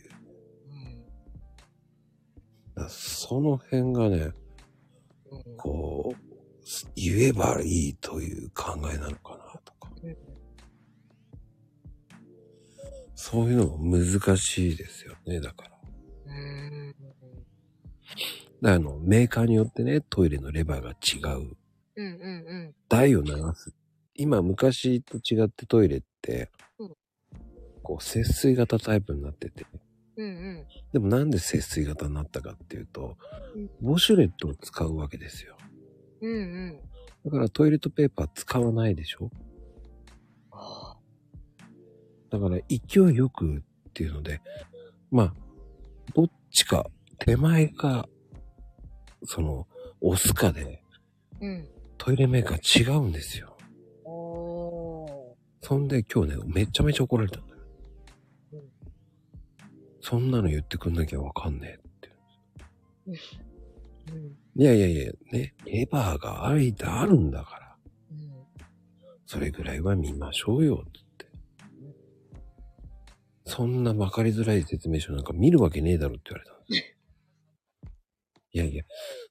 その辺がね、こう、言えばいいという考えなのかなとか。うんそういうのも難しいですよね、だから。あの、メーカーによってね、トイレのレバーが違う。うんうん台を流す。今、昔と違ってトイレってうん、こう、節水型タイプになってて。うんうん。でもなんで節水型になったかっていうとうん、ウォシュレットを使うわけですよ。うんうん。だからトイレットペーパー使わないでしょ？あだから勢いよくっていうので、まあ、どっちか、手前か、その、押すかで、うん。トイレメーカー違うんですよ。おそんで今日ね、めちゃめちゃ怒られたそんなの言ってくんなきゃわかんねえって。ーうんいやいやいや、ね、レバーがありであるんだから、うんそれぐらいは見ましょうよ、つって。そんな分かりづらい説明書なんか見るわけねえだろって言われたんですよ。いやいや、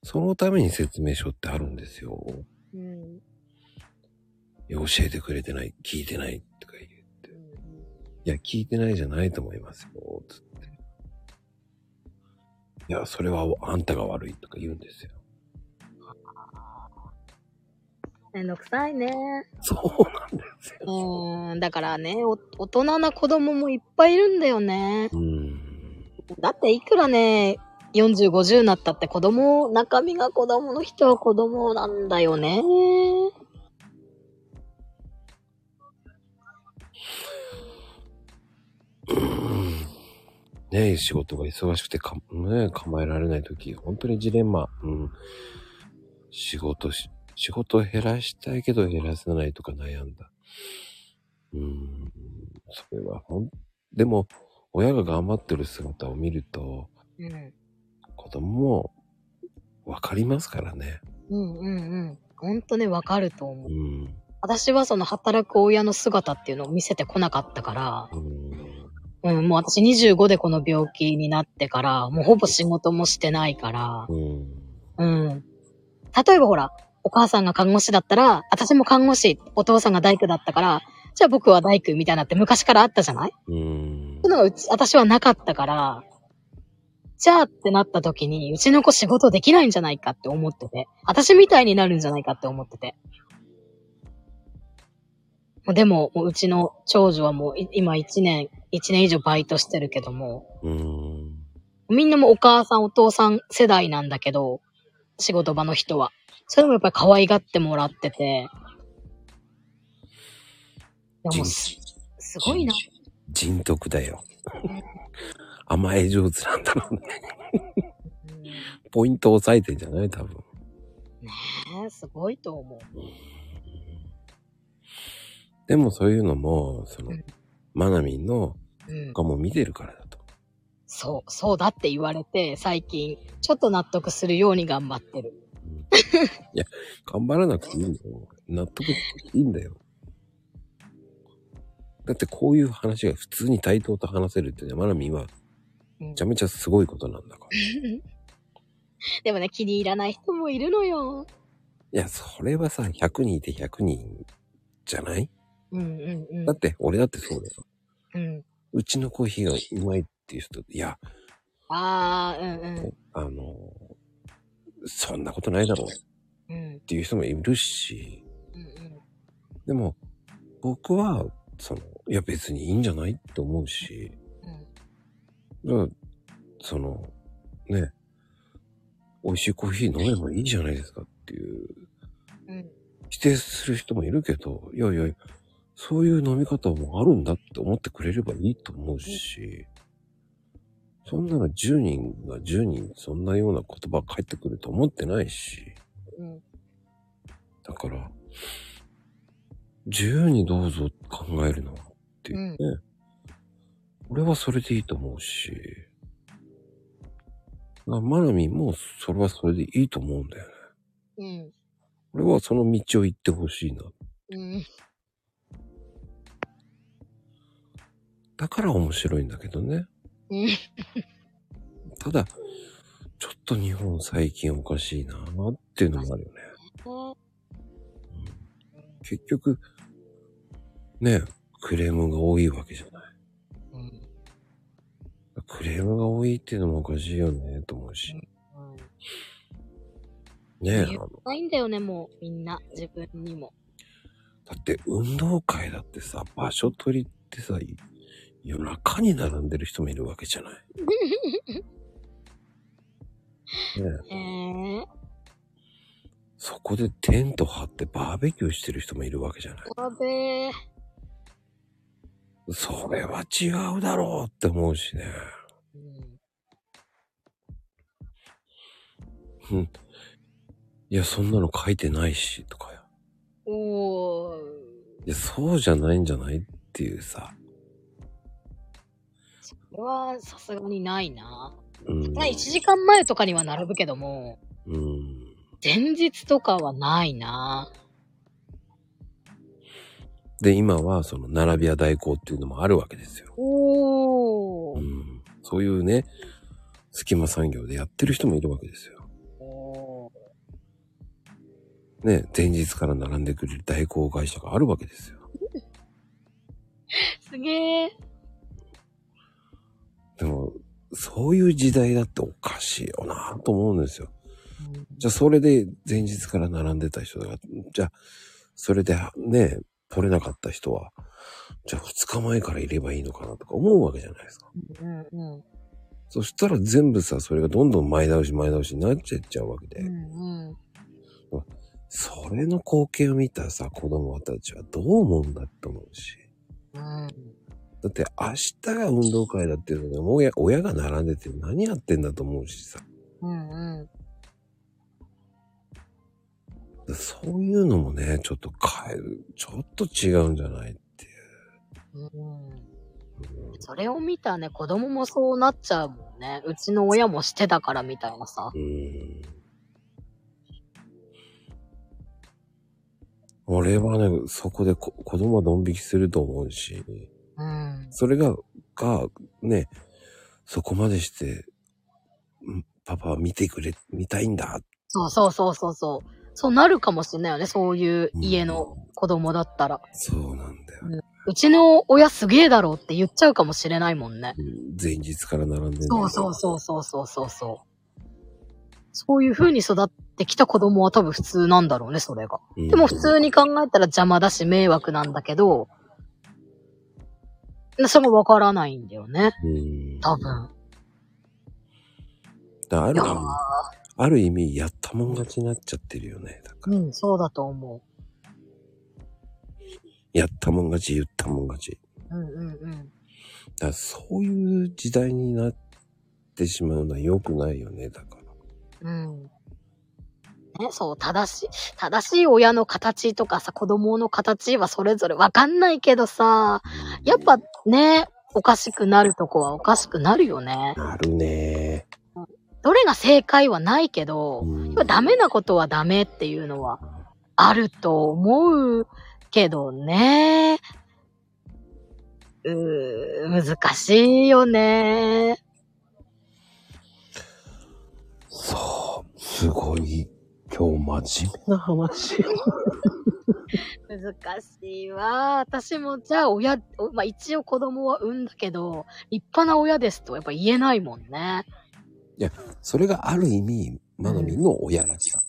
そのために説明書ってあるんですよ。うん教えてくれてない、聞いてないとか言って。いや、聞いてないじゃないと思いますよ、つって。いや、それはあんたが悪いとか言うんですよ。めんどくさいね。そうなんですよ。うーん、だからね、お大人な子供もいっぱいいるんだよね。うーん。だっていくらね、40、50になったって子供、中身が子供の人は子供なんだよね。うーんねえ、仕事が忙しくてか、ね構えられないとき、本当にジレンマ。うん。仕事し、仕事を減らしたいけど減らせないとか悩んだ。うーん。それはほん、でも、親が頑張ってる姿を見ると、うん。子供もわかりますからね。うんうんうん。ほんとね、わかると思うう。ん。私はその働く親の姿っていうのを見せてこなかったから、うん。うん、もう私25でこの病気になってから、もうほぼ仕事もしてないから、うん。うん。例えばほら、お母さんが看護師だったら、私も看護師、お父さんが大工だったから、じゃあ僕は大工みたいなって昔からあったじゃない？うん。そういうのがうち、私はなかったから、じゃあってなった時に、うちの子仕事できないんじゃないかって思ってて、私みたいになるんじゃないかって思ってて。でも、もううちの長女はもうい今1年、1年以上バイトしてるけども、うん。みんなもお母さんお父さん世代なんだけど、仕事場の人は。それもやっぱり可愛がってもらってて。でもす、すごいな。人徳だよ。甘え上手なんだろうね。うんポイント押さえてんじゃない？多分。ねえ、すごいと思う。でもそういうのも、そのうん、マナミンのうん。他も見てるからだと。そう、そうだって言われて、最近、ちょっと納得するように頑張ってる。うんいや、頑張らなくていいんだよ。納得いいんだよ。だってこういう話が普通に対等と話せるってね、マナミンはうんめちゃめちゃすごいことなんだから。い でもね、気に入らない人もいるのよ。や、それはさ、100人いて100人じゃない？うんうんうんだ。って、俺だってそうだよ。うん。うちのコーヒーがうまいっていう人、いや、ああ、うんうん。あの、そんなことないだろうっうんていう人もいるし、うんうん。でも、僕は、その、いや別にいいんじゃないって思うし、だからその、ね、美味しいコーヒー飲めばいいじゃないですかっていう、うん。否定する人もいるけど、いやいや、そういう飲み方もあるんだって思ってくれればいいと思うし、そんなの10人が10人そんなような言葉返ってくると思ってないし。うん。だから、自由にどうぞ考えるのっていうね。俺はそれでいいと思うし。まマナミンもそれはそれでいいと思うんだよね。うん。俺はその道を行ってほしいな。うん。だから面白いんだけどね。うん。ただ、ちょっと日本最近おかしいなっていうのもあるよね。結局、ね、クレームが多いわけじゃない。うん。クレームが多いっていうのもおかしいよね、と思うし。ねえ、ないんだよね、もう、みんな、自分にも。だって運動会だってさ、場所取りってさ、い夜中に並んでる人もいるわけじゃない。ねえ、そこでテント張ってバーベキューしてる人もいるわけじゃない。やべえ。それは違うだろうって思うしね。うん。うん。いや、そんなの書いてないし、とかよ。おー。いや、そうじゃないんじゃないっていうさ。それは、さすがにないな。うん。まあ、1時間前とかには並ぶけども、うん。前日とかはないな。で、今はその並び屋代行っていうのもあるわけですよ。おー。うん。そういうね、隙間産業でやってる人もいるわけですよ。おーね、前日から並んでくれる代行会社があるわけですよ。すげえ。でも、そういう時代だっておかしいよなと思うんですよ。じゃあ、それで前日から並んでた人が、じゃあ、それでね、取れなかった人は、じゃあ2日前からいればいいのかなとか思うわけじゃないですか。うんうん。そしたら全部さ、それがどんどん前倒し前倒しになっちゃっちゃうわけで、うんうん。それの光景を見たさ、子供たちはどう思うんだって思うし。うん。だって明日が運動会だっていうので、もう親親が並んでて何やってんだと思うしさ。うんうん。そういうのもね、ちょっと変える。ちょっと違うんじゃないっていう。うんそれを見たね、子供もそうなっちゃうもんね。うちの親もしてたからみたいなさ。うん。俺はね、そこでこ子供はドン引きすると思うし、うん。それが、が、ね、そこまでして、うんパパは見てくれ、見たいんだ。そうそうそうそうそう。そうなるかもしれないよね。そういう家の子供だったら。そうなんだよ。うちの親すげえだろうって言っちゃうかもしれないもんね。うん前日から並んでんだそうそうそうそうそうそうそう。そういう風に育ってきた子供は多分普通なんだろうね、それが。うんでも普通に考えたら邪魔だし迷惑なんだけど、それもわからないんだよね。うん。多分。だある意味、ある意味、やったもん勝ちになっちゃってるよね。だからうん、そうだと思やったもん勝ち、言ったもん勝ち。う。うんうんうん。だそういう時代になってしまうのは良くないよね、だから。うん。ね、そう、正しい、正しい親の形とかさ、子供の形はそれぞれわかんないけどさ、やっぱね、おかしくなるとこはおかしくなるよね。なるねどれが正解はないけど、うんダメなことはダメっていうのはあると思うけどね。うー、難しいよね。そう、すごい、今日真面目な話。難しいわ。私もじゃあ親、おまあ一応子供は産んだけど、立派な親ですとやっぱ言えないもんね。それがある意味、マナミンの親らしさ。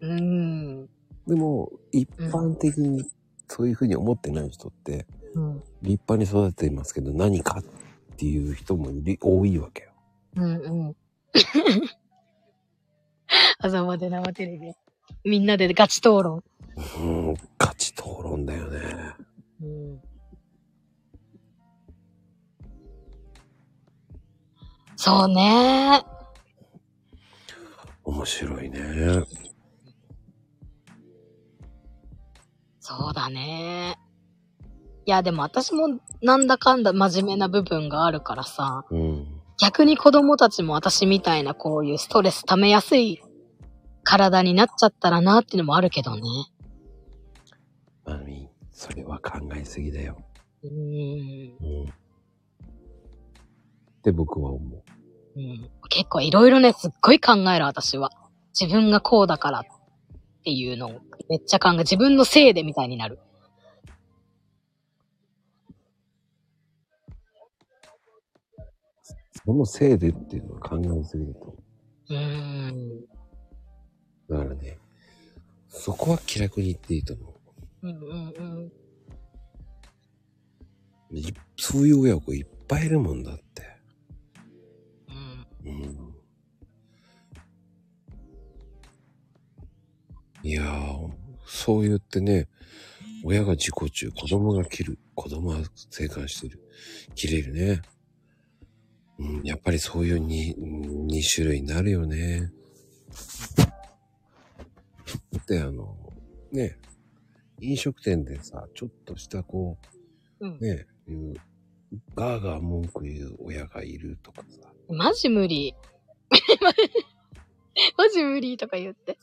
うーん。でも、一般的にそういうふうに思ってない人って、うん。立派に育てていますけど何かっていう人も多いわけよ。うんうん。朝まで生テレビ。みんなでガチ討論。うん、ガチ討論だよね。うん。そうね。面白いね。そうだね。いや、でも私もなんだかんだ真面目な部分があるからさ、うん。逆に子供たちも私みたいなこういうストレス溜めやすい体になっちゃったらなっていうのもあるけどね。マミ、それは考えすぎだよ。うーん。うん。って僕は思う。うん、結構いろいろね、すっごい考える私は。自分がこうだからっていうのをめっちゃ考え、自分のせいでみたいになる。そのせいでっていうのは考えすぎると。うーん。だからね、そこは気楽に言っていいと思うんうんうん。う。いそういう親子いっぱいいるもんだって。うん。うん。いやー、そう言ってね、親が自己中、子供が切る、子供は生還してる。切れるね。うん、やっぱりそういうに、二種類になるよね。だってあの、ね、飲食店でさ、ちょっとしたこうんう、ね、いうガーガー文句言う親がいるとかさ、マジ無理。マジ無理とか言って。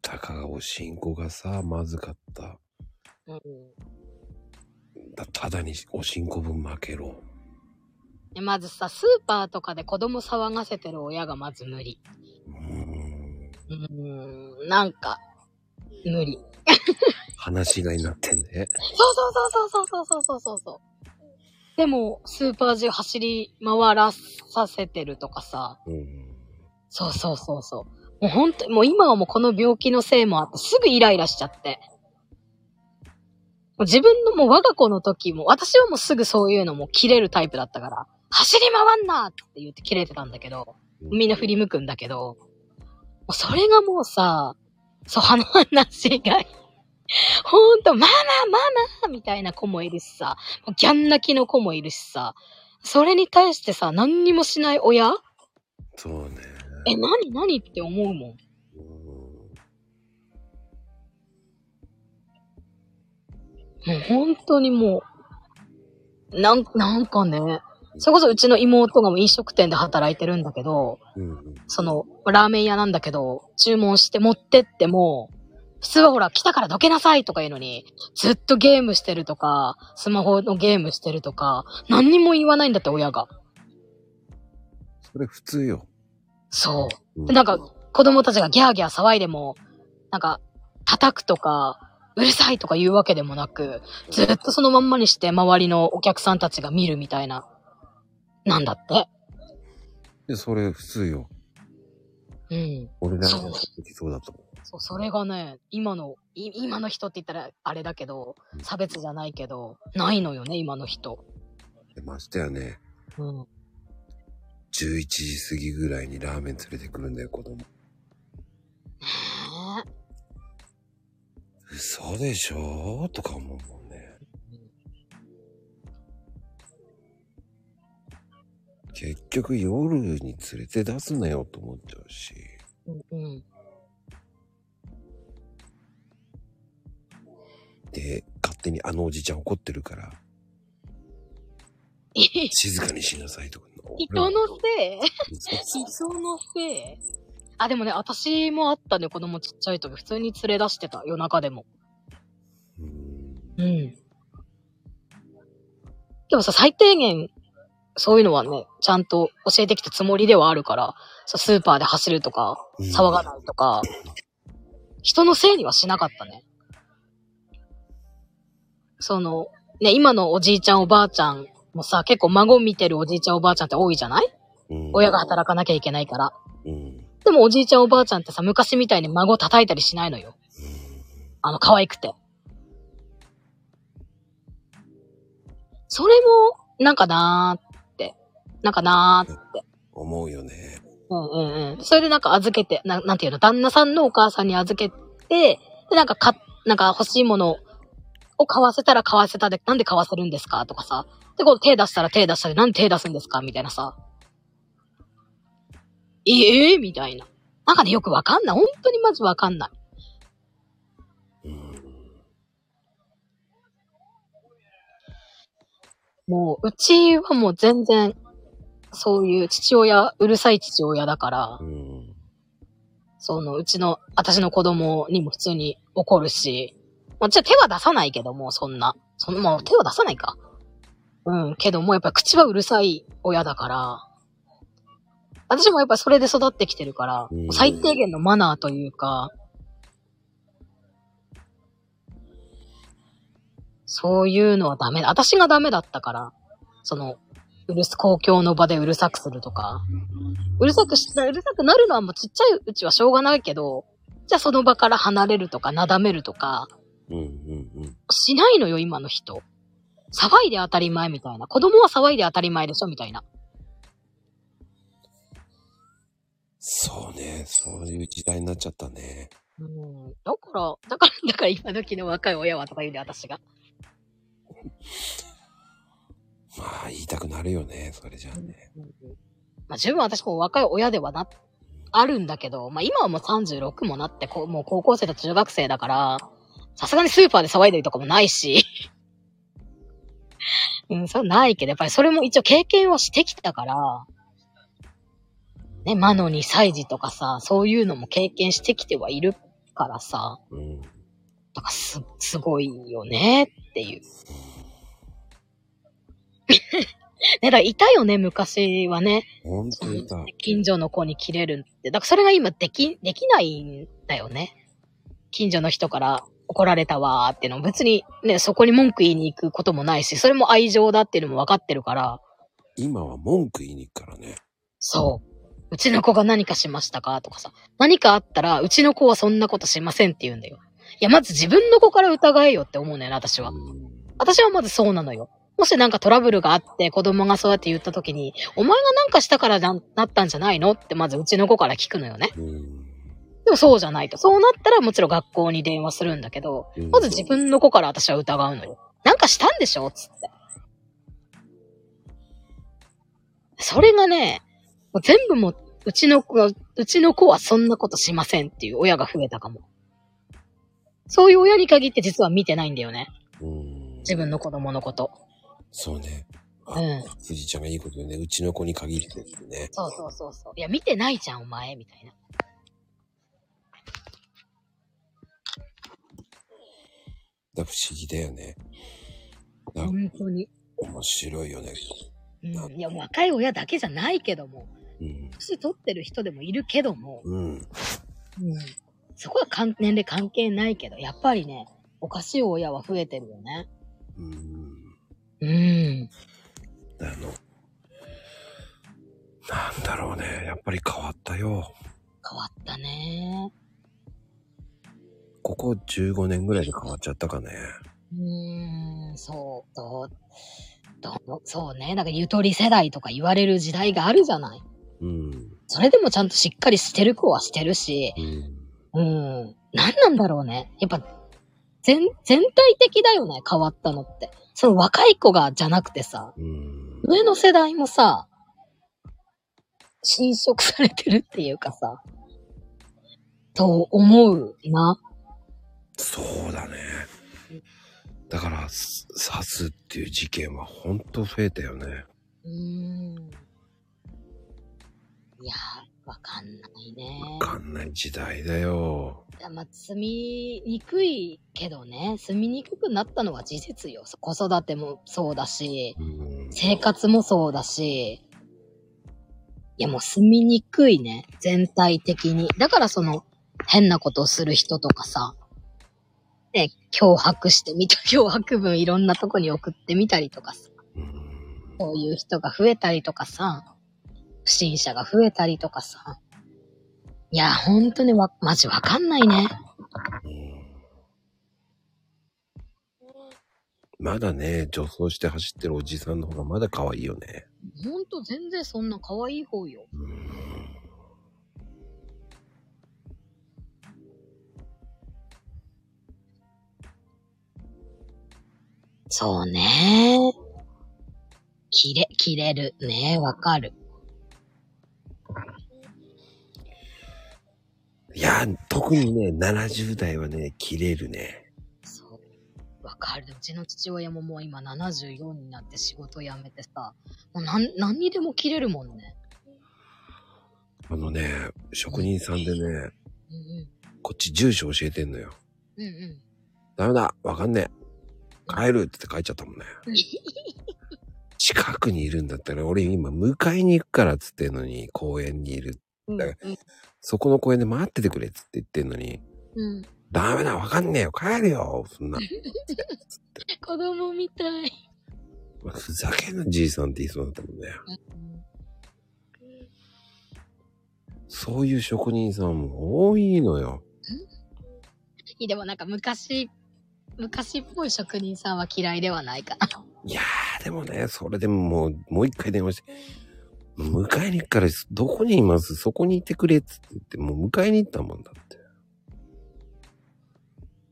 たかがおしんこがさ、まずかった。うん。だただにおしんこ分負けろ。でまずさ、スーパーとかで子供騒がせてる親がまず無理。うーん。うーん、なんか、無理。話し飼いになってんで。そうそうそうそうそうそうそうそうそう。でも、スーパー中走り回らさせてるとかさ。うん。そうそうそうそう。もう本当に、もう今はもうこの病気のせいもあって、すぐイライラしちゃって。もう自分のもう我が子の時も、私はもうすぐそういうのも切れるタイプだったから、走り回んなって言って切れてたんだけど、みんな振り向くんだけど、もうそれがもうさ、そう、話が。い。ほんと、ママママみたいな子もいるしさ、ギャン泣きの子もいるしさ、それに対してさ、何にもしない親？そうね。え、なになにって思うもん。もう本当にもう、なん、なんかね、それこそうちの妹がもう飲食店で働いてるんだけど、うん。その、ラーメン屋なんだけど、注文して持ってっても、普通はほら、来たからどけなさいとか言うのに、ずっとゲームしてるとか、スマホのゲームしてるとか、何にも言わないんだって親が。それ普通よ。そう。うで、なんか、子供たちがギャーギャー騒いでも、なんか、叩くとか、うるさいとか言うわけでもなく、ずっとそのまんまにして周りのお客さんたちが見るみたいな、なんだって。で、それ普通よ。うん。俺らそうの時そうだと思う。そう、それがね、今の、い今の人って言ったらあれだけどう、ん差別じゃないけど、ないのよね、今の人。でましてやね、うん。11時過ぎぐらいにラーメン連れてくるんだよ、子供。ね嘘でしょとか思う結局夜に連れて出すなよと思っちゃうし。うんうん。で、勝手にあのおじちゃん怒ってるから、静かにしなさいとか。人のせい？人のせい？あ、でもね、私もあったね、子供ちっちゃい時。普通に連れ出してた、夜中でも。うんうん。でもさ、最低限、そういうのはね、ちゃんと教えてきたつもりではあるから、スーパーで走るとか、騒がないとか、人のせいにはしなかったね。その、ね、今のおじいちゃんおばあちゃんもさ、結構孫見てるおじいちゃんおばあちゃんって多いじゃない？うん親が働かなきゃいけないから。うん。でもおじいちゃんおばあちゃんってさ、昔みたいに孫叩いたりしないのよ。あの、可愛くて。それも、なんかなーって。なんかなーって。思うよね。うんうんうん。それでなんか預けて、ななんていうの、旦那さんのお母さんに預けて、で、なんかか、なんか欲しいものを買わせたら買わせたで、なんで買わせるんですかとかさ。で、こう手出したら手出したで、なんで手出すんですかみたいなさ。ええみたいな。なんかね、よくわかんない。本当にまずわかんない。うん。もう、うちはもう全然、そういう父親、うるさい父親だからう、ん。その、うちの、私の子供にも普通に怒るし、もちろん手は出さないけども、そんな。その、もう手は出さないか。うん、けども、やっぱり口はうるさい親だから、私もやっぱりそれで育ってきてるからうん、最低限のマナーというか、そういうのはダメだ。私がダメだったから、その、うるす、公共の場でうるさくするとか、うるさくし、うるさくなるのはもうちっちゃいうちはしょうがないけど、じゃあその場から離れるとか、なだめるとか、うん。うん。しないのよ、今の人。騒いで当たり前みたいな。子供は騒いで当たり前でしょみたいな。そうね。そういう時代になっちゃったね。うん。だから、だから、だから今時の若い親はとか言うね、私が。まあ、言いたくなるよね。それじゃあね。まあ十分私も若い親ではな、あるんだけど、まあ今はもう36もなって、こうもう高校生と中学生だから、さすがにスーパーで騒いでるとかもないし。うん、そうないけど、やっぱりそれも一応経験はしてきたから、ね、魔の2歳児とかさ、そういうのも経験してきてはいるからさ、うん。だからす、すごいよねっていう。ね、だからいたよね、昔はね。ほんといた。近所の子に切れるって。だからそれが今でき、できないんだよね。近所の人から怒られたわーってのも別にね、そこに文句言いに行くこともないし、それも愛情だっていうのも分かってるから、今は文句言いに行くからね。そう。うちの子が何かしましたかとかさ。何かあったら、うちの子はそんなことしませんって言うんだよ。いや、まず自分の子から疑えよって思うのよね、私は。うん。私はまずそうなのよ。もしなんかトラブルがあって子供がそうやって言った時に、お前がなんかしたからななったんじゃないの？ってまずうちの子から聞くのよね。うん。でもそうじゃないと。そうなったらもちろん学校に電話するんだけど、うんまず自分の子から私は疑うのよ。なんかしたんでしょ？つって。それがね、もう全部もう、うちの子が、うちの子はそんなことしませんっていう親が増えたかも。そういう親に限って実は見てないんだよね。うん。自分の子供のこと。そうね。あうん。藤ちゃんがいいこと言うね。うちの子に限ってってね。そうそうそうそう。いや、見てないじゃん、お前、みたいな。だ不思議だよね。だ本当に。面白いよね。うん。いや、若い親だけじゃないけども、うん。年取ってる人でもいるけども、うん。うん。そこは関年齢関係ないけど、やっぱりね、おかしい親は増えてるよね。うん。うん。あの、なんだろうね。やっぱり変わったよ。変わったね。ここ15年ぐらいで変わっちゃったかね。うーん、そう、どう、どう、そうね。なんかゆとり世代とか言われる時代があるじゃない。うん。それでもちゃんとしっかりしてる子はしてるし、うん。うん。何なんだろうね。やっぱ、全、全体的だよね、変わったのって。その若い子がじゃなくてさ、うん。上の世代もさ、侵食されてるっていうかさ、と思うな。そうだね。だから、す刺すっていう事件はほんと増えたよね。うーん。いやー、わかんないね。わかんない時代だよ。まあ、住みにくいけどね、住みにくくなったのは事実よ。子育てもそうだし、うん。生活もそうだし、いやもう住みにくいね、全体的に。だからその、変なことをする人とかさ、ね、脅迫してみた、脅迫文いろんなとこに送ってみたりとかさ、うんそういう人が増えたりとかさ、不審者が増えたりとかさ。いや、ほんとにわ、マジわかんないね。まだね、女装して走ってるおじさんの方がまだ可愛いよね。ほんと全然そんな可愛い方よ。うん。そうね。切れ、切れる。ねわかる。いや、特にね、70代はね、切れるね。そう。わかる。うちの父親ももう今74になって仕事辞めてさ、もう何、何にでも切れるもんね。あのね、職人さんでね、うんうん。こっち住所教えてんのよ。うんうん。ダメだわかんねえ。帰るって言って帰っちゃったもんね。近くにいるんだったら、俺今迎えに行くからっつってんのに、公園にいる。うんうんそこの公園で待っててくれっつって言ってんのに、うん。ダメだわかんねえよ帰るよそんな。子供みたい。ふざけんなじいさんって言いそうだったもんね。そういう職人さんも多いのよ。いいでもなんか昔、昔っぽい職人さんは嫌いではないかな。いやー、でもね、それでももう、もう一回電話して、迎えに行くから、どこにいます？そこにいてくれっつって言って、もう迎えに行ったもんだって。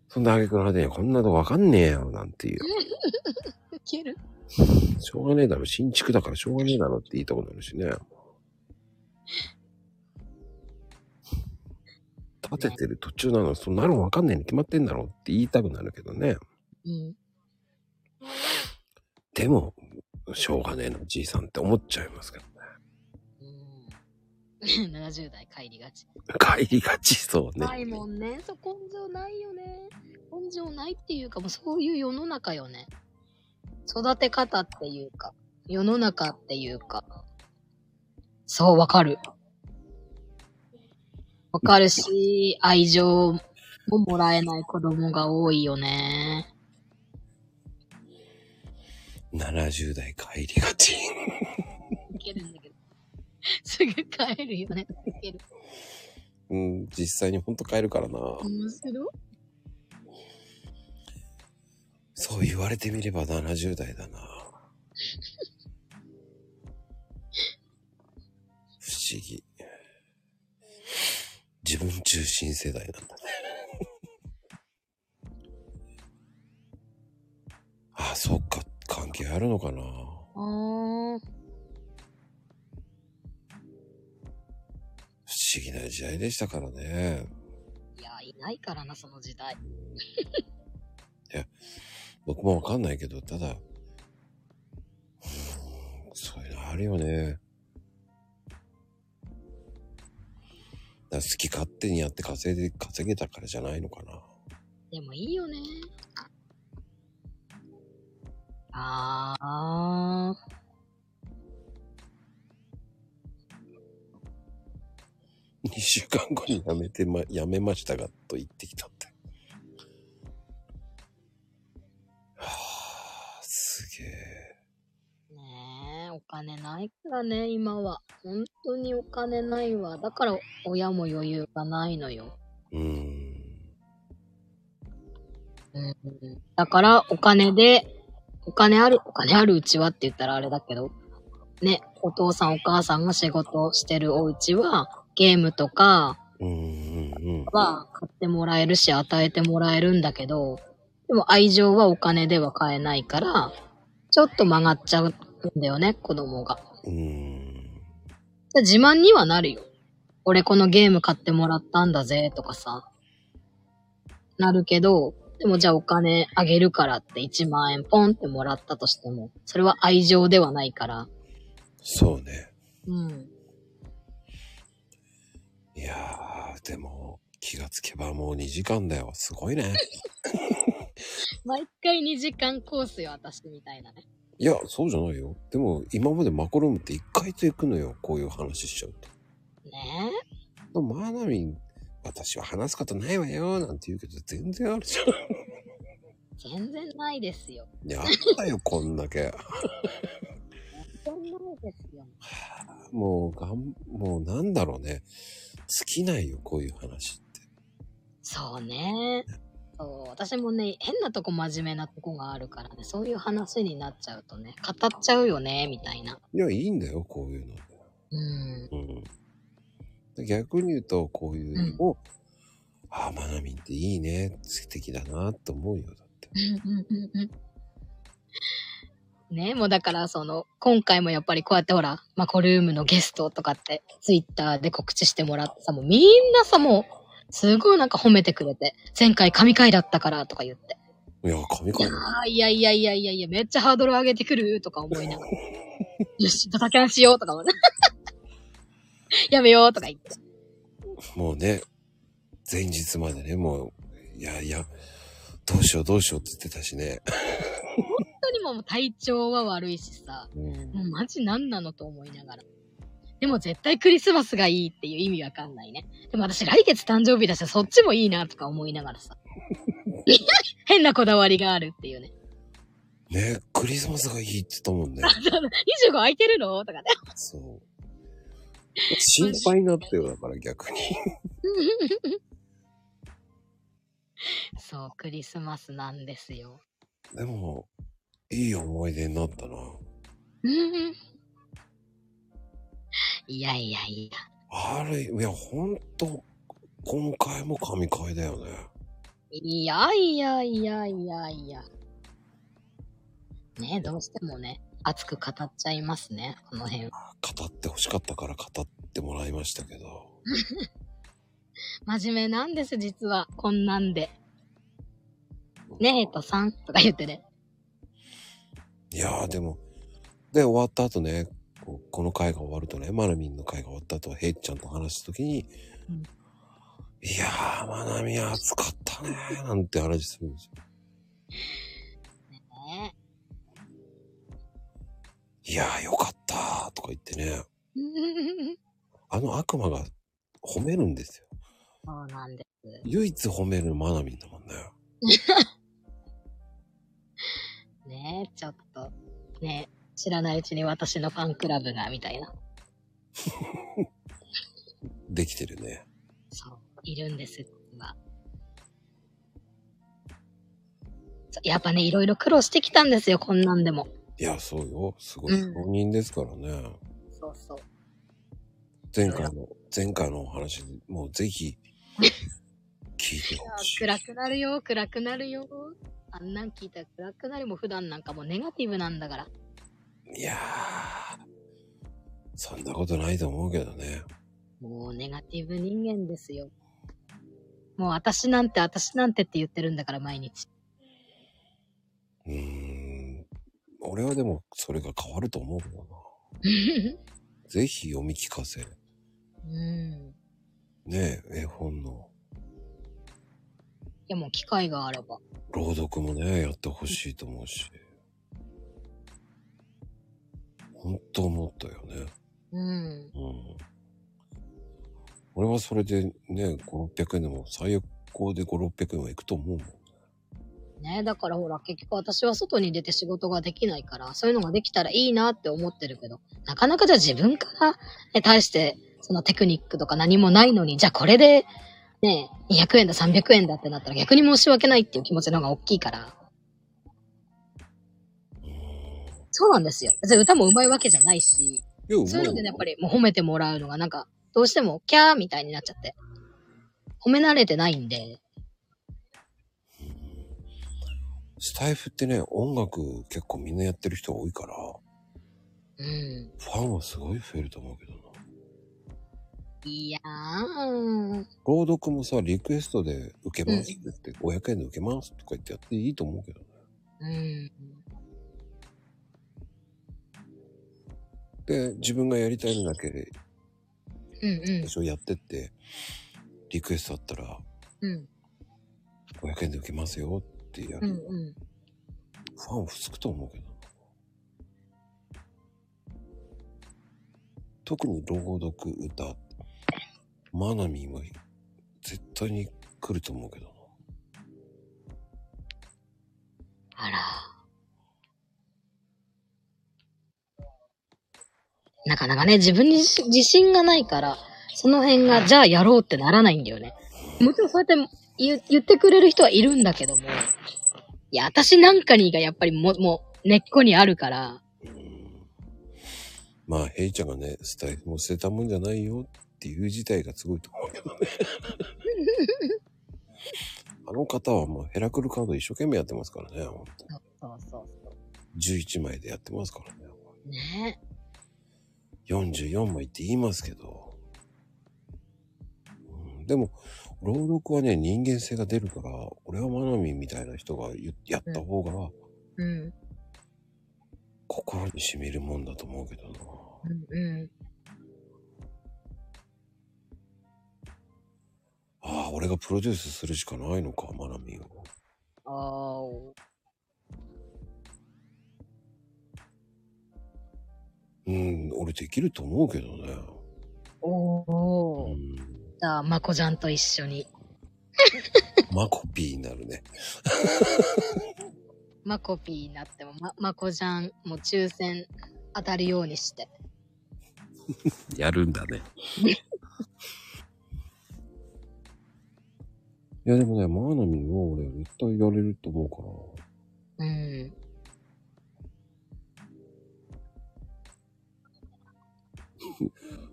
そんなあげくの果てにはこんなとこわかんねえよ、なんていう。ウケる？しょうがねえだろ、新築だからしょうがねえだろって言いたくなるしね。建ててる途中なの、そんなのわかんねえに決まってんだろって言いたくなるけどね。うん。でも、しょうがねえのじいさんって思っちゃいますけどね。うん。70代帰りがち。帰りがちそうね。ないもんね。そう、根性ないよね。根性ないっていうか、もうそういう世の中よね。育て方っていうか、世の中っていうか。そう、わかる。わかるし、愛情ももらえない子供が多いよね。70代帰りがち。すぐ帰るよね。うん、実際にほんと帰るからな。面白い。そう言われてみれば70代だな。不思議。自分中心世代なんだね。あ、そっか、関係あるのかな。あー。思議な時代でしたからね。いや、いないからな、その時代。僕もわかんないけど、ただ、そういうのあるよね。好き勝手にやって稼いで、稼げたからじゃないのかな。でもいいよね。あー。2週間後に辞めてま、辞めましたが、と言ってきたって。はあ、すげえ。ねえ、お金ないからね、今は。本当にお金ないわ。だから親も余裕がないのよ。うーん。うん。だからお金で、お金ある、お金あるうちはって言ったらあれだけど、ね、お父さんお母さんが仕事してるお家は、ゲームとかは買ってもらえるし与えてもらえるんだけど、でも愛情はお金では買えないから、ちょっと曲がっちゃうんだよね、子供が。自慢にはなるよ。俺このゲーム買ってもらったんだぜ、とかさ。なるけど、でもじゃあお金あげるからって1万円ポンってもらったとしても、それは愛情ではないから。そうね。うん。いやー、でも、気がつけばもう2時間だよ。すごいね。毎回2時間コースよ、私みたいなね。いや、そうじゃないよ。でも、今までマコルームって1回と行くのよ。こういう話しちゃうと。ねマナミン、私は話すことないわよ、なんて言うけど、全然あるじゃん。え。全然ないですよ。やったよ、こんだけ。全然ないですよ。もう、がん、もうなんだろうね。尽きないよ、こういう話って。そうね。そう、私もね、変なとこ真面目なとこがあるからね、そういう話になっちゃうとね、語っちゃうよね、みたいな。いや、いいんだよ、こういうの。うん。うん。で逆に言うと、こういうのを、ああ、マナミンっていいね、素敵だな、って思うよ、だって。うんうんうんうんねもうだから、その、今回もやっぱりこうやってほら、マコルームのゲストとかって、ツイッターで告知してもらってさ、もうみんなさ、もう、すごいなんか褒めてくれて、前回神回だったからとか言って。いや、神回いやいやいやいやいや、めっちゃハードル上げてくるとか思いながら。よし、ドタキャンしようとか思って。やめようとか言って。もうね、前日までね、もう、いやいや、どうしようどうしようって言ってたしね。本当にもう体調は悪いしさ、うんもうマジ何なのと思いながら。でも絶対クリスマスがいいっていう意味わかんないね。でも私来月誕生日だし、そっちもいいなとか思いながらさ。変なこだわりがあるっていうね。ね、クリスマスがいいって言ったもんね。25空いてるの？とかね。そう。心配になってよ、だから逆に。そう、クリスマスなんですよ。でも、いい思い出になったな。う んいやいやいや。あれ、いや、ほんと、今回も神回だよね。いやいやいやいやいや。ねどうしてもね、熱く語っちゃいますね、この辺。語って欲しかったから語ってもらいましたけど。真面目なんです、実は。こんなんで。ねえとさんとか言ってね。いやーでも、で、終わった後ね、こうこの回が終わるとね、マナミンの回が終わった後、ヘイちゃんと話した時に、うんいやー、マナミン暑かったねー、なんて話するんですよ。ねいやー、よかったー、とか言ってね、あの悪魔が褒めるんですよ。そうなんです。唯一褒めるマナミンだもんね。ねえ、ちょっと、ねえ、知らないうちに私のファンクラブが、みたいな。できてるね。そう、いるんです、実は。そうやっぱね、いろいろ苦労してきたんですよ、こんなんでも。いや、そうよ。すごいうん承認ですからね。そうそう。前回の、前回のお話、もうぜひ、聞いてほしい。暗くなるよ、暗くなるよ。あんなん聞いたら暗くなるも普段なんかもうネガティブなんだから。いやー、そんなことないと思うけどね。もうネガティブ人間ですよ。もう私なんて私なんてって言ってるんだから毎日。うーん。俺はでも、それが変わると思うけどな。ぜひ読み聞かせ。うん。いねえ、絵本のやもう機会があれば。朗読もね、やってほしいと思うし。ほんと思ったよね。うん。うん。俺はそれでね、5、600円でも最高で5、600円はいくと思うもん。ねだからほら結局私は外に出て仕事ができないから、そういうのができたらいいなって思ってるけど、なかなかじゃあ自分から、ね、対してそのテクニックとか何もないのに、じゃあこれでね、200円だ300円だってなったら逆に申し訳ないっていう気持ちの方が大きいから。そうなんですよ。別に歌も上手いわけじゃないし、そういうのでね、やっまぱりもう褒めてもらうのがなんか、どうしてもキャーみたいになっちゃって。褒め慣れてないんで、スタイフってね、音楽結構みんなやってる人多いから、うん。ファンはすごい増えると思うけどな。いやー。朗読もさ、リクエストで受けますって言って、500円で受けますとか言ってやっていいと思うけどね。うん。で、自分がやりたいのだけで、うんうん最。初やってって、リクエストあったら、うん。500円で受けますよってやる。うんうん。ファンつくと思うけど。特に朗読、歌、マナミーは絶対に来ると思うけどな。あら。なかなかね、自分に自自信がないから、その辺が、じゃあやろうってならないんだよね。もちろんそうやって言言ってくれる人はいるんだけども、いや、私なんかにがやっぱりも、もう、根っこにあるから、うんまあ、ヘイちゃんがね、スタイフも捨てたもんじゃないよっていう自体がすごいと思うけどね。あの方はもうヘラクルカード一生懸命やってますからね。そうそうそうそ11枚でやってますからね。う。ね44枚って言いますけど、うん、でも、朗読はね、人間性が出るから、俺はマナミンみたいな人が言やった方が、うん。心に染みるもんだと思うけどな。うんうん。ああ、俺がプロデュースするしかないのか、マナミンを。ああ。うん、俺できると思うけどね。おお。うん。じゃあ、まこちゃんと一緒に。マコピーになるね。マコピーになっても、ま、まこちゃんも抽選当たるようにして。やるんだね。いやでもね、マーナミンは俺絶対やれると思うから。うん。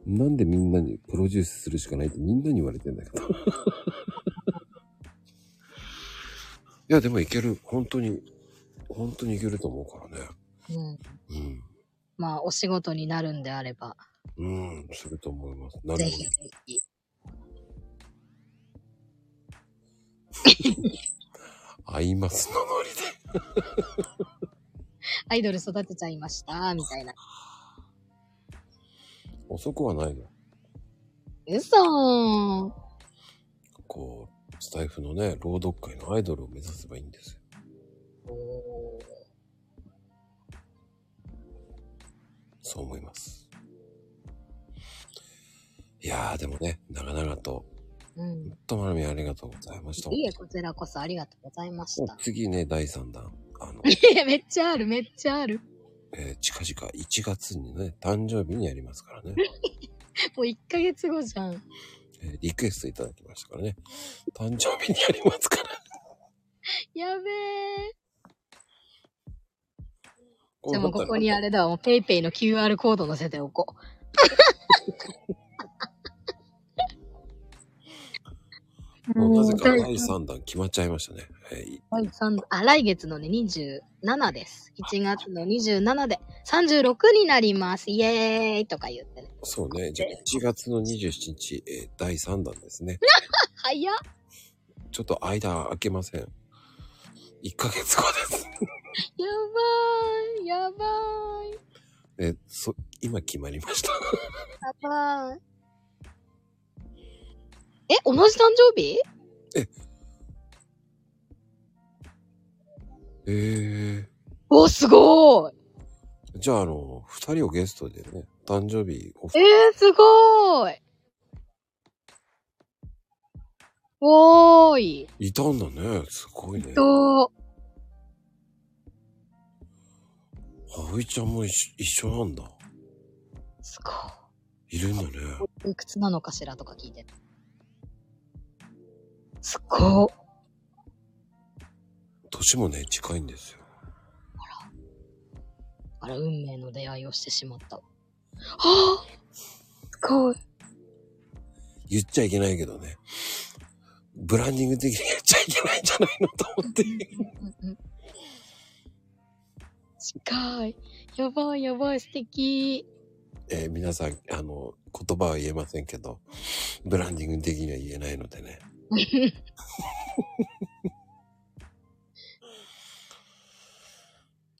なんでみんなにプロデュースするしかないってみんなに言われてんだけど。いやでもいける。本当に、本当にいけると思うからね。うん。うん。まあ、お仕事になるんであれば、うん、すると思います。なるほぜひぜひ。ど。合いますのノリで。アイドル育てちゃいました、みたいな。遅くはないよ。嘘ー。こう、スタイフのね、朗読会のアイドルを目指せばいいんですよ。おそう思います。いやー、でもね、長々と、ーうん。とまなみありがとうございました。いいえ、こちらこそありがとうございました。次ね、第3弾。あの、いや、めっちゃある、めっちゃある。えー近々1月にね、誕生日にやりますからね。もう1ヶ月後じゃん。えーリクエストいただきましたからね。誕生日にやりますから。やべえ。こじゃあもうここにあれだわ、もうペイペイの QR コード載せておこう。もうなぜか第3弾決まっちゃいましたね。えー第三あ、来月のね、27です。1月の27で36になります。イエーイとか言ってね。そうね。じゃあ1月の27日、えー第3弾ですね。早っちょっと間空けません。1ヶ月後です。やばーい、やばーい、えーそ、今決まりました。やばーい。え、同じ誕生日？えー。お、すごーい。じゃあ、あの、二人をゲストでね、誕生日おえー、すごーい。おーい。いたんだね。すごいね。と、葵ちゃんも一緒一緒なんだ。すごいるんだね。い。いくつなのかしらとか聞いて。すごっ。年もね、近いんですよ。あら、運命の出会いをしてしまった。はあすごい。言っちゃいけないけどね。ブランディング的に言っちゃいけないんじゃないのと思って。近い。やばいやばい、素敵。えー皆さん、あの、言葉は言えませんけど、ブランディング的には言えないのでね。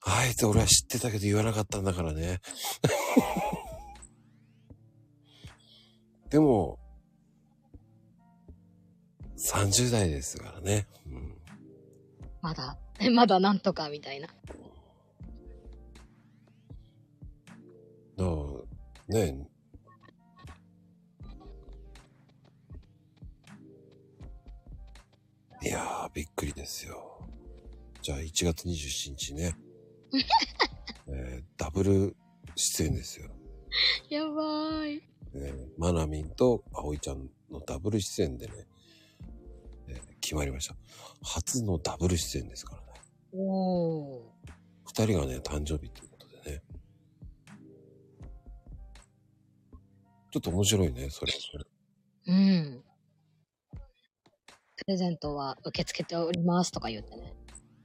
あえて俺は知ってたけど言わなかったんだからね。でも、30代ですからね。うん、まだ、えまだなんとかみたいな。だねいやー、びっくりですよ。じゃあ、1月27日ね。えーダブル出演ですよ。やばい。ね、マナミンと葵ちゃんのダブル出演でね、えー決まりました。初のダブル出演ですからね。おー。二人がね、誕生日ということでね。ちょっと面白いね、それ。それうん。プレゼントは受け付けておりますとか言ってね。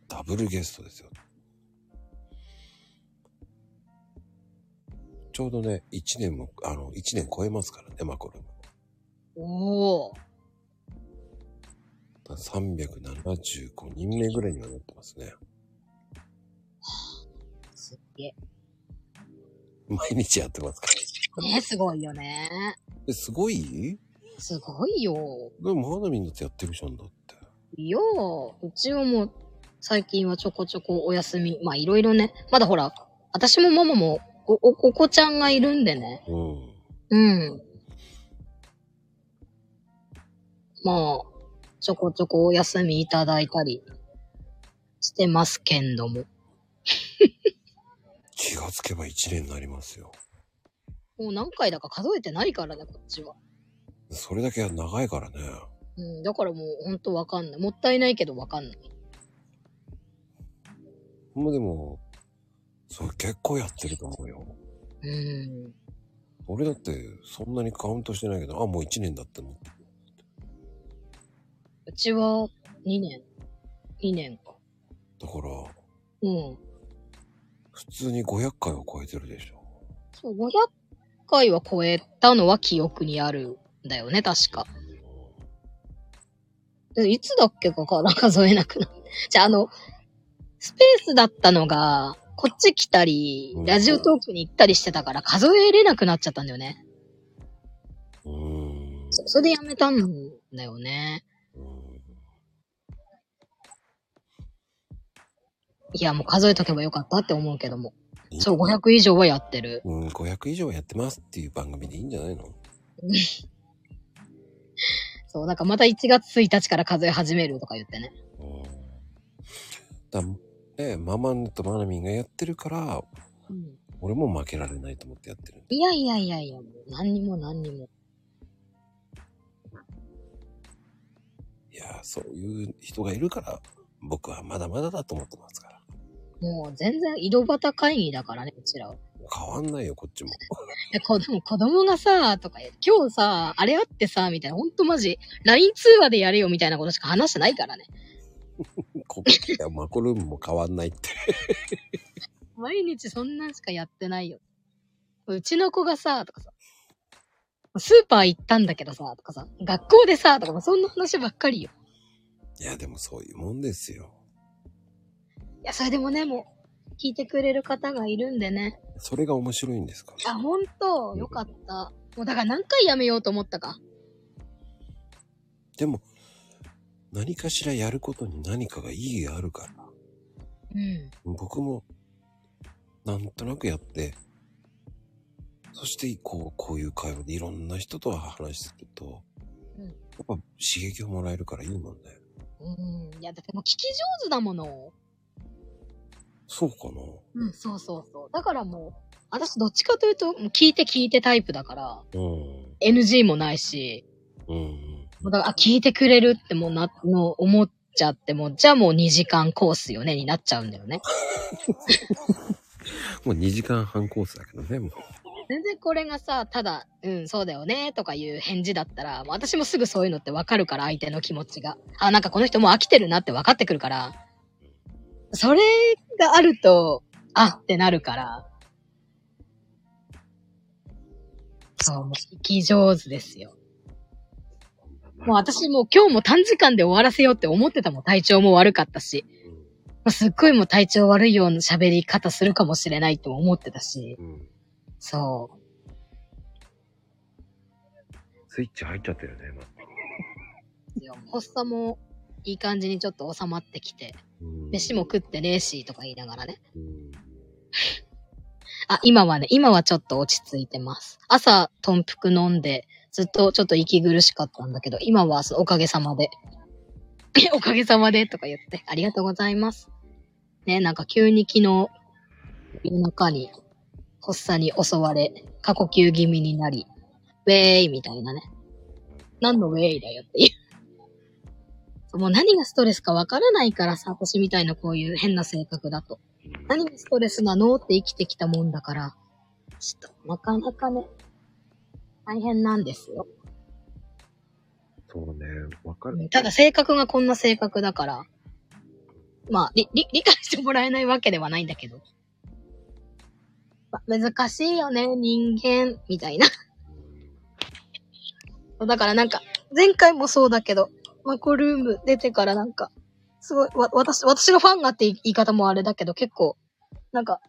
ダブルゲストですよ。ちょうどね、一年も、あの、一年超えますからね、マコルーム。おー。375人目ぐらいにはなってますね。すっげえ。毎日やってますから。ねすごいよね。え、すごい？すごいよ。でも、まだみんなってやってるじゃんだって。いやー、うちはもう、最近はちょこちょこお休み。まあ、いろいろね。まだほら、私もママもお、お、お子ちゃんがいるんでね。うん。うん。まあ、ちょこちょこお休みいただいたりしてますけんども。気がつけば1年になりますよ。もう何回だか数えてないからね、こっちは。それだけは長いからね。うん、だからもうほんとわかんない。もったいないけどわかんない。もうでも、それ結構やってると思うよ。うん。俺だってそんなにカウントしてないけど、あ、もう1年だって思ってる。うちは2年。2年か。だから、うん。普通に500回を超えてるでしょ。そう、500回は超えたのは記憶にあるんだよね、確か。でいつだっけかから数えなくなって。じゃあ、あの、スペースだったのが、こっち来たりうん、ラジオトークに行ったりしてたから数えれなくなっちゃったんだよね。うーん。そそれでやめたんだよね。うーんいや、もう数えとけばよかったって思うけども。いいそう、500以上はやってる。うん、500以上やってますっていう番組でいいんじゃないの？そう、なんかまた1月1日から数え始めるとか言ってね。うん。だねママンとマナミンがやってるから、うん俺も負けられないと思ってやってる。いやいやいやいや、もう何にも何にも。いや、そういう人がいるから、僕はまだまだだと思ってますから。もう全然井戸端会議だからね、うちらは。変わんないよ、こっちも。え、子供、子供がさ、とか、今日さ、あれあってさ、みたいな、ほんとマジ、LINE 通話でやれよみたいなことしか話してないからね。こいや、マコルームも変わんないって。毎日そんなんしかやってないよ。うちの子がさ、とかさ、スーパー行ったんだけどさ、とかさ、学校でさ、とかもそんな話ばっかりよ。いや、でもそういうもんですよ。いや、それでもね、もう、聞いてくれる方がいるんでね。それが面白いんですか？ら。あ、ほんと、よかった。もうだから何回やめようと思ったか。でも、何かしらやることに何かが意義があるから。うん。僕も、なんとなくやって、そして、こう、こういう会話でいろんな人と話すると、うんやっぱ刺激をもらえるからいいもんね。うん。いや、だってもう聞き上手だもの。そうかなうん、そうそうそう。だからもう、私どっちかというと、もう聞いて聞いてタイプだから、うん。NG もないし、うん。もうだから、あ、聞いてくれるってもうな、の思っちゃっても、じゃあもう2時間コースよね、になっちゃうんだよね。もう2時間半コースだけどね、もう。全然これがさ、ただ、うん、そうだよね、とかいう返事だったら、もう私もすぐそういうのってわかるから、相手の気持ちが。あ、なんかこの人もう飽きてるなって分かってくるから、それがあると、あってなるから。そう、もう聞き上手ですよ。もう私もう今日も短時間で終わらせようって思ってたもん。体調も悪かったし。すっごいもう体調悪いような喋り方するかもしれないとも思ってたし。そう。スイッチ入っちゃってるね、今。発作もいい感じにちょっと収まってきて、うん飯も食ってレーシーとか言いながらね。うん。あ、今はね、今はちょっと落ち着いてます。朝、豚腹飲んで、ずっとちょっと息苦しかったんだけど、今はおかげさまで。え、おかげさまでとか言って、ありがとうございます。ね、なんか急に昨日、夜中に、発作に襲われ、過呼吸気味になり、ウェーイみたいなね。何のウェイだよっていう。もう何がストレスかわからないからさ、私みたいなこういう変な性格だと。何がストレスなのって生きてきたもんだから、ちょっとなかなかね、大変なんですよ。そうね、わかる。ただ性格がこんな性格だから、まあ、り、り、理解してもらえないわけではないんだけど。ま難しいよね、人間、みたいな。だからなんか、前回もそうだけど、マコルーム出てからなんか、すごい、わ、私、私がファンがって言い方もあれだけど、結構、なんか、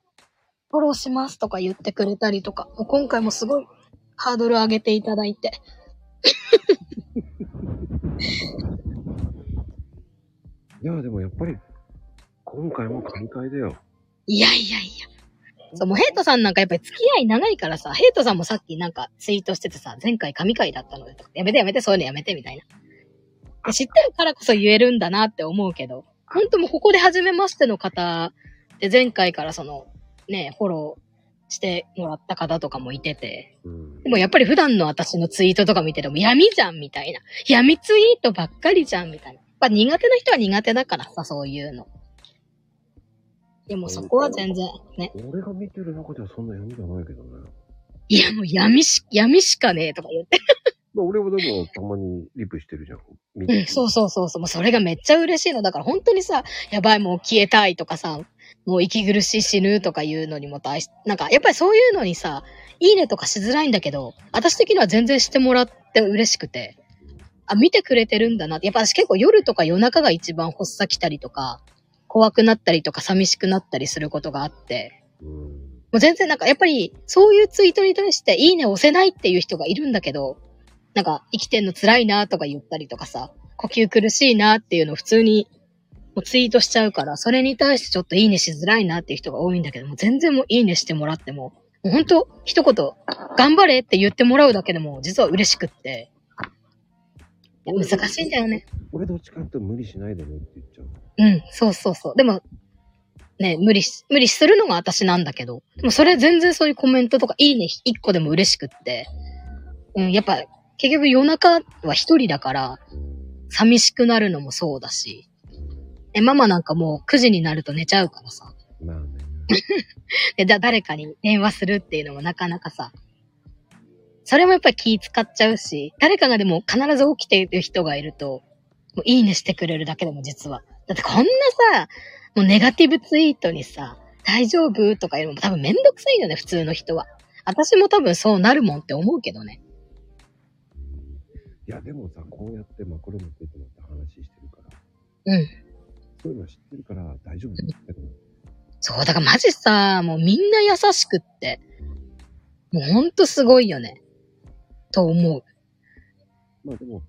フォローしますとか言ってくれたりとか、もう今回もすごいハードル上げていただいて。いや、でもやっぱり、今回も神回だよ。いやいやいや。そう、もうヘイトさんなんかやっぱり付き合い長いからさ、ヘイトさんもさっきなんかツイートしててさ、前回神回だったので、やめてやめて、そういうのやめてみたいな。で知ってるからこそ言えるんだなって思うけど、本当もうここで初めましての方で前回からその、ね、フォローしてもらった方とかもいてて、うんで。もやっぱり普段の私のツイートとか見てても闇じゃんみたいな。闇ツイートばっかりじゃんみたいな。やっぱ苦手な人は苦手だからさ、そういうの。でもそこは全然ね。俺が見てる中ではそんな闇じゃないけどね。いやもう闇し、闇しかねえとか言って。まあ、俺はでもたまにリプしてるじゃん。見うん、そうそうそうそう。もうそれがめっちゃ嬉しいの。だから本当にさ、やばいもう消えたいとかさ、もう息苦しい死ぬとかいうのにも対し、なんかやっぱりそういうのにさ、いいねとかしづらいんだけど、私的には全然してもらって嬉しくて、あ、見てくれてるんだなって。やっぱ私結構夜とか夜中が一番発作来たりとか、怖くなったりとか寂しくなったりすることがあって、うん。もう全然なんかやっぱりそういうツイートに対していいねを押せないっていう人がいるんだけど、なんか生きてんの辛いなとか言ったりとかさ、呼吸苦しいなっていうのを普通にもうツイートしちゃうから、それに対してちょっといいねしづらいなっていう人が多いんだけども、全然もういいねしてもらっても、もう本当一言、頑張れって言ってもらうだけでも実は嬉しくって。難しいんだよね。俺どっちかって無理しないでねって言っちゃう。うん、そうそうそう。でも、ね、無理し、無理するのが私なんだけど、でもそれ全然そういうコメントとかいいね一個でも嬉しくって、うん、やっぱ結局夜中は一人だから、寂しくなるのもそうだし、え、ママなんかもう9時になると寝ちゃうからさ、まあね。で、だ、誰かに電話するっていうのもなかなかさ、それもやっぱり気使っちゃうし、誰かがでも必ず起きている人がいると、もういいねしてくれるだけでも実は。だってこんなさ、もうネガティブツイートにさ、大丈夫とか言うのも多分めんどくさいよね、普通の人は。私も多分そうなるもんって思うけどね。いや、でもさ、こうやってマクロムってもって話してるから、うん。そういうの知ってるから大丈夫だけど、そう、だからマジさ、もうみんな優しくって、もうほんとすごいよね。と思う。まあでも、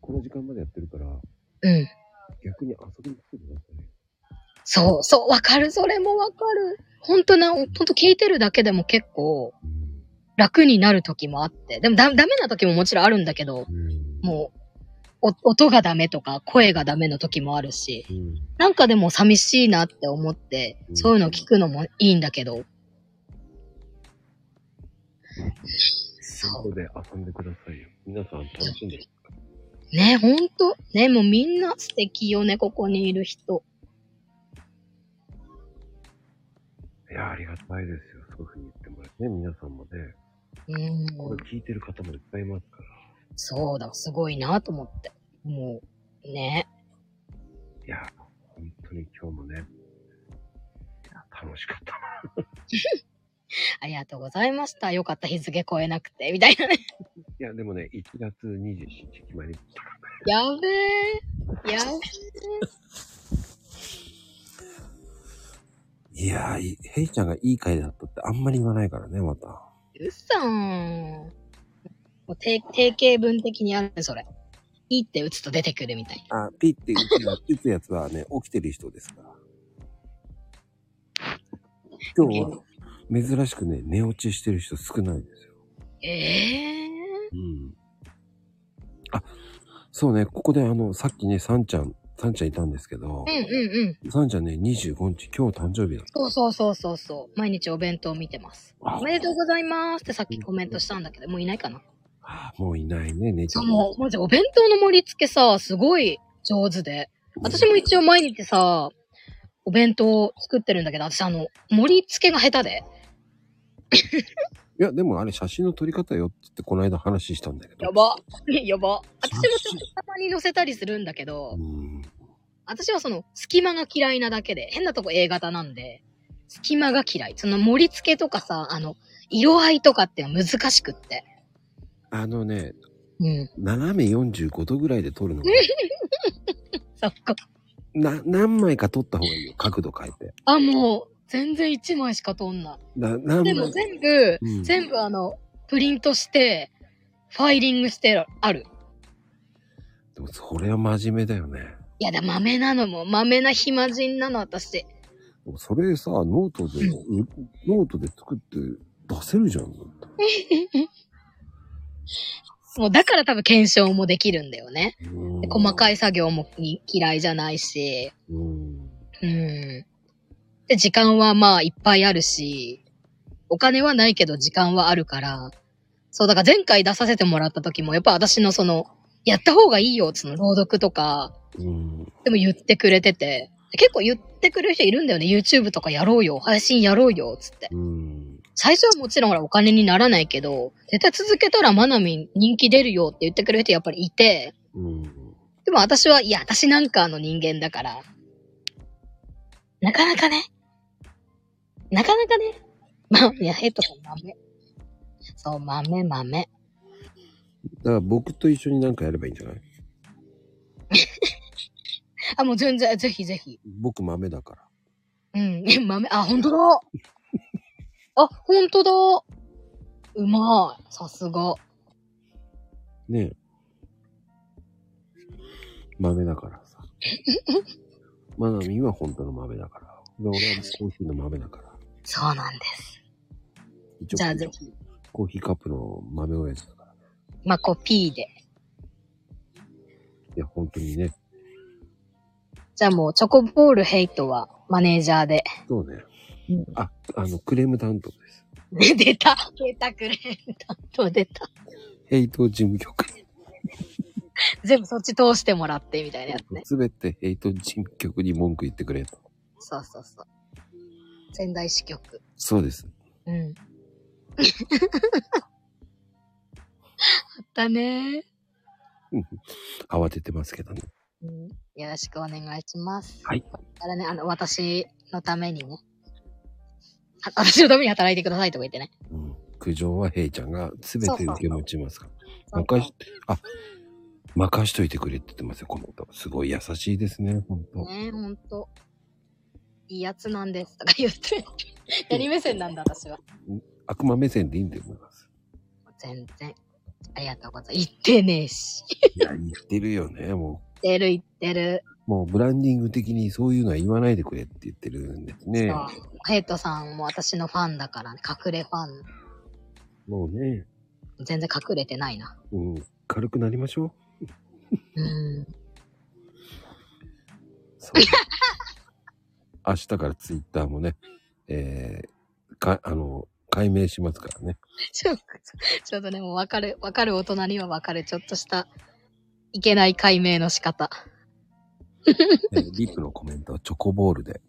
この時間までやってるから、うん。逆に遊びにくださいよ。そう、そう、わかる、それもわかる。ほんとな、ほんと聞いてるだけでも結構うん。楽になる時もあって。でもだ、ダメな時ももちろんあるんだけど、うん。もう、お音がダメとか、声がダメの時もあるし、うん。なんかでも寂しいなって思って、うんそういうの聞くのもいいんだけど。そここで遊んでくださいよ。皆さん楽しんで。ね、ほんと。ね、もうみんな素敵よね、ここにいる人。いや、ありがたいですよ。そういうふうに言ってもらってね。皆さんもね。うん。これ聞いてる方もいっぱいいますから。そうだ、すごいなと思って。もう、ね。いや、本当に今日もね、いや楽しかったな。ありがとうございました。よかった、日付超えなくて、みたいなね。いや、でもね、1月27日決まりましたからね。やべえ。やべいやー、いヘイちゃんがいい回だったってあんまり言わないからね、また。え。うっさん。もう定定型文的にあるそれ。いいって打つと出てくるみたいな。あ、ピッて打つや打つやつはね、起きてる人ですから。今日は珍しくね、寝落ちしてる人少ないですよ。ええうん。あ、そうね、ここであの、さっきね、サンちゃん、サンちゃんいたんですけどうん、うんうん。サンちゃんね、25日、今日誕生日だっそうそうそうそうそう。毎日お弁当見てます。た。おめでとうございますってさっきコメントしたんだけど、もういないかな？あもういないね、姉ちゃ。んもう、マジお弁当の盛り付けさ、すごい上手で。私も一応毎日さ、お弁当作ってるんだけど、私あの、盛り付けが下手で。いや、でもあれ写真の撮り方よって言ってこの間話したんだけど。やば。やば。私もちょっとたまに載せたりするんだけどう、ん。私はその、隙間が嫌いなだけで、変なとこ A 型なんで、隙間が嫌い。その盛り付けとかさ、あの、色合いとかって難しくって。あのね、うん。斜め45度ぐらいで撮るのが そこ。な、何枚か撮った方がいいよ。角度変えて。あ、もう、全然1枚しか撮んなな、何い。でも枚全部、うん全部あの、プリントして、ファイリングしてある。でもそれは真面目だよね。いやだ、豆なのも、豆な暇人なの、私。でもそれさ、ノートで、うノートで作って出せるじゃん。もうだから多分検証もできるんだよね。細かい作業もに嫌いじゃないし。うん。うん。で、時間はまあいっぱいあるし、お金はないけど時間はあるから、そう、だから前回出させてもらった時も、やっぱ私のその、やった方がいいよ、その朗読とか、うん。でも言ってくれてて、結構言ってくれる人いるんだよね。YouTube とかやろうよ、配信やろうよ、つって。うん。最初はもちろんほらお金にならないけど、絶対続けたらマナミン人気出るよって言ってくれる人やっぱりいて、うん。でも私は、いや、私なんかの人間だから、なかなかね、なかなかね、まあ、いや、ヘッドさん豆。そう、豆、豆。だから僕と一緒になんかやればいいんじゃない？あ、もう全然、ぜひぜひ。僕豆だから。うん、え、豆、あ、ほんとだ。あ、ほんとだ。うまい。さすが。ねえ。豆だからさ。マナミは本当の豆だから。で俺はコーヒーの豆だから。そうなんです。じゃあぜひ。コーヒーカップの豆親父だから。まあ、こう、P で。いや、本当にね。じゃあもう、チョコボールヘイトはマネージャーで。そうねうん。あ、あの、クレーム担当です。出た出たくれたと出た。ヘイト事務局。全部そっち通してもらってみたいなやつね。すべてヘイト事務局に文句言ってくれと。そうそうそう。仙台支局。そうです。うん。あったね慌ててますけどね。うん。よろしくお願いします。はい。だからね、あの、私のためにね。あ私のために働いてくださいとか言ってね。うん。苦情はヘイちゃんがすべて受け持ちますから。そう任し、あ、任しといてくれって言ってますよ、この音。すごい優しいですね、ほんと。ねえ、ほんと。いいやつなんです。とか言って。何目線なんだ、私は。悪魔目線でいいんだと思います。全然。ありがとうございます。言ってねえし。いや、言ってるよね、も言ってる言ってる。う。もうブランディング的にそういうのは言わないでくれって言ってるんですね。そう。ヘイトさんも私のファンだからね。隠れファン。もうね、全然隠れてないな。うん、軽くなりましょう。うん。そう。明日からツイッターもね、えー、か、あの、解明しますからね。ちょ、ちょっとね、もうわかる、わかる大人にはわかる、ちょっとした、いけない解明の仕方。えーリップのコメントはチョコボールで。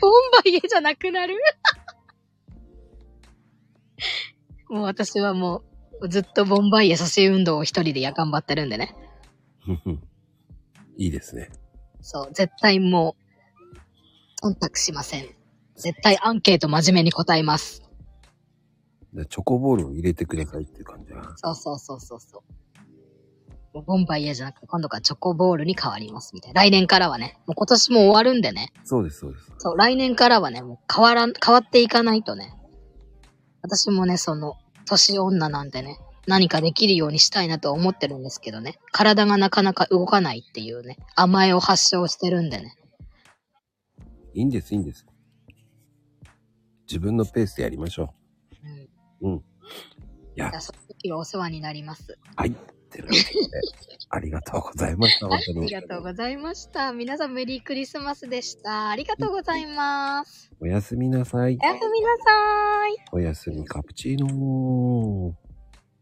ボンバイエじゃなくなる？もう私はもう、ずっとボンバイエ阻止運動を一人でや頑張ってるんでね。いいですね。そう、絶対もう、忖度しません。絶対アンケート真面目に答えます。でチョコボールを入れてくださいっていう感じは。そうそうそうそうそう。もうボンバイエじゃなくて、今度からチョコボールに変わりますみたいな。来年からはね、もう今年も終わるんでね。そうです、そうです。そう、来年からはね、もう変わらん、変わっていかないとね。私もね、その、年女なんでね、何かできるようにしたいなとは思ってるんですけどね。体がなかなか動かないっていうね、甘えを発症してるんでね。いいんです、いいんです。自分のペースでやりましょうん。う。うん。いやじゃ、あ、その時はお世話になります。はい。ってなことで、ありがとうございました、はい、本当に。ありがとうございました。皆さんメリークリスマスでした。ありがとうございます。おやすみなさい。おやすみなさーい。おやすみカプチーノー。